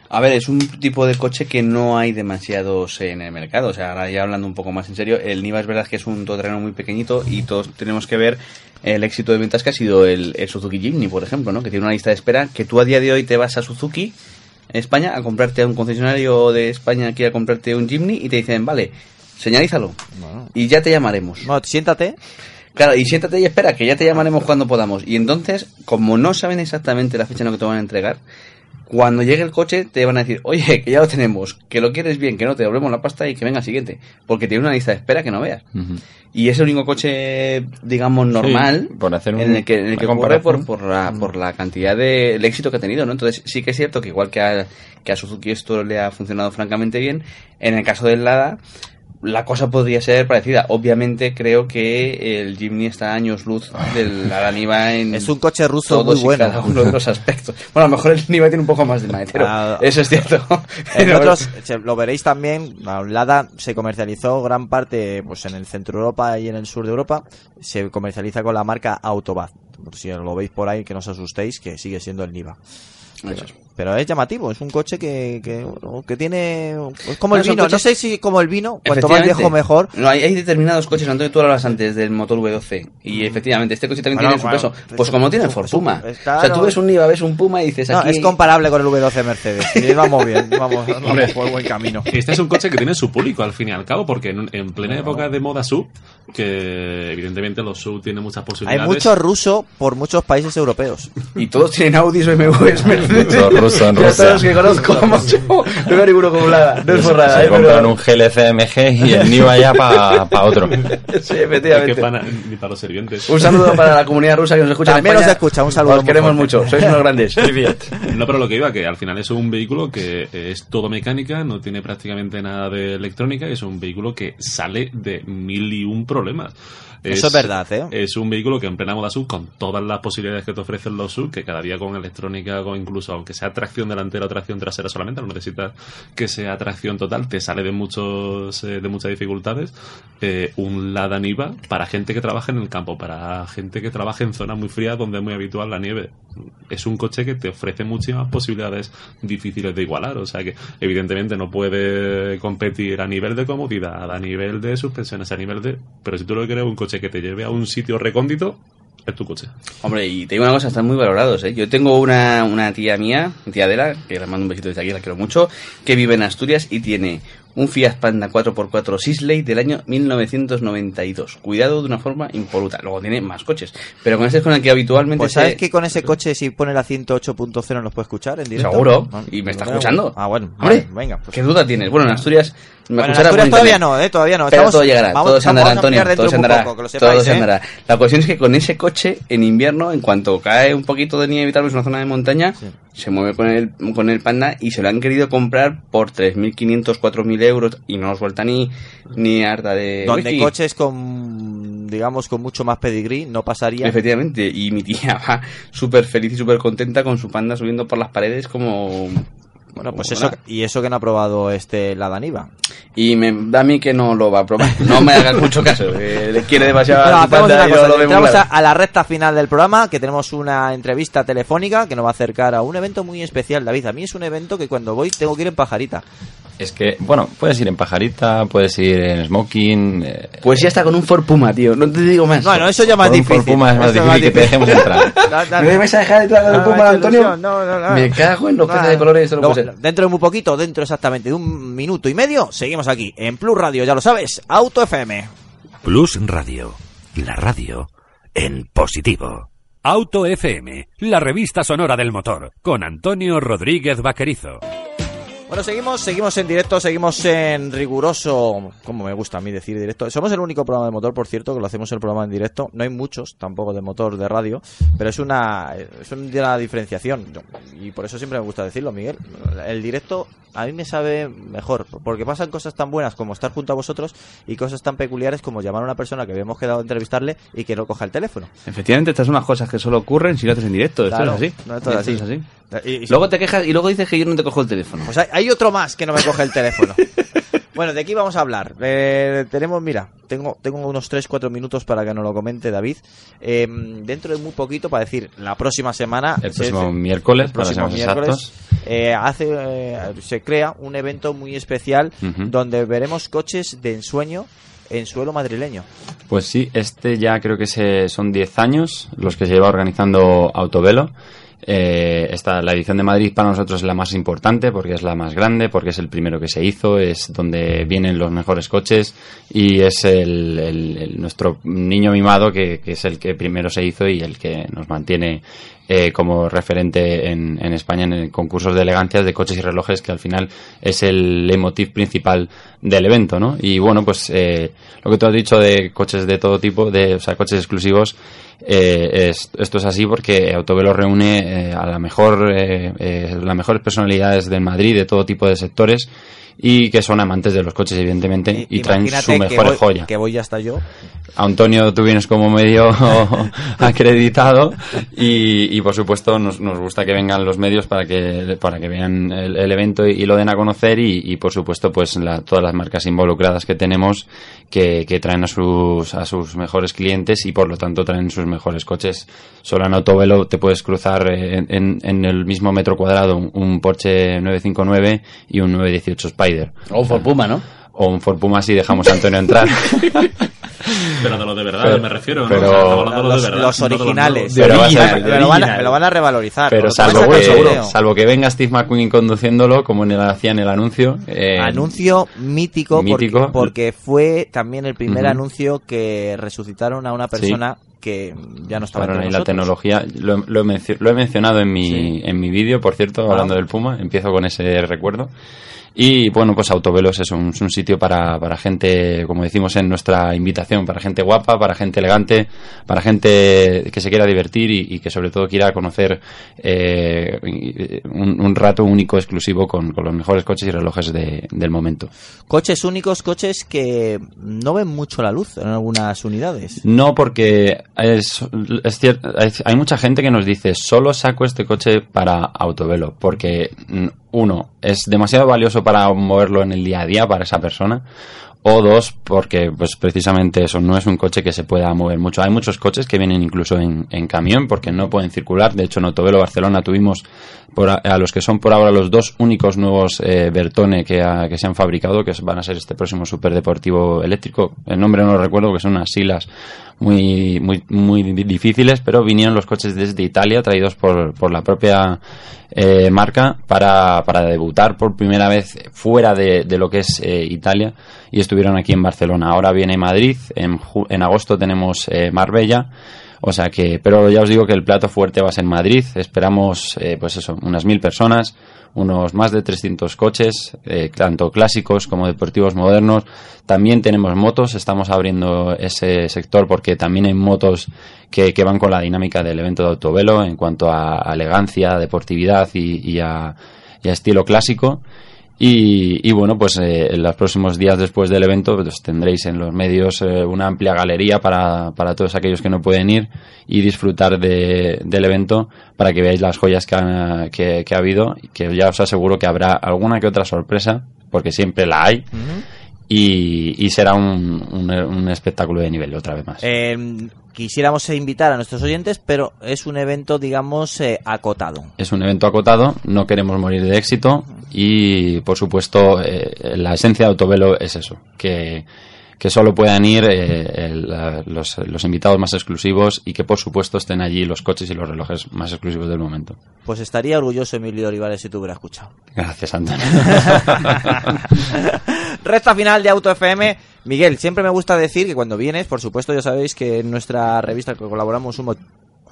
A ver, es un tipo de coche que no hay demasiados en el mercado. O sea, ahora ya hablando un poco más en serio, el Niva es verdad que es un todoterreno muy pequeñito y todos tenemos que ver el éxito de ventas que ha sido el, el Suzuki Jimny, por ejemplo, ¿no? Que tiene una lista de espera que tú a día de hoy te vas a Suzuki en España a comprarte a un concesionario de España a comprarte un Jimny y te dicen, vale, señalízalo y ya te llamaremos. No, siéntate. Claro, y siéntate y espera, que ya te llamaremos cuando podamos. Y entonces, como no saben exactamente la fecha en la que te van a entregar, cuando llegue el coche te van a decir, oye, que ya lo tenemos, que lo quieres bien, que no te devolvemos la pasta y que venga el siguiente. Porque tiene una lista de espera que no veas. Y es el único coche, digamos, normal por hacer un- en el que, en el que ocurre por, por, la, por la cantidad de el éxito que ha tenido, ¿no? Entonces sí que es cierto que igual que a, que a Suzuki esto le ha funcionado francamente bien, en el caso del Lada la cosa podría ser parecida. Obviamente creo que el Jimny está a años luz del <laughs> Lada Niva en Es un coche ruso todos muy y bueno. cada uno de los aspectos. Bueno, a lo mejor el Niva tiene un poco más de maletero. Ah, Eso es cierto. <laughs> En Pero- otros, lo veréis también, la Lada se comercializó gran parte pues en el centro de Europa y en el sur de Europa, se comercializa con la marca Autobad. Si lo veis por ahí, que no os asustéis, que sigue siendo el Niva. Pero, pero es llamativo, es un coche que, que, bueno, que tiene... Es como el vino, no coches- sé si como el vino, cuanto más viejo mejor. No, hay, hay determinados coches, Antonio, tú hablabas antes del motor V12. Y efectivamente, este coche también Bueno, tiene su peso. es Pues un- como tiene el es Ford Puma. es O sea, tú ves un Niva, ves un Puma y dices No, aquí... es comparable con el V12 Mercedes. Y vamos bien, <laughs> vamos, vamos por buen camino. <laughs> Este es un coche que tiene su público al fin y al cabo, porque en, en plena época de moda sub, que evidentemente los sub tienen muchas Hay posibilidades. mucho ruso por muchos países europeos. Y todos tienen Audis, BMWs, <laughs> Mercedes. Todos los que conozco, <laughs> macho. No veo ninguno como nada. No es forrada, se ¿eh? compran Pero- un GLC MG y el Niva ya para otro. <laughs> Sí, efectivamente. Que para- ni para los sirvientes. Un saludo para la comunidad rusa que nos escucha También en España. nos escucha, un saludo Os queremos fuerte. mucho, sois unos grandes. No, pero lo que iba, que al final es un vehículo que es todo mecánica, no tiene prácticamente nada de electrónica, y es un vehículo que sale de mil y un problemas. Eso es verdad, ¿eh? Es un vehículo que en plena moda sub, con todas las posibilidades que te ofrecen los sub, que cada día con electrónica, con incluso aunque sea tracción delantera o tracción trasera solamente, no necesitas que sea tracción total, te sale de muchos eh, de muchas dificultades. eh, un Lada Niva para gente que trabaja en el campo, para gente que trabaja en zonas muy frías donde es muy habitual la nieve. Es un coche que te ofrece muchísimas posibilidades difíciles de igualar, o sea que evidentemente no puede competir a nivel de comodidad, a nivel de suspensiones, a nivel de... Pero si tú lo que quieres es un coche que te lleve a un sitio recóndito, es tu coche. Hombre, y te digo una cosa, están muy valorados, ¿eh? Yo tengo una, una tía mía, mi tía Adela, que le mando un besito desde aquí, la quiero mucho, que vive en Asturias y tiene un Fiat Panda 4x4 Sisley del año 1992. Cuidado de una forma impoluta. Luego tiene más coches, pero con este es con el que habitualmente Pues se- sabes que con ese coche si pone la 108.0 nos puede escuchar en directo. Seguro, Ah, y me está bueno, escuchando. Ah, bueno, vale, venga. pues. ¿Qué duda tienes? Bueno, en Asturias me Bueno, en Asturias todavía no, ¿eh? Todavía no. Pero Estamos- todo llegará, vamos- todo se andará, Antonio, todo se andará, poco, sepáis, todo se ¿eh? andará. La cuestión es que con ese coche, en invierno, en cuanto cae un poquito de nieve y tal, es una zona de montaña, se mueve con el, con el Panda y se lo han querido comprar por 3.500, 4.000 euros y no nos vuelta ni, ni harta de Donde whisky. coches con, digamos, con mucho más pedigrí no pasaría. Efectivamente, y mi tía <laughs> va súper feliz y súper contenta con su Panda subiendo por las paredes como... Bueno, pues eso, nada. y eso que no ha probado este la Daniva. Y me da a mí que no lo va a probar. <laughs> No me hagas mucho caso. que le quiere demasiado una cosa, no lo vemos entramos a, claro. a la recta final del programa, que tenemos una entrevista telefónica que nos va a acercar a un evento muy especial, David. A mí es un evento que cuando voy tengo que ir en pajarita. Es que, bueno, puedes ir en pajarita, puedes ir en smoking. eh, Pues ya está con un Ford Puma, tío. No te digo más. Bueno, eso ya más con un Ford difícil. Puma es más Eso difícil que te dejemos entrar. <laughs> ¿Me vais a dejar entrar con el Puma, Antonio? no, no, no. Me cago en los peces de colores. Esto no Dentro de muy poquito, dentro exactamente de un minuto y medio, seguimos aquí en Plus Radio, ya lo sabes, Auto FM. Plus Radio, la radio en positivo. Auto FM, la revista sonora del motor, con Antonio Rodríguez Vaquerizo. Bueno, seguimos, seguimos en directo, seguimos en riguroso, como me gusta a mí decir directo. Somos el único programa de motor, por cierto, que lo hacemos el programa en directo. No hay muchos tampoco de motor de radio, pero es una, es una diferenciación. Y por eso siempre me gusta decirlo, Miguel. El directo a mí me sabe mejor, porque pasan cosas tan buenas como estar junto a vosotros y cosas tan peculiares como llamar a una persona que habíamos quedado a entrevistarle y que no coja el teléfono. Efectivamente, estas son las cosas que solo ocurren si lo haces en directo. Esto Claro, es así. no, esto es Esto así. Y- y- Luego te quejas y luego dices que yo no te cojo el teléfono. Pues hay, hay otro más que no me coge el teléfono. <laughs> bueno, de aquí vamos a hablar. Eh, tenemos, mira, tengo, tengo unos 3-4 minutos para que nos lo comente David. Eh, dentro de muy poquito, para decir, la próxima semana. El se- próximo se- miércoles, el próximo miércoles, exactos. eh, hace, eh, se crea un evento muy especial donde veremos coches de ensueño en suelo madrileño. Pues sí, este ya creo que se, son 10 años los que se lleva organizando Autovelo Eh, esta, la edición de Madrid para nosotros es la más importante porque es la más grande, porque es el primero que se hizo, es donde vienen los mejores coches y es el, nuestro niño mimado que es el que primero se hizo y el que nos mantiene eh, como referente en, en España en concursos de elegancias de coches y relojes que al final es el leitmotiv principal del evento, ¿no? Y bueno, pues eh, lo que tú has dicho de coches de todo tipo, de, o sea, coches exclusivos, eh, es- esto es así porque Autovelo reúne eh, a la mejor, eh, eh, las mejores personalidades del Madrid de todo tipo de sectores y que son amantes de los coches evidentemente y, traen su mejor voy- joya. Que voy hasta yo. Antonio, tú vienes como medio <laughs> acreditado y, y, por supuesto nos, nos gusta que vengan los medios para que para que vean el, el evento y, y lo den a conocer y, y, por supuesto pues la- todas las marcas involucradas que tenemos que, que traen a sus a sus mejores clientes y por lo tanto traen sus mejores coches. Solo en Autovelo te puedes cruzar eh, en, en- en el mismo metro cuadrado un, un Porsche 959 y un 918 Spider. O un Ford Puma, ¿no? O un Ford Puma si dejamos a Antonio entrar. <laughs> Pero de lo de verdad Pero- me refiero, ¿no? pero- O sea, de Los, de verdad, de originales. Pero ser- me, lo van a, me lo van a revalorizar. Pero salvo que, vídeo. salvo que venga Steve McQueen conduciéndolo, como en el, hacía en el anuncio. eh, Anuncio mítico, mítico. Porque, porque fue también el primer anuncio que resucitaron a una persona que ya no estaba ahí la tecnología. Lo, lo he, lo he mencionado en mi, en mi vídeo, por cierto, Ah. hablando del Puma. Empiezo con ese recuerdo. Y bueno, pues Autovelos es un, es un sitio para, para gente, como decimos en nuestra invitación, para gente guapa, para gente elegante, para gente que se quiera divertir y, y que sobre todo quiera conocer eh, un, un rato único, exclusivo con, con los mejores coches y relojes de- del momento. Coches únicos, coches que no ven mucho la luz en algunas unidades. No, porque es, es cierto, hay, mucha gente que nos dice, solo saco este coche para autovelo, porque mm, uno, es demasiado valioso para moverlo en el día a día para esa persona, o dos, porque pues precisamente eso no es un coche que se pueda mover mucho. Hay muchos coches que vienen incluso en, camión porque no pueden circular. De hecho, en Autovelo Barcelona tuvimos por a, a los que son por ahora los dos únicos nuevos eh, Bertone que, ha- que se han fabricado, que van a ser este próximo superdeportivo eléctrico. El nombre no lo recuerdo, que son unas siglas muy, muy, muy di- difíciles, pero vinieron los coches desde Italia, traídos por, por la propia eh, marca, para, para debutar por primera vez fuera de, de lo que es eh, Italia, y estuvieron aquí en Barcelona. Ahora viene Madrid, en, en agosto tenemos eh, Marbella, o sea que, pero ya os digo que el plato fuerte va a ser Madrid. Esperamos, eh, pues eso, unas mil personas, unos más de 300 coches, eh, tanto clásicos como deportivos modernos. También tenemos motos, estamos abriendo ese sector porque también hay motos que, que van con la dinámica del evento de autovelo en cuanto a, elegancia, deportividad y, y a estilo clásico. Y, y bueno, pues eh, en los próximos días después del evento pues tendréis en los medios eh, una amplia galería para, para todos aquellos que no pueden ir y disfrutar de- del evento para que veáis las joyas que, ha- que, que ha habido y que ya os aseguro que habrá alguna que otra sorpresa, porque siempre la hay. Y, y será un, un, un espectáculo de nivel otra vez más. Eh, quisiéramos invitar a nuestros oyentes, pero es un evento, digamos, eh, acotado. Es un evento acotado, no queremos morir de éxito y, por supuesto, eh, la esencia de Autovelo es eso, que, que solo puedan ir eh, el- la- los, los invitados más exclusivos y que, por supuesto, estén allí los coches y los relojes más exclusivos del momento. Pues estaría orgulloso Emilio Olivares si te hubiera escuchado. Gracias, Antonio. <laughs> Recta final de Auto FM. Miguel, siempre me gusta decir que cuando vienes, por supuesto, ya sabéis que en nuestra revista que colaboramos un, mo-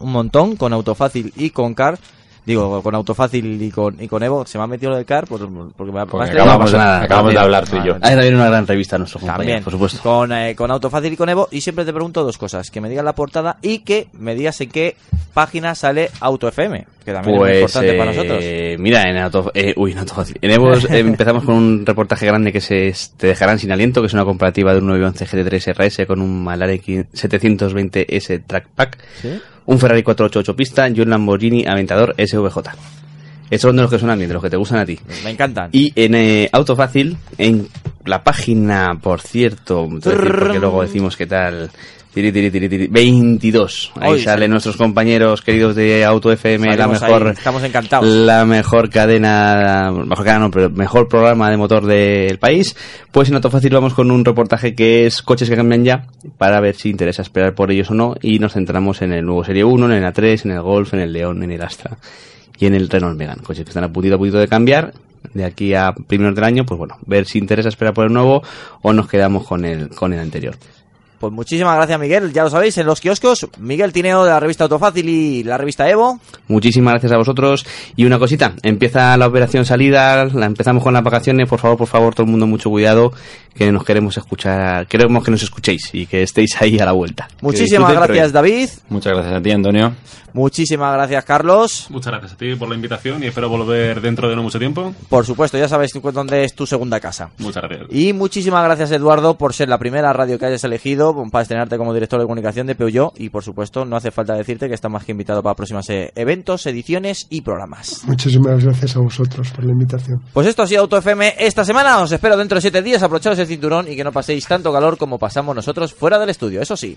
un montón con Autofácil y con Car. Digo, con Autofácil y con, y con Evo, se me ha metido lo de Car por- porque me ha Porque acabamos, de- acabamos de hablar tú y yo. Hay también una gran revista nuestro compañero, También, por supuesto. Con, eh, con Autofácil y con Evo. Y siempre te pregunto dos cosas: que me digas la portada y que me digas en qué página sale Auto FM, que también es muy importante para nosotros. eh, Mira, en Auto, eh, uy, en Autofácil. En Evos eh, <laughs> empezamos con un reportaje grande que se te dejarán sin aliento, que es una comparativa de un 911 GT3 RS con un Malare 720S Trackpack, ¿Sí? Un Ferrari 488 pista y un Lamborghini Aventador SVJ. Esos son de los que suenan bien, de los que te gustan a ti. Me encantan. Y en eh, Auto Fácil, en la página, por cierto, a decir porque luego decimos qué tal. Tiri, tiri, tiri, tiri, 22. Ahí Hoy salen nuestros compañeros queridos de Auto FM, la mejor, ahí, estamos encantados. la mejor cadena, mejor cadena no, pero mejor programa de motor del país. Pues en Auto Fácil vamos con un reportaje que es coches que cambian ya, para ver si interesa esperar por ellos o no, y nos centramos en el nuevo Serie 1, en el A3, en el Golf, en el León, en el Astra y en el Renault Megane, coches que están a puntito a puntito de cambiar de aquí a primeros del año, pues bueno, ver si interesa esperar por el nuevo o nos quedamos con el, con el anterior. Pues muchísimas gracias, Miguel. Ya lo sabéis, en los kioscos, Miguel Tineo de la revista Autofácil y la revista Evo. Muchísimas gracias a vosotros. Y una cosita, empieza la operación salida, la empezamos con las vacaciones. Por favor, por favor, todo el mundo, mucho cuidado, que nos queremos escuchar, queremos que nos escuchéis y que estéis ahí a la vuelta. Muchísimas gracias, David. Muchas gracias a ti, Antonio. Muchísimas gracias, Carlos. Muchas gracias a ti por la invitación y espero volver dentro de no mucho tiempo. Por supuesto, ya sabéis dónde es tu segunda casa. Muchas gracias. Y muchísimas gracias, Eduardo, por ser la primera radio que hayas elegido para estrenarte como director de comunicación de Peugeot. Y por supuesto, no hace falta decirte que estás más que invitado para próximos eh, eventos, ediciones y programas. Muchísimas gracias a vosotros por la invitación. Pues esto ha sido Auto FM esta semana. Os espero dentro de siete días. Aprovecharos el cinturón y que no paséis tanto calor como pasamos nosotros fuera del estudio. Eso sí.